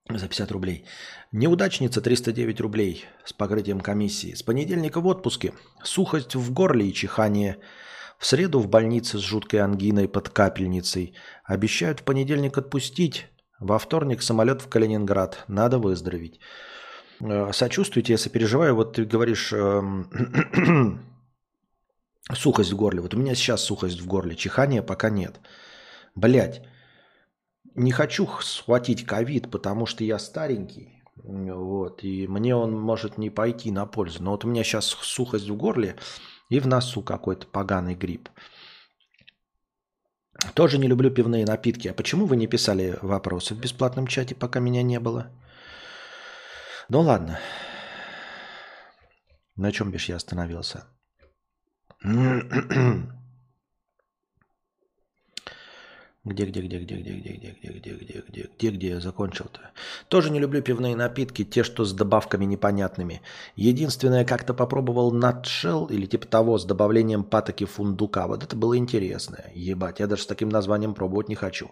За 50 рублей. Неудачница 309 рублей с покрытием комиссии. С понедельника в отпуске. Сухость в горле и чихание. В среду в больнице с жуткой ангиной под капельницей. Обещают в понедельник отпустить. Во вторник самолет в Калининград. Надо выздороветь. Э, сочувствуйте, я сопереживаю. Вот ты говоришь эм, сухость в горле. Вот у меня сейчас сухость в горле, чихания пока нет. Блять, не хочу схватить ковид, потому что я старенький. Вот, и мне он может не пойти на пользу. Но вот у меня сейчас сухость в горле и в носу какой-то поганый грипп. Тоже не люблю пивные напитки. А почему вы не писали вопросы в бесплатном чате, пока меня не было? Ну ладно. На чем бишь я остановился? Где, где, где, где, где, где, где, где, где, где, где, где, где я закончил-то? Тоже не люблю пивные напитки, те, что с добавками непонятными. Единственное, как-то попробовал натшел или типа того с добавлением патоки фундука. Вот это было интересно. Ебать, я даже с таким названием пробовать не хочу.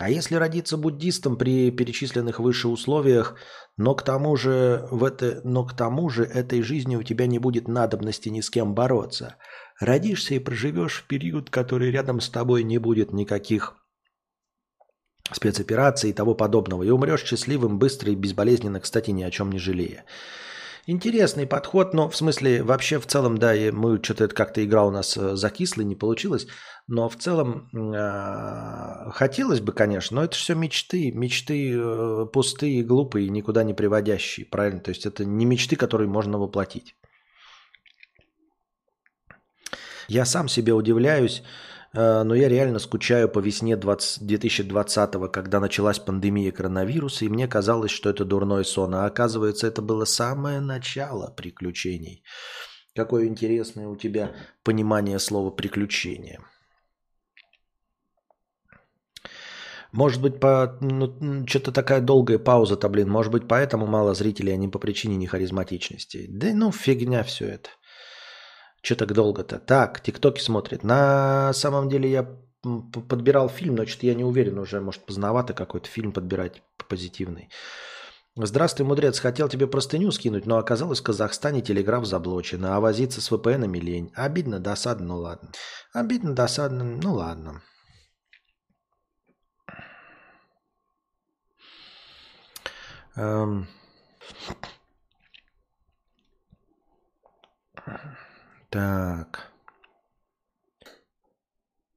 А если родиться буддистом при перечисленных выше условиях, но к тому же в это, но к тому же этой жизни у тебя не будет надобности ни с кем бороться. Родишься и проживешь в период, который рядом с тобой не будет никаких спецопераций и того подобного, и умрешь счастливым, быстро и безболезненно, кстати, ни о чем не жалея. Интересный подход, но в смысле вообще в целом, да, и мы что-то это как-то игра у нас э, закисло, не получилось, но в целом э, хотелось бы, конечно, но это все мечты, мечты э, пустые, глупые, никуда не приводящие, правильно? То есть это не мечты, которые можно воплотить. Я сам себе удивляюсь, но я реально скучаю по весне 20, 2020, когда началась пандемия коронавируса, и мне казалось, что это дурной сон, а оказывается, это было самое начало приключений. Какое интересное у тебя понимание слова «приключение». Может быть, по ну, что-то такая долгая пауза-то, блин. Может быть, поэтому мало зрителей, а не по причине нехаризматичности. Да ну, фигня все это. Че так долго-то? Так, тиктоки смотрит. На самом деле я подбирал фильм, но что-то я не уверен уже, может, поздновато какой-то фильм подбирать позитивный. Здравствуй, мудрец. Хотел тебе простыню скинуть, но оказалось в Казахстане телеграф заблочен, а возиться с VPN лень. Обидно, досадно, ну ладно. Обидно, досадно, ну ладно. Эм... Так.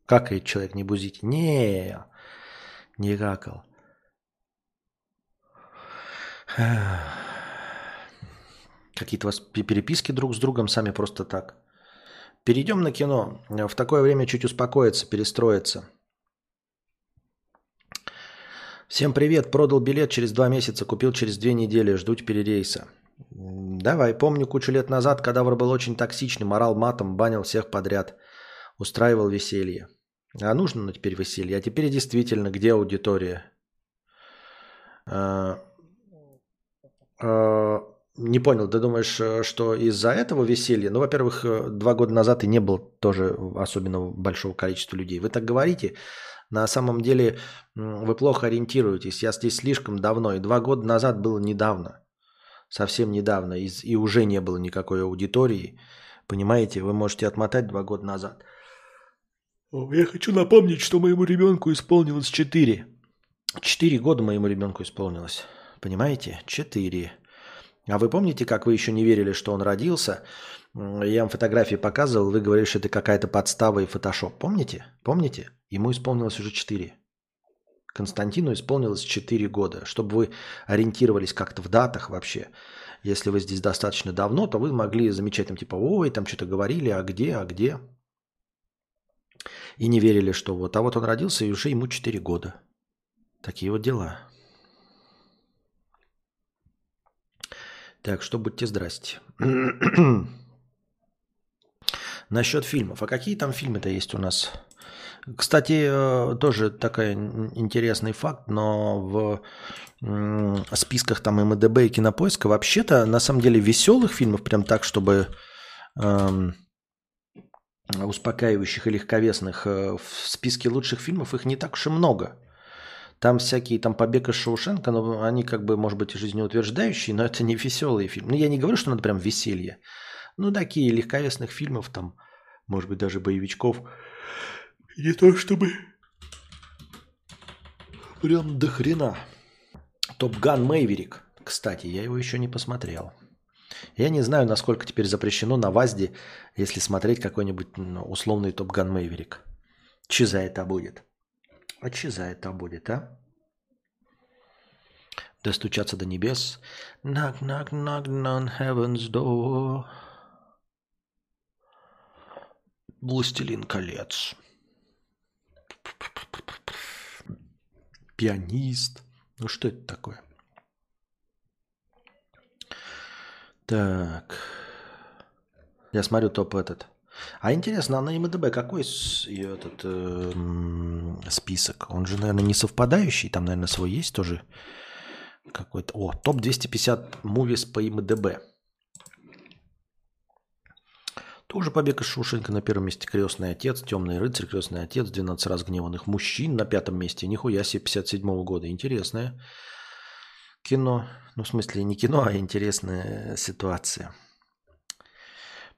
Какает человек, не бузите? Не, не какал. Какие-то у вас переписки друг с другом сами просто так. Перейдем на кино. В такое время чуть успокоиться, перестроиться. Всем привет. Продал билет через два месяца, купил через две недели. Жду теперь рейса. Давай. Помню кучу лет назад, кадавр был очень токсичным, морал матом, банил всех подряд. Устраивал веселье. А нужно ну, теперь веселье. А теперь действительно, где аудитория? А, а, не понял, ты думаешь, э, что из-за этого веселья? Ну, во-первых, э, два года назад и не было тоже особенно большого количества людей. Вы так говорите, на самом деле вы плохо ориентируетесь. Я здесь слишком давно, и два года назад было недавно. Совсем недавно, и, и уже не было никакой аудитории. Понимаете, вы можете отмотать два года назад. Я хочу напомнить, что моему ребенку исполнилось четыре. Четыре года моему ребенку исполнилось. Понимаете? Четыре. А вы помните, как вы еще не верили, что он родился? Я вам фотографии показывал, вы говорили, что это какая-то подстава и фотошоп. Помните? Помните? Ему исполнилось уже 4. Константину исполнилось 4 года. Чтобы вы ориентировались как-то в датах вообще. Если вы здесь достаточно давно, то вы могли замечать там типа, ой, там что-то говорили, а где, а где. И не верили, что вот. А вот он родился, и уже ему 4 года. Такие вот дела. Так что будьте здрасте. Насчет фильмов. А какие там фильмы-то есть у нас? Кстати, э, тоже такой интересный факт, но в списках там МДБ и Кинопоиска вообще-то на самом деле веселых фильмов, прям так, чтобы эм, успокаивающих и легковесных, э, в списке лучших фильмов их не так уж и много. Там всякие, там побег из Шоушенка, но они как бы, может быть, жизнеутверждающие, но это не веселые фильмы. Ну, я не говорю, что надо прям веселье. Ну, такие легковесных фильмов, там, может быть, даже боевичков. Не то чтобы прям до хрена. Топган Мэйверик. Кстати, я его еще не посмотрел. Я не знаю, насколько теперь запрещено на ВАЗде, если смотреть какой-нибудь ну, условный Топган Мэйверик. Че за это будет? А че за это будет, а? Достучаться до небес. Knock, knock, knock on heaven's door. Властелин колец. Пианист. Ну что это такое? Так. Я смотрю топ этот. А интересно, а на МДБ какой этот э, список? Он же, наверное, не совпадающий. Там, наверное, свой есть тоже какой-то. О, топ 250 мувис по МДБ. Тоже побег из Шушенко на первом месте «Крестный отец», «Темный рыцарь», «Крестный отец», «12 разгневанных мужчин» на пятом месте. Нихуя себе 57 -го года. Интересное кино. Ну, в смысле, не кино, а интересная ситуация.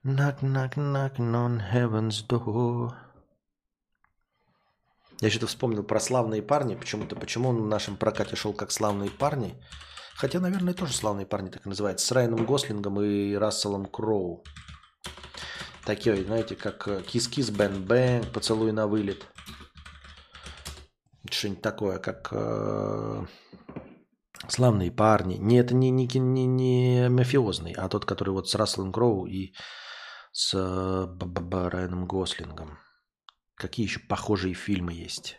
Knock, knock, knock on heaven's door. Я что-то вспомнил про славные парни. Почему-то, почему он в нашем прокате шел как славные парни. Хотя, наверное, тоже славные парни так и называется. С Райаном Гослингом и Расселом Кроу. Такие, знаете, как Kiss Kiss, Bang Bang, Поцелуй на вылет. Что-нибудь такое, как э, Славные парни. Не, это не, не, не, не мафиозный, а тот, который вот с Расселом Кроу и с э, Райаном Гослингом. Какие еще похожие фильмы есть?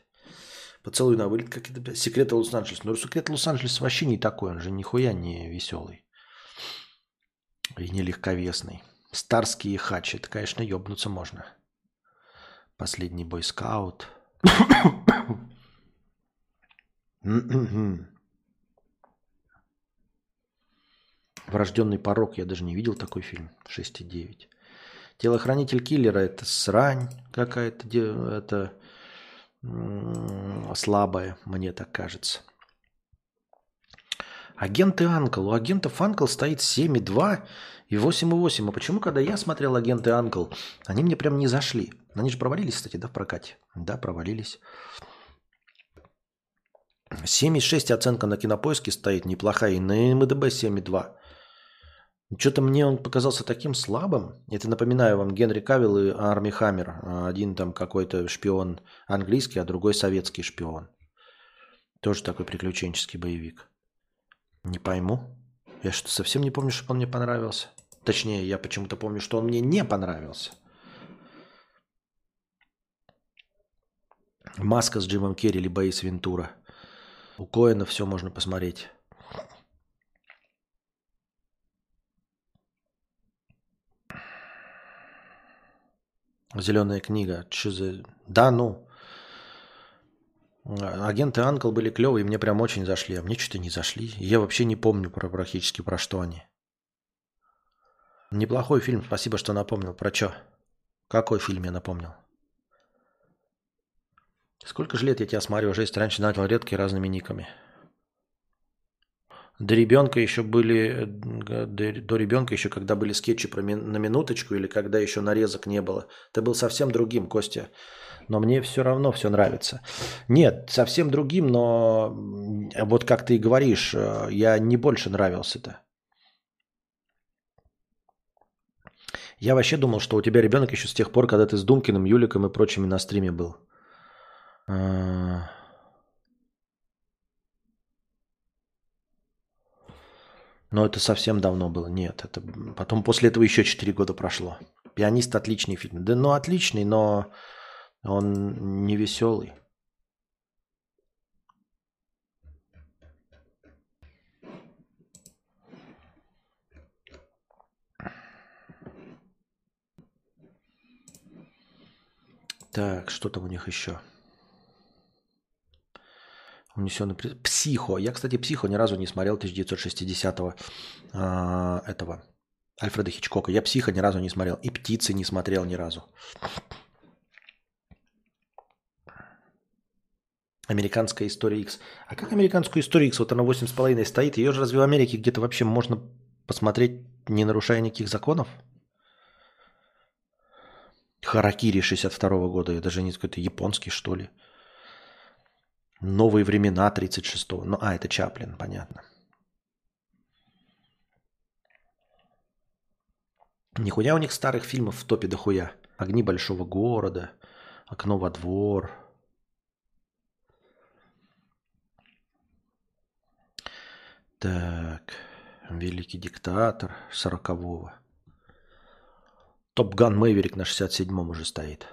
Поцелуй на вылет, как это, Секреты Лос-Анджелеса. Ну, Секреты Лос-Анджелеса вообще не такой, он же нихуя не веселый. И не легковесный. Старские хачи, это, конечно, ебнуться можно. Последний бойскаут. Врожденный порог, я даже не видел такой фильм. 6,9. Телохранитель киллера это срань какая-то, это слабая, мне так кажется. Агенты Анкл. У агентов Анкл стоит 7,2 и 8,8. А почему, когда я смотрел агенты Анкл, они мне прям не зашли? Они же провалились, кстати, да, в прокате? Да, провалились. 7,6 оценка на кинопоиске стоит, неплохая. И на МДБ 7,2. Что-то мне он показался таким слабым. Это напоминаю вам Генри Кавилл и Арми Хаммер. Один там какой-то шпион английский, а другой советский шпион. Тоже такой приключенческий боевик. Не пойму. Я что, совсем не помню, что он мне понравился. Точнее, я почему-то помню, что он мне не понравился. Маска с Джимом Керри или Боис Вентура. У Коэна все можно посмотреть. Зеленая книга. Что за... Да, ну. Агенты Анкл были клевые, мне прям очень зашли. А мне что-то не зашли. Я вообще не помню про, практически про что они. Неплохой фильм, спасибо, что напомнил. Про что? Какой фильм я напомнил? Сколько же лет я тебя смотрю? Уже есть раньше начал редкие разными никами. До ребенка еще были, до, ребенка еще, когда были скетчи про ми, на минуточку или когда еще нарезок не было. Ты был совсем другим, Костя. Но мне все равно все нравится. Нет, совсем другим, но вот как ты и говоришь, э, я не больше нравился-то. Я вообще думал, что у тебя ребенок еще с тех пор, когда ты с Думкиным, Юликом и прочими на стриме был. А, Но это совсем давно было. Нет, это потом после этого еще 4 года прошло. Пианист отличный фильм. Да, ну отличный, но он не веселый. Так, что там у них еще? Унесенный Психо. Я, кстати, Психо ни разу не смотрел 1960-го э, этого Альфреда Хичкока. Я Психо ни разу не смотрел. И Птицы не смотрел ни разу. Американская история X. А как американскую историю X? Вот она 8,5 стоит. Ее же разве в Америке где-то вообще можно посмотреть, не нарушая никаких законов? Харакири 62 -го года. Это даже не какой-то японский, что ли. Новые времена 36-го. Ну, а, это Чаплин, понятно. Нихуя у них старых фильмов в топе дохуя. «Огни большого города», «Окно во двор». Так, «Великий диктатор» 40-го. «Топ Ган Мэйверик» на 67-м уже стоит.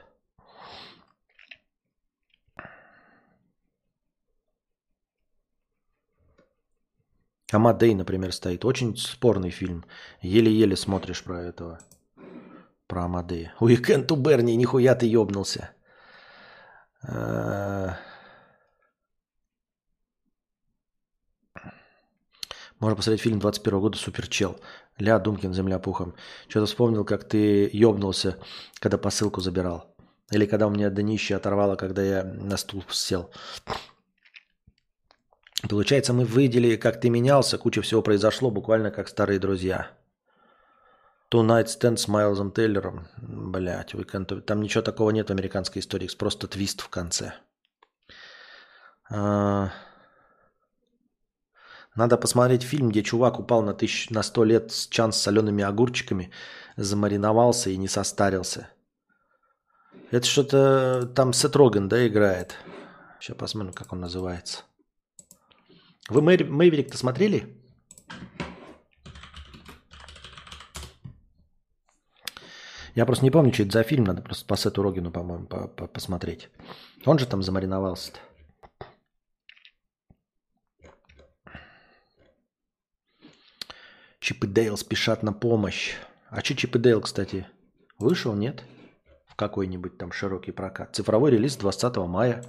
Амадей, например, стоит. Очень спорный фильм. Еле-еле смотришь про этого. Про Амадея. Уикенд у Берни, нихуя ты ёбнулся. Можно посмотреть фильм 21 года «Суперчел». Ля Думкин, земля пухом. Что-то вспомнил, как ты ёбнулся, когда посылку забирал. Или когда у меня днище оторвало, когда я на стул сел. Получается, мы выделили, как ты менялся, куча всего произошло, буквально как старые друзья. Two Night Stand с Майлзом Тейлором. Блять, там ничего такого нет в американской истории, просто твист в конце. А... Надо посмотреть фильм, где чувак упал на, тысяч, на 100 лет с чан с солеными огурчиками, замариновался и не состарился. Это что-то там Сет Роган, да, играет. Сейчас посмотрим, как он называется. Вы Мэйверик-то смотрели? Я просто не помню, что это за фильм. Надо просто по Сету Рогину, по-моему, по -по посмотреть. Он же там замариновался-то. Чип и Дейл спешат на помощь. А что Чип и Дейл, кстати, вышел, нет? В какой-нибудь там широкий прокат. Цифровой релиз 20 мая.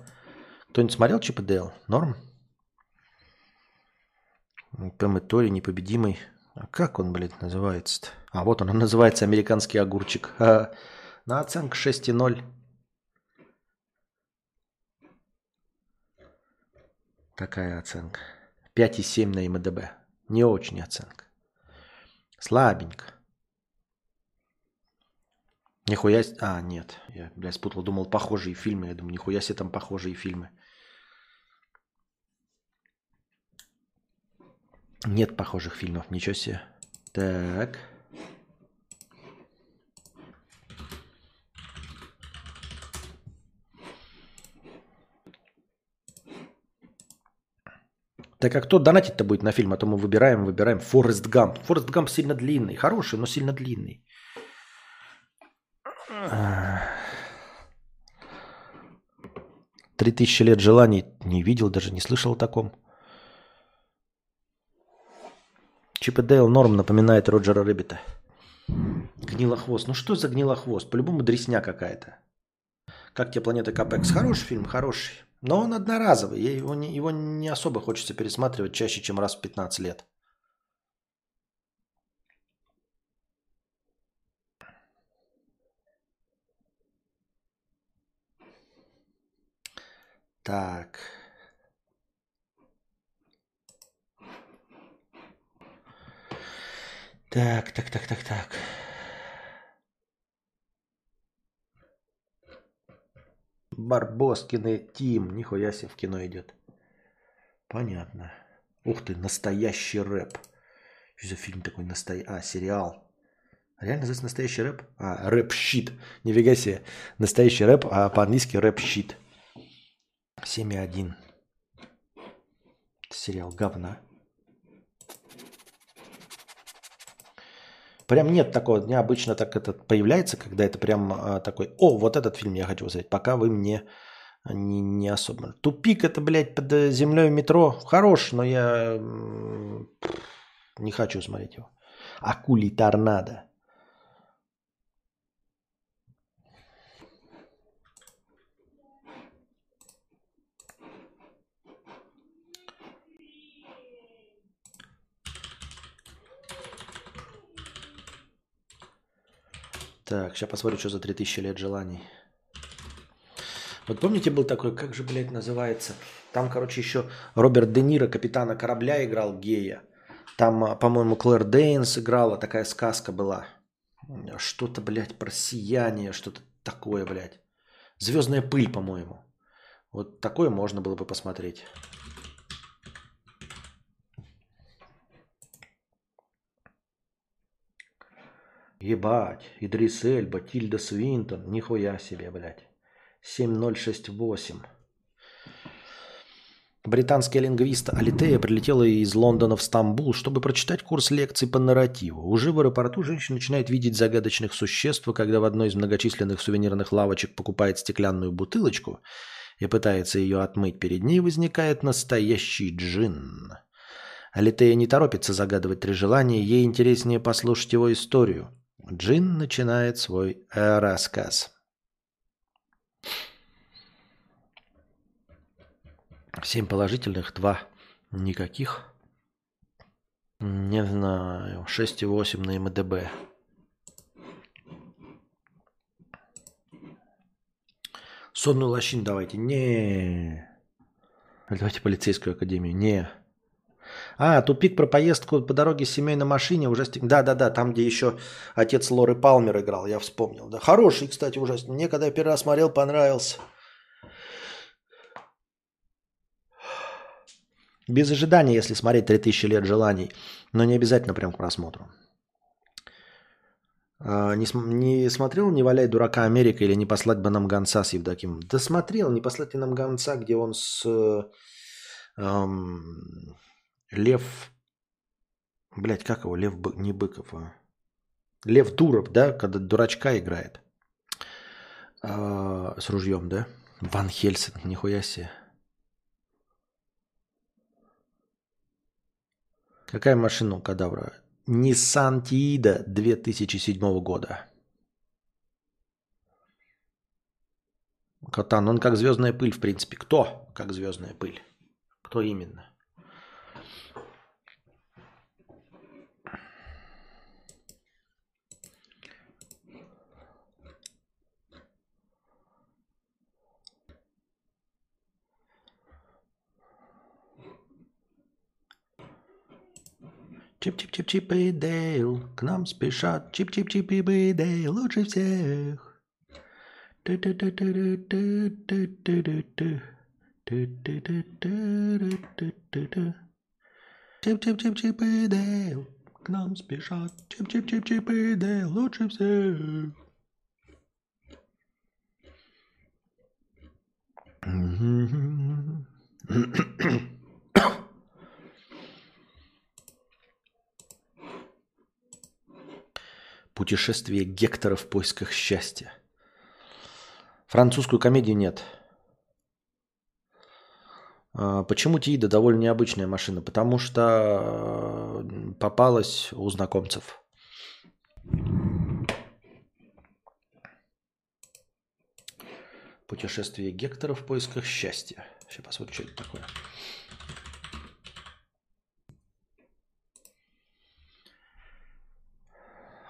Кто-нибудь смотрел Чип и Дейл? Норм? Пэм и Тори, непобедимый. А как он, блядь, называется-то? А вот он, он называется «Американский огурчик». А, на оценка 6,0. Такая оценка. 5,7 на МДБ. Не очень оценка. Слабенько. Нихуя... А, нет. Я, блядь, спутал. Думал, похожие фильмы. Я думаю, нихуя себе там похожие фильмы. Нет похожих фильмов, ничего себе. Так. Так а кто донатить-то будет на фильм? А то мы выбираем, выбираем. Форест Гамп. Форест Гамп сильно длинный. Хороший, но сильно длинный. Три тысячи лет желаний не видел, даже не слышал о таком. Чип и Дейл норм напоминает Роджера Рэббита. Гнилохвост. Ну что за гнилохвост? По-любому дресня какая-то. Как тебе планета Ка-Пэкс? Хороший фильм, хороший. Но он одноразовый. Его не, его не особо хочется пересматривать чаще, чем раз в 15 лет. Так. Так, так, так, так, так. Барбоскины Тим. Нихуя себе в кино идет. Понятно. Ух ты, настоящий рэп. Что за фильм такой настоящий? А, сериал. Реально называется настоящий рэп? А, рэп-щит. Нифига себе. Настоящий рэп, а по-английски рэп-щит. 7.1. Сериал говна. Прям нет такого дня. Обычно так это появляется, когда это прям а, такой, о, вот этот фильм я хочу посмотреть, пока вы мне не, не особо. Тупик это, блядь, под землей метро. Хорош, но я не хочу смотреть его. Акули торнадо. Так, сейчас посмотрю, что за 3000 лет желаний. Вот помните, был такой, как же, блядь, называется? Там, короче, еще Роберт Де Ниро, капитана корабля, играл гея. Там, а, по-моему, Клэр Дейнс играла, такая сказка была. Что-то, блядь, про сияние, что-то такое, блядь. Звездная пыль, по-моему. Вот такое можно было бы посмотреть. Ебать, Идрис Эльба, Тильда Свинтон, нихуя себе, блядь. 7068. Британский лингвист Алитея прилетела из Лондона в Стамбул, чтобы прочитать курс лекций по нарративу. Уже в аэропорту женщина начинает видеть загадочных существ, когда в одной из многочисленных сувенирных лавочек покупает стеклянную бутылочку и пытается ее отмыть, перед ней возникает настоящий джин. Алитея не торопится загадывать три желания, ей интереснее послушать его историю – Джин начинает свой э, рассказ. Семь положительных, два никаких. Не знаю, 6,8 на МДБ. Сонную лощину давайте. Не. Давайте полицейскую академию. Не. А, тупик про поездку по дороге с семейной машине. Ужастик. Да-да-да, там, где еще отец Лоры Палмер играл, я вспомнил. Да, хороший, кстати, ужастик. Мне, когда я первый раз смотрел, понравился. Без ожидания, если смотреть 3000 лет желаний. Но не обязательно прям к просмотру. А, не, не смотрел «Не валяй дурака Америка» или «Не послать бы нам гонца» с Евдокимом? Да смотрел «Не послать ли нам гонца», где он с... Эм, Лев... Блять, как его? Лев не Быков, а... Лев Дуров, да, когда дурачка играет. А, с ружьем, да? Ван Хельсинг, нихуя себе. Какая машина у кадавра? Nissan Tiida 2007 года. Катан, он как звездная пыль, в принципе. Кто как звездная пыль? Кто именно? Чип-чип-чип-чип и Дейл, к нам спешат. Чип-чип-чип и Дейл, лучше всех. Чип-чип-чип-чип и Дейл, к нам спешат. Чип-чип-чип-чип и Дейл, лучше всех. Путешествие Гектора в поисках счастья. Французскую комедию нет. А, почему Тиида довольно необычная машина? Потому что э, попалась у знакомцев. Путешествие Гектора в поисках счастья. Сейчас посмотрим, что это такое.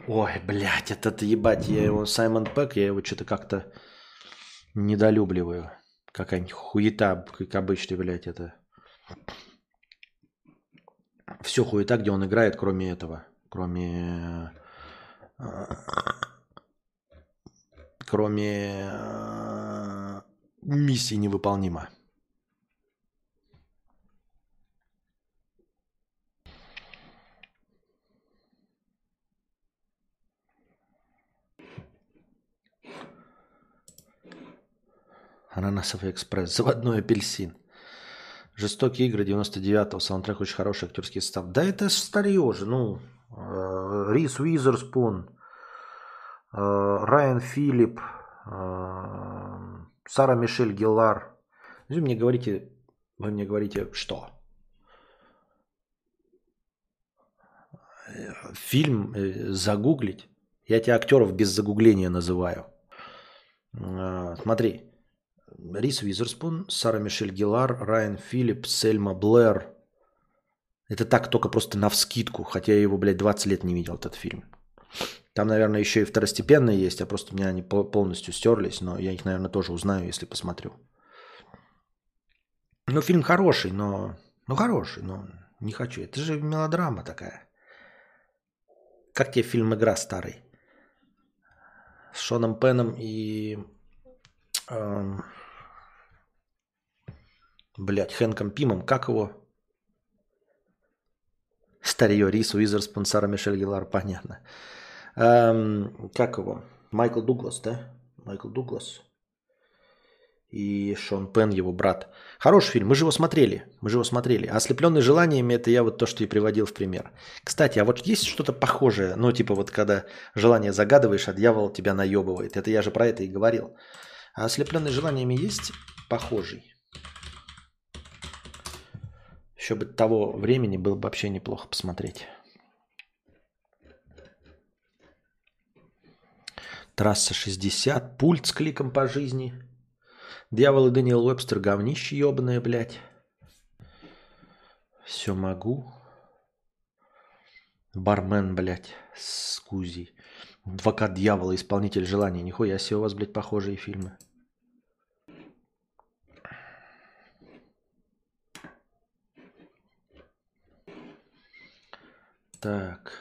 Ой, блядь, этот ебать, я его, Саймон Пэк, я его что-то как-то недолюбливаю. Какая-нибудь хуета, как обычно, блядь, это. Все хуета, где он играет, кроме этого. Кроме... Кроме э, миссии невыполнима. Ананасовый экспресс. Заводной апельсин. Жестокие игры 99-го. Саундтрек очень хороший, актерский состав. Да это старье же. Ну, э, Рис Уизерспун, э, Райан Филипп, э, Сара Мишель Геллар. Вы мне говорите, вы мне говорите, что? Фильм загуглить? Я тебе актеров без загугления называю. Смотри, Рис Визерспун, Сара Мишель Гилар, Райан Филипп, Сельма Блэр. Это так только просто на вскидку, хотя я его, блядь, 20 лет не видел, этот фильм. Там, наверное, еще и второстепенные есть, а просто у меня они полностью стерлись, но я их, наверное, тоже узнаю, если посмотрю. Ну, фильм хороший, но... Ну, хороший, но не хочу. Это же мелодрама такая. Как тебе фильм «Игра» старый? С Шоном Пеном и... Эм, Блять, Хэнком Пимом, как его? Старье, Рис Уизерспун, Сара Мишель Гелар, понятно. Эм, как его? Майкл Дуглас, да? Майкл Дуглас. И Шон Пен, его брат. Хороший фильм, мы же его смотрели. Мы же его смотрели. А ослепленный желаниями, это я вот то, что и приводил в пример. Кстати, а вот есть что-то похожее? Ну, типа вот когда желание загадываешь, а дьявол тебя наебывает. Это я же про это и говорил. А ослепленный желаниями есть похожий? Еще бы того времени было бы вообще неплохо посмотреть. Трасса 60, пульт с кликом по жизни. Дьявол и Даниэл Уэбстер говнище ебаное, блядь. Все могу. Бармен, блядь, с Кузей. Адвокат дьявола, исполнитель желаний. Нихуя себе у вас, блядь, похожие фильмы. Так.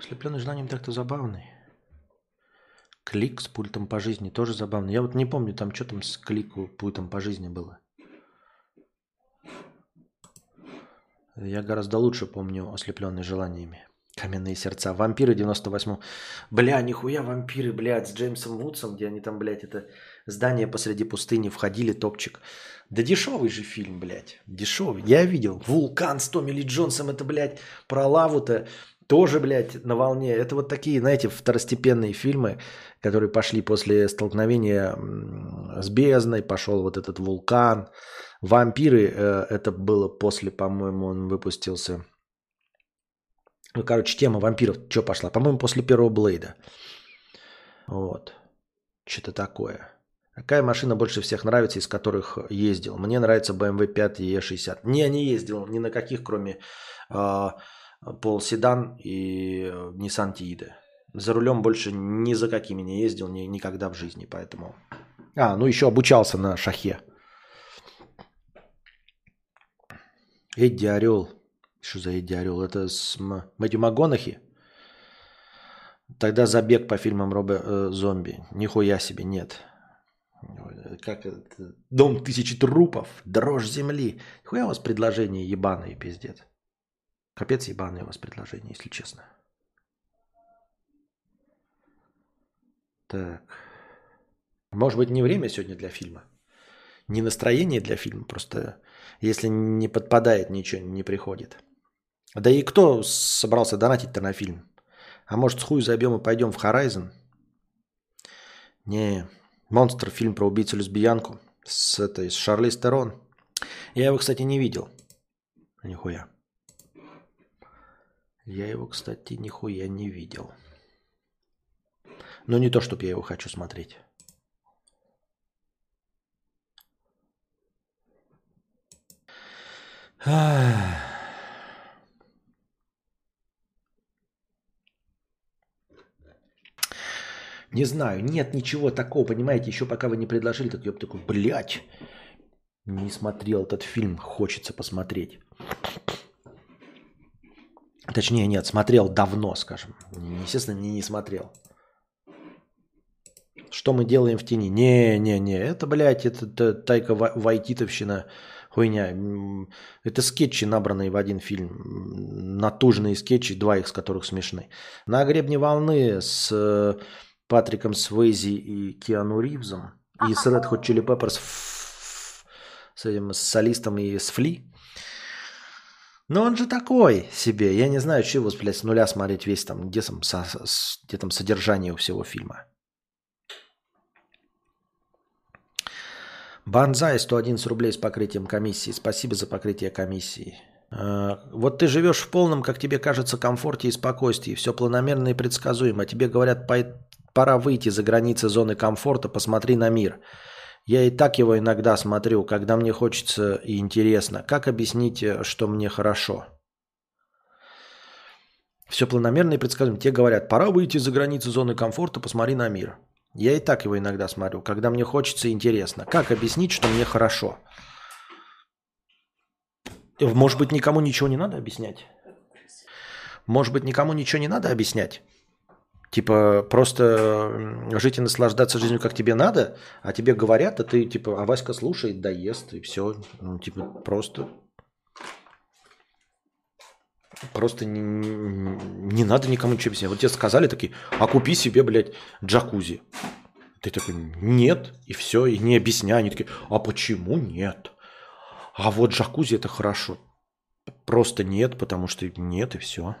Слепленный желанием так-то забавный. Клик с пультом по жизни тоже забавный. Я вот не помню, там что там с клику пультом по жизни было. Я гораздо лучше помню ослепленный желаниями. Каменные сердца. Вампиры 98 Бля, нихуя вампиры, блядь, с Джеймсом Вудсом, где они там, блядь, это здание посреди пустыни входили, топчик. Да дешевый же фильм, блядь. Дешевый. Я видел. Вулкан с Томми Ли Джонсом, это, блядь, про лаву-то тоже, блядь, на волне. Это вот такие, знаете, второстепенные фильмы, которые пошли после столкновения с бездной. Пошел вот этот вулкан. Вампиры, э, это было после, по-моему, он выпустился ну, короче, тема вампиров что пошла? По-моему, после первого Блейда. Вот. Что-то такое. Какая машина больше всех нравится, из которых ездил? Мне нравится BMW 5 E60. Не, не ездил ни на каких, кроме э, Pol Sedan и Nissan Tiide. За рулем больше ни за какими не ездил ни, никогда в жизни, поэтому... А, ну еще обучался на шахе. Эдди Орел. Что за Эдди Орел? Это с Мэтью МакГонахи? Тогда забег по фильмам Роба э, Зомби. Нихуя себе, нет. Как это? Дом тысячи трупов, дрожь земли. Нихуя у вас предложение ебаное, пиздец. Капец ебаное у вас предложение, если честно. Так. Может быть, не время сегодня для фильма? не настроение для фильма, просто если не подпадает, ничего не приходит. Да и кто собрался донатить-то на фильм? А может, с хуй забьем и пойдем в Horizon? Не, Монстр, фильм про убийцу-лесбиянку с, этой, с Шарли Стерон. Я его, кстати, не видел. Нихуя. Я его, кстати, нихуя не видел. Но не то, чтобы я его хочу смотреть. Не знаю, нет ничего такого, понимаете, еще пока вы не предложили, так я бы такой, блядь, не смотрел этот фильм, хочется посмотреть. Точнее, нет, смотрел давно, скажем. Естественно, не, не смотрел. Что мы делаем в тени? Не-не-не, это, блядь, это, это Тайка Вайтитовщина, хуйня. Это скетчи, набранные в один фильм. Натужные скетчи, два из которых смешны. На гребне волны с э, Патриком Свейзи и Киану Ривзом. И с Red Hot Chili Peppers с этим с солистом и с Фли. Но он же такой себе. Я не знаю, чего, блядь, с нуля смотреть весь там, где там, со, где там содержание у всего фильма. Банзай 111 рублей с покрытием комиссии. Спасибо за покрытие комиссии. Э, вот ты живешь в полном, как тебе кажется, комфорте и спокойствии. Все планомерно и предсказуемо. А тебе говорят, пора выйти за границы зоны комфорта, посмотри на мир. Я и так его иногда смотрю, когда мне хочется и интересно. Как объяснить, э, что мне хорошо? Все планомерно и предсказуемо. Те говорят, пора выйти за границы зоны комфорта, посмотри на мир. Я и так его иногда смотрю, когда мне хочется и интересно. Как объяснить, что мне хорошо? Может быть, никому ничего не надо объяснять? Может быть, никому ничего не надо объяснять? Типа просто жить и наслаждаться жизнью, как тебе надо, а тебе говорят, а ты типа, а Васька слушает, да ест, и все. Ну, типа просто Просто не, не надо никому ничего объяснять. Вот тебе сказали такие, а купи себе, блядь, джакузи. Ты такой, нет, и все, и не объясняй. Они такие, а почему нет? А вот джакузи это хорошо. Просто нет, потому что нет, и все.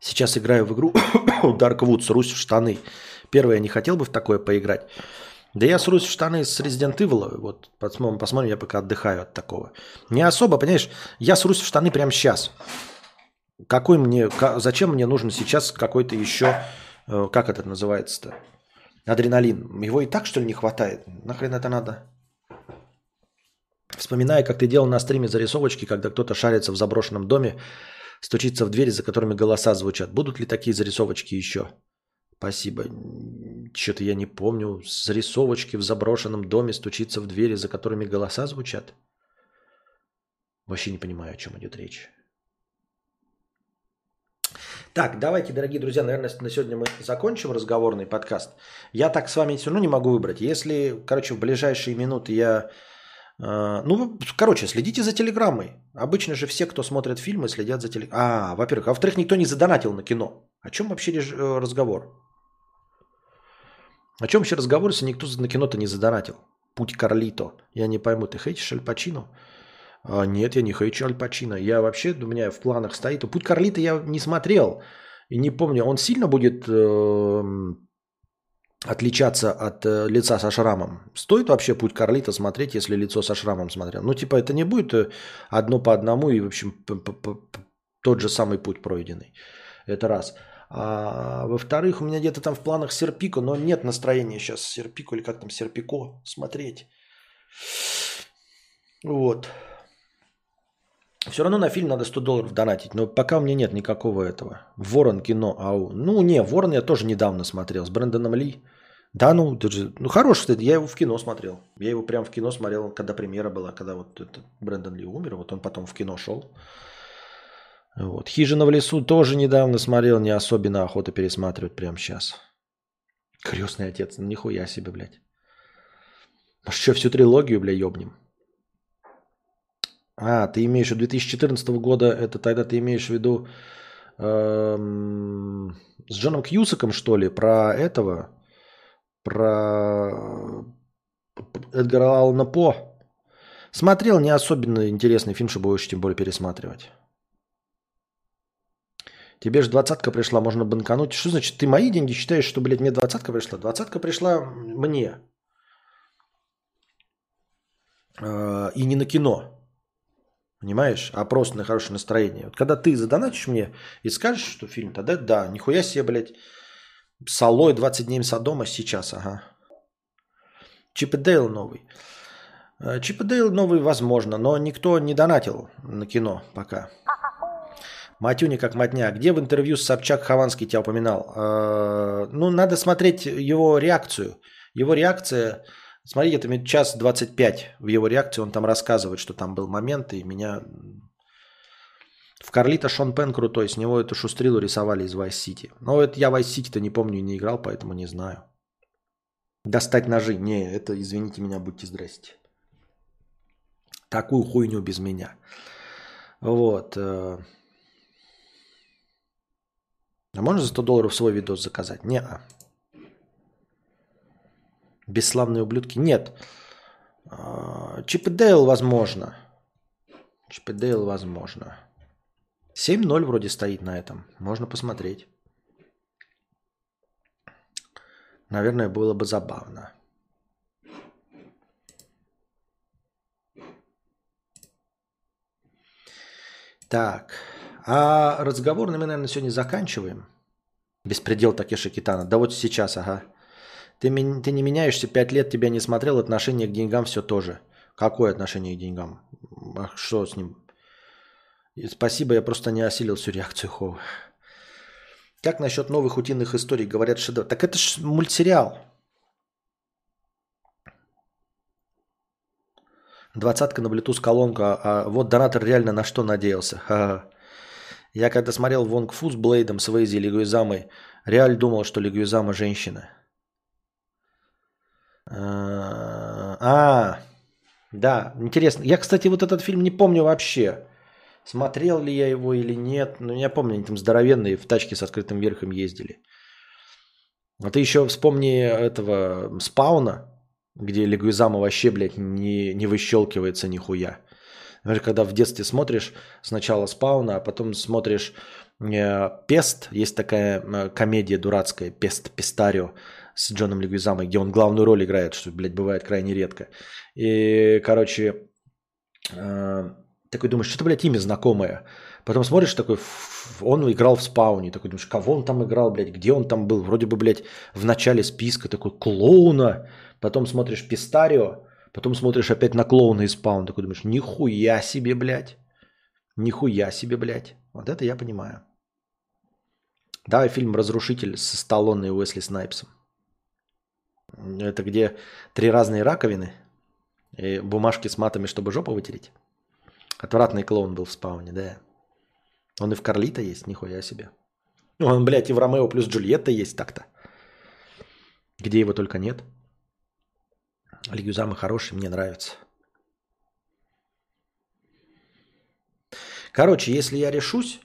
Сейчас играю в игру Dark Woods, Русь в штаны. Первое, я не хотел бы в такое поиграть. Да я срусь в штаны с Resident Evil. Вот посмотрим, посмотрим, я пока отдыхаю от такого. Не особо, понимаешь, я срусь в штаны прямо сейчас. Какой мне, зачем мне нужен сейчас какой-то еще, э, как это называется-то? Адреналин. Его и так, что ли, не хватает? Нахрен это надо? Вспоминая, как ты делал на стриме зарисовочки, когда кто-то шарится в заброшенном доме, стучится в двери, за которыми голоса звучат. Будут ли такие зарисовочки еще? Спасибо. Что-то я не помню. Зарисовочки в заброшенном доме стучится в двери, за которыми голоса звучат. Вообще не понимаю, о чем идет речь. Так, давайте, дорогие друзья, наверное, на сегодня мы закончим разговорный подкаст. Я так с вами все равно не могу выбрать. Если, короче, в ближайшие минуты я... Э, ну, короче, следите за телеграммой. Обычно же все, кто смотрит фильмы, следят за телеграммой. А, во-первых. А во-вторых, никто не задонатил на кино. О чем вообще э, разговор? О чем еще разговор, если никто на кино-то не задонатил? Путь Карлито. Я не пойму, ты хейтишь Аль Пачино? А, нет, я не хейчу Аль Пачино. Я вообще, у меня в планах стоит. Путь Карлито я не смотрел. И не помню, он сильно будет э, отличаться от э, лица со шрамом? Стоит вообще путь Карлита смотреть, если лицо со шрамом смотрел? Ну, типа, это не будет э, одно по одному и, в общем, тот же самый путь пройденный. Это раз. А, во-вторых, у меня где-то там в планах Серпико, но нет настроения сейчас Серпико или как там Серпико смотреть. Вот. Все равно на фильм надо 100 долларов донатить, но пока у меня нет никакого этого. Ворон кино, ау. Ну, не, Ворон я тоже недавно смотрел с Брэндоном Ли. Да, ну, даже, ну, хороший, я его в кино смотрел. Я его прям в кино смотрел, когда премьера была, когда вот этот Брэндон Ли умер, вот он потом в кино шел. Вот. «Хижина в лесу» тоже недавно смотрел, не особенно охота пересматривать прямо сейчас. Крестный отец, ну нихуя себе, блядь. Может, что, всю трилогию, бля, ёбнем? А, ты имеешь в виду 2014 года, это тогда ты имеешь в виду эм, с Джоном Кьюсаком, что ли, про этого, про Эдгара Аллана По. Смотрел не особенно интересный фильм, чтобы уж тем более пересматривать. Тебе же двадцатка пришла, можно банкануть. Что значит, ты мои деньги считаешь, что, блядь, мне двадцатка пришла? Двадцатка пришла мне. Э, и не на кино. Понимаешь? А просто на хорошее настроение. Вот когда ты задонатишь мне и скажешь, что фильм, тогда да, нихуя себе, блядь, Солой 20 дней Содома сейчас, ага. Чип и Дейл новый. Э, Чип и Дейл новый возможно, но никто не донатил на кино пока. Матюни как матня. Где в интервью с Собчак Хованский тебя упоминал? Э, ну, надо смотреть его реакцию. Его реакция Смотрите, это час 25 в его реакции. Он там рассказывает, что там был момент, и меня... В Карлита Шон Пен крутой, с него эту шустрилу рисовали из Vice City. Но это я Vice City-то не помню и не играл, поэтому не знаю. Достать ножи. Не, это, извините меня, будьте здрасте. Такую хуйню без меня. Вот. Э. А можно за 100 долларов свой видос заказать? Не-а. Бесславные ублюдки? Нет. А, Чип и Дейл возможно. Чип и Дейл возможно. 7-0 вроде стоит на этом. Можно посмотреть. Наверное, было бы забавно. Так. А разговор мы, наверное, сегодня заканчиваем. Беспредел Такеши Китана. Да вот сейчас, ага. Ты, ты не меняешься, пять лет тебя не смотрел, отношение к деньгам все тоже. Какое отношение к деньгам? А что с ним? И спасибо, я просто не осилил всю реакцию Хова. Как насчет новых утиных историй? Говорят, шедевр. Так это ж мультсериал. Двадцатка на Bluetooth колонка. А вот донатор реально на что надеялся. Ха-ха. Я когда смотрел Вонг Фу с Блейдом, с Вейзи, Лигуизамой, реально думал, что Лигуизама женщина. А, да, интересно. Я, кстати, вот этот фильм не помню вообще. Смотрел ли я его или нет. Но я помню, они там здоровенные в тачке с открытым верхом ездили. А ты еще вспомни этого Спауна, где Легуизама вообще, блядь, не, не выщелкивается нихуя. Например, когда в детстве смотришь сначала Спауна, а потом смотришь э, Пест, есть такая э, комедия дурацкая, Пест, Пестарио, с Джоном Легуизамой, где он главную роль играет, что, блядь, бывает крайне редко. И, короче, э, такой думаешь, что-то, блядь, имя знакомое. Потом смотришь, такой, он играл в спауне. Такой думаешь, кого он там играл, блядь, где он там был? Вроде бы, блядь, в начале списка такой клоуна. Потом смотришь Пистарио, потом смотришь опять на клоуна из спаун. Такой думаешь, нихуя себе, блядь. Нихуя себе, блядь. Вот это я понимаю. Давай фильм «Разрушитель» со Сталлоне и Уэсли Снайпсом. Это где три разные раковины и бумажки с матами, чтобы жопу вытереть. Отвратный клоун был в спауне, да. Он и в Карлита есть, нихуя себе. Ну, он, блядь, и в Ромео плюс Джульетта есть так-то. Где его только нет. Льюзамы хороший, мне нравится. Короче, если я решусь,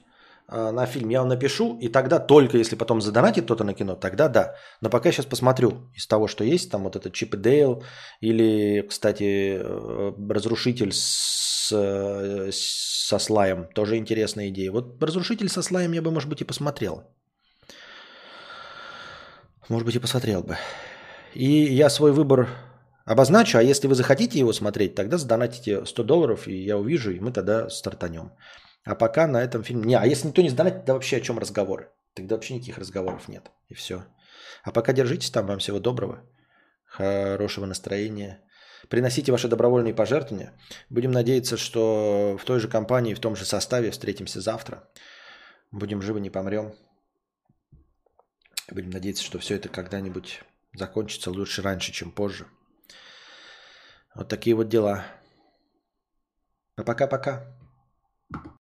на фильм, я вам напишу, и тогда только если потом задонатит кто-то на кино, тогда да. Но пока я сейчас посмотрю из того, что есть, там вот этот Чип и Дейл, или, кстати, э, Разрушитель с, э, со слаем, тоже интересная идея. Вот Разрушитель со слаем я бы, может быть, и посмотрел. Может быть, и посмотрел бы. И я свой выбор обозначу, а если вы захотите его смотреть, тогда задонатите 100 долларов, и я увижу, и мы тогда стартанем. А пока на этом фильме... Не, а если никто не сдонатит, тогда вообще о чем разговоры? Тогда вообще никаких разговоров нет. И все. А пока держитесь там. Вам всего доброго. Хорошего настроения. Приносите ваши добровольные пожертвования. Будем надеяться, что в той же компании, в том же составе встретимся завтра. Будем живы, не помрем. Будем надеяться, что все это когда-нибудь закончится лучше раньше, чем позже. Вот такие вот дела. А пока-пока.